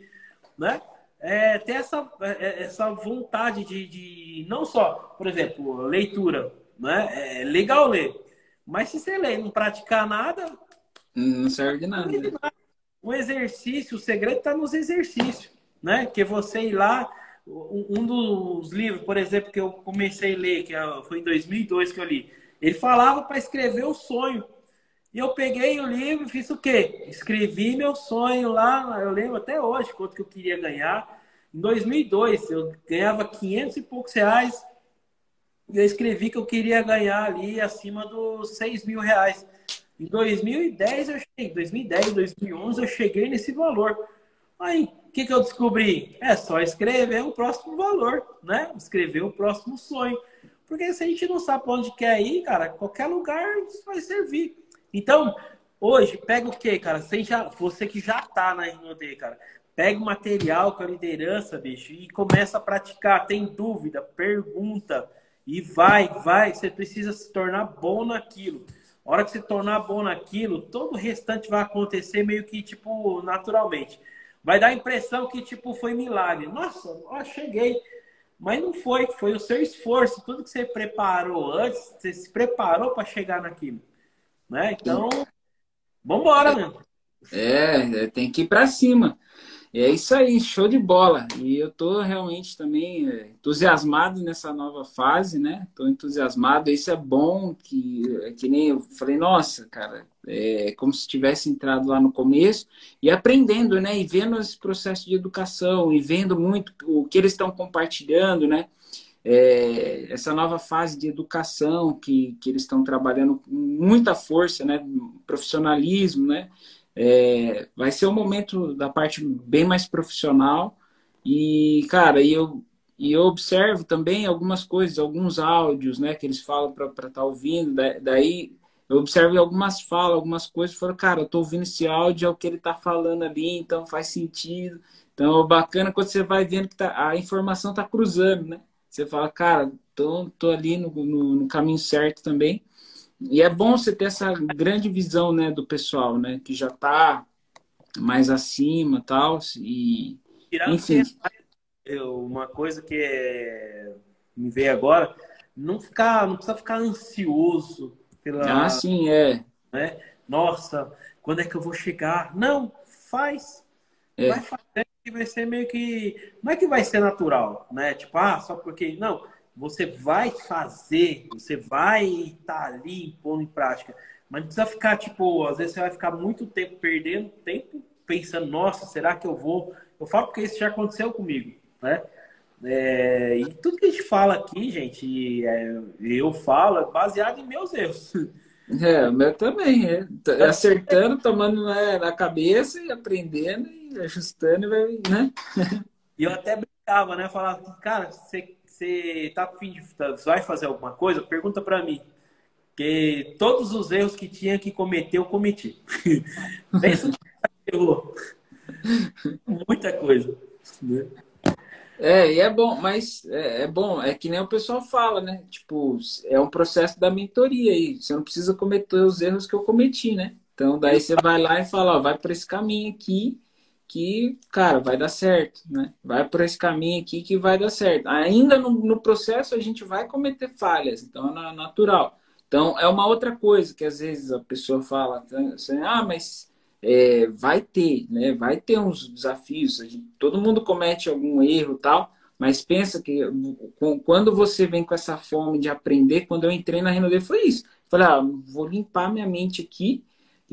né? É, ter essa, é, é, essa vontade de, de, não só, por exemplo, leitura, né? É legal ler, mas se você ler e não praticar nada, não serve de nada. O exercício, o segredo está nos exercícios, né? Que você ir lá, um dos livros, por exemplo, que eu comecei a ler, que é, foi em 2002 que eu li, ele falava para escrever o sonho. E eu peguei o livro fiz o quê? Escrevi meu sonho lá, eu lembro até hoje quanto que eu queria ganhar. Em 2002, eu ganhava 500 e poucos reais. E eu escrevi que eu queria ganhar ali acima dos 6 mil reais. Em 2010, eu cheguei, 2010, 2011, eu cheguei nesse valor. Aí, o que, que eu descobri? É só escrever o próximo valor, né? Escrever o próximo sonho. Porque se a gente não sabe onde quer ir, cara, qualquer lugar vai servir. Então, hoje, pega o quê, cara? Você, já, você que já tá na RNOD, cara. Pega o material com a liderança, bicho, e começa a praticar. Tem dúvida, pergunta. E vai, vai. Você precisa se tornar bom naquilo. A hora que você tornar bom naquilo, todo o restante vai acontecer meio que, tipo, naturalmente. Vai dar a impressão que, tipo, foi milagre. Nossa, ó, cheguei. Mas não foi, foi o seu esforço, tudo que você preparou antes, você se preparou para chegar naquilo. Né? Então, vambora, né? É, tem que ir para cima. É isso aí, show de bola. E eu estou realmente também é, entusiasmado nessa nova fase, né? Estou entusiasmado. Isso é bom, que, é que nem eu falei, nossa, cara, é como se tivesse entrado lá no começo e aprendendo, né? E vendo esse processo de educação e vendo muito o que eles estão compartilhando, né? É, essa nova fase de educação que, que eles estão trabalhando com muita força, né? Profissionalismo, né? É, vai ser um momento da parte bem mais profissional. E, cara, e eu, e eu observo também algumas coisas, alguns áudios, né, que eles falam para estar tá ouvindo. Daí eu observo algumas falas, algumas coisas, falo, cara, eu tô ouvindo esse áudio, é o que ele tá falando ali, então faz sentido. Então, bacana quando você vai vendo que tá, a informação tá cruzando, né? Você fala, cara, tô, tô ali no, no, no caminho certo também. E é bom você ter essa grande visão, né, do pessoal, né, que já está mais acima, tal, e enfim. uma coisa que é... me veio agora, não ficar, não precisa ficar ansioso pela. Ah, sim, é. Né? Nossa, quando é que eu vou chegar? Não, faz. É. Vai fazer que vai ser meio que. Não é que vai ser natural, né? Tipo, ah, só porque. Não, você vai fazer, você vai estar tá ali pondo em prática. Mas não precisa ficar, tipo, às vezes você vai ficar muito tempo perdendo tempo pensando, nossa, será que eu vou? Eu falo porque isso já aconteceu comigo, né? É, e tudo que a gente fala aqui, gente, é, eu falo é baseado em meus erros. É, o meu também, é. Acertando, tomando na, na cabeça e aprendendo e ajustando, né? E eu até brincava, né? Falava, cara, você você tá fim de vai fazer alguma coisa, pergunta para mim. Que todos os erros que tinha que cometer, eu cometi. Pensa errou. Muita coisa. Né? É, e é bom, mas é, é, bom, é que nem o pessoal fala, né? Tipo, é um processo da mentoria aí. Você não precisa cometer os erros que eu cometi, né? Então, daí você vai lá e fala, ó, vai por esse caminho aqui que, cara, vai dar certo, né? Vai por esse caminho aqui que vai dar certo. Ainda no, no processo a gente vai cometer falhas, então é natural. Então é uma outra coisa que às vezes a pessoa fala, assim, ah, mas é, vai ter, né? Vai ter uns desafios. Gente, todo mundo comete algum erro tal, mas pensa que quando você vem com essa fome de aprender, quando eu entrei na Renaudet foi isso. Falei, ah, vou limpar minha mente aqui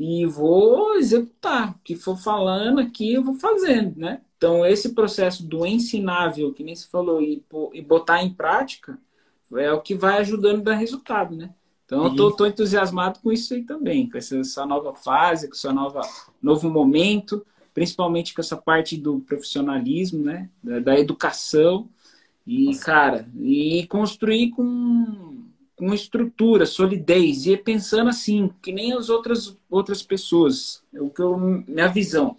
e vou executar. O que for falando aqui, eu vou fazendo, né? Então, esse processo do ensinável, que nem se falou, e, e botar em prática, é o que vai ajudando a dar resultado, né? Então, eu tô, tô, entusiasmado com isso aí também, com essa, essa nova fase, com esse nova, novo momento, principalmente com essa parte do profissionalismo, né? Da, da educação. E, Nossa. cara, e construir com com estrutura, solidez, e pensando assim, que nem as outras, outras pessoas. É o que eu, minha visão.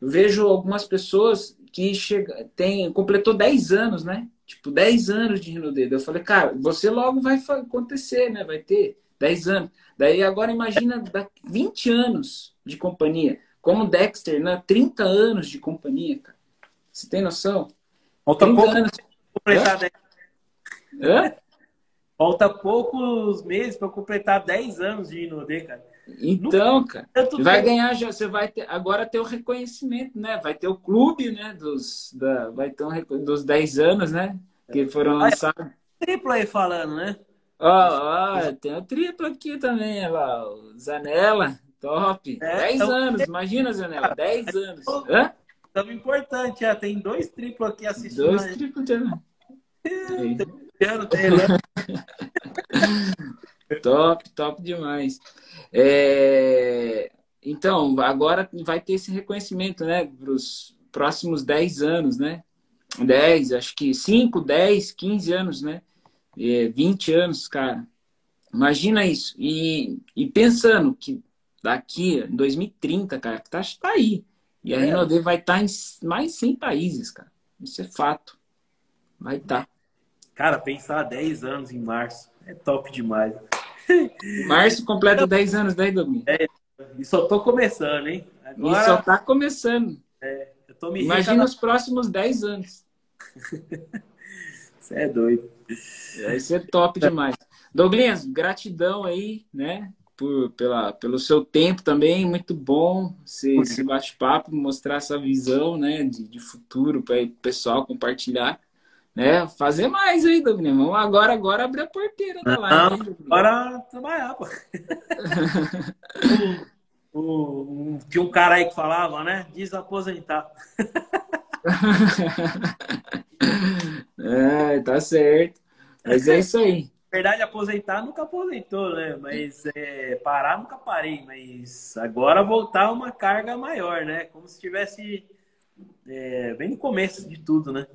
Eu vejo algumas pessoas que chega, tem, completou 10 anos, né? Tipo, 10 anos de Rino Dedo. Eu falei, cara, você logo vai acontecer, né? Vai ter 10 anos. Daí agora imagina 20 anos de companhia. Como Dexter, né? 30 anos de companhia, cara. Você tem noção? Falta pouco anos. completar 10. Hã? Falta poucos meses para completar 10 anos de Inodê, cara. Então, cara, vai ganhar já, você vai ter agora ter o reconhecimento, né? Vai ter o clube, né, dos da, vai ter um, dos 10 anos, né, que foram lançados. Triplo aí falando, né? Ó, ó, tem o triplo aqui também, lá, o Zanella, top. É, 10 então, anos, imagina, Zanella, 10 anos. Hã? Tão importante, já tem dois triplos aqui assistindo. Dois triplos também. top, top demais. É... Então, agora vai ter esse reconhecimento, né, para os próximos 10 anos, né? 10, acho que 5, 10, 15 anos, né? É, 20 anos, cara. Imagina isso. E, e pensando que daqui, em 2030, cara, tá, tá aí. E a é. Renaudet vai estar tá em mais 100 países, cara. Isso é fato. Vai estar. Tá. Cara, pensar 10 anos em março é top demais. Março completa 10 anos, daí, Domingo? É, e só tô começando, hein? Agora... E só tá começando. É, eu tô me Imagina os próximos 10 anos. Você é doido. Vai ser top demais. Douglas, gratidão aí, né? Por, pela, pelo seu tempo também, muito bom esse, esse bate-papo, mostrar essa visão né, de, de futuro para o pessoal compartilhar. Né? Fazer mais aí, Douglas. Vamos agora, agora abrir a porteira da live. Agora trabalhar, pô. o, o, tinha um cara aí que falava, né? Desaposentar. é, tá certo. Mas é isso aí verdade, aposentar nunca aposentou, né? Mas é, parar nunca parei. Mas agora voltar uma carga maior, né? Como se estivesse é, bem no começo de tudo, né?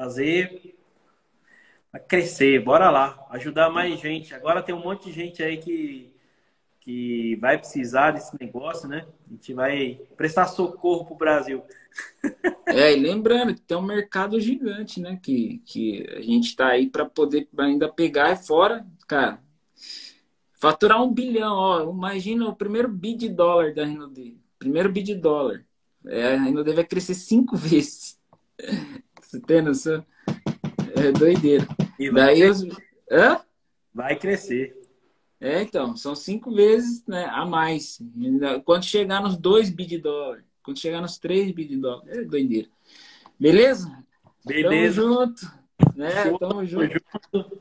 Fazer crescer, bora lá, ajudar mais gente. Agora tem um monte de gente aí que, que vai precisar desse negócio, né? A gente vai prestar socorro pro Brasil. É, e lembrando que tem um mercado gigante, né? Que, que a gente está aí para poder ainda pegar fora, cara. Faturar um bilhão, ó. Imagina o primeiro bid de dólar da Renaudet. Primeiro bid de dólar. É, a Renaudet vai crescer cinco vezes. Você tem noção? É doideira. E Daí. Hã? Vai crescer. É, então, são cinco vezes né, a mais. Quando chegar nos dois bid de dólar. Quando chegar nos 3 bi de dólar. É doideira. Beleza? Beleza. Tamo junto. Né? Tamo junto.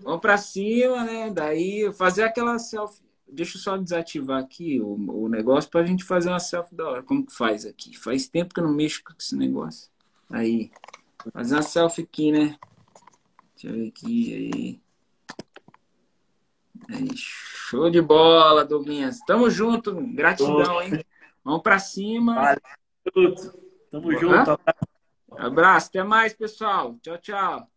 Vamos pra cima, né? Daí fazer aquela selfie. Deixa eu só desativar aqui o, o negócio pra gente fazer uma selfie da hora. Como que faz aqui? Faz tempo que eu não mexo com esse negócio. Aí. Fazer uma selfie aqui, né? Deixa eu ver aqui. Aí. Aí, show de bola, Douglas. Tamo junto. Gratidão, hein? Vamos pra cima. Valeu. Tamo junto. Abraço, até mais, pessoal. Tchau, tchau.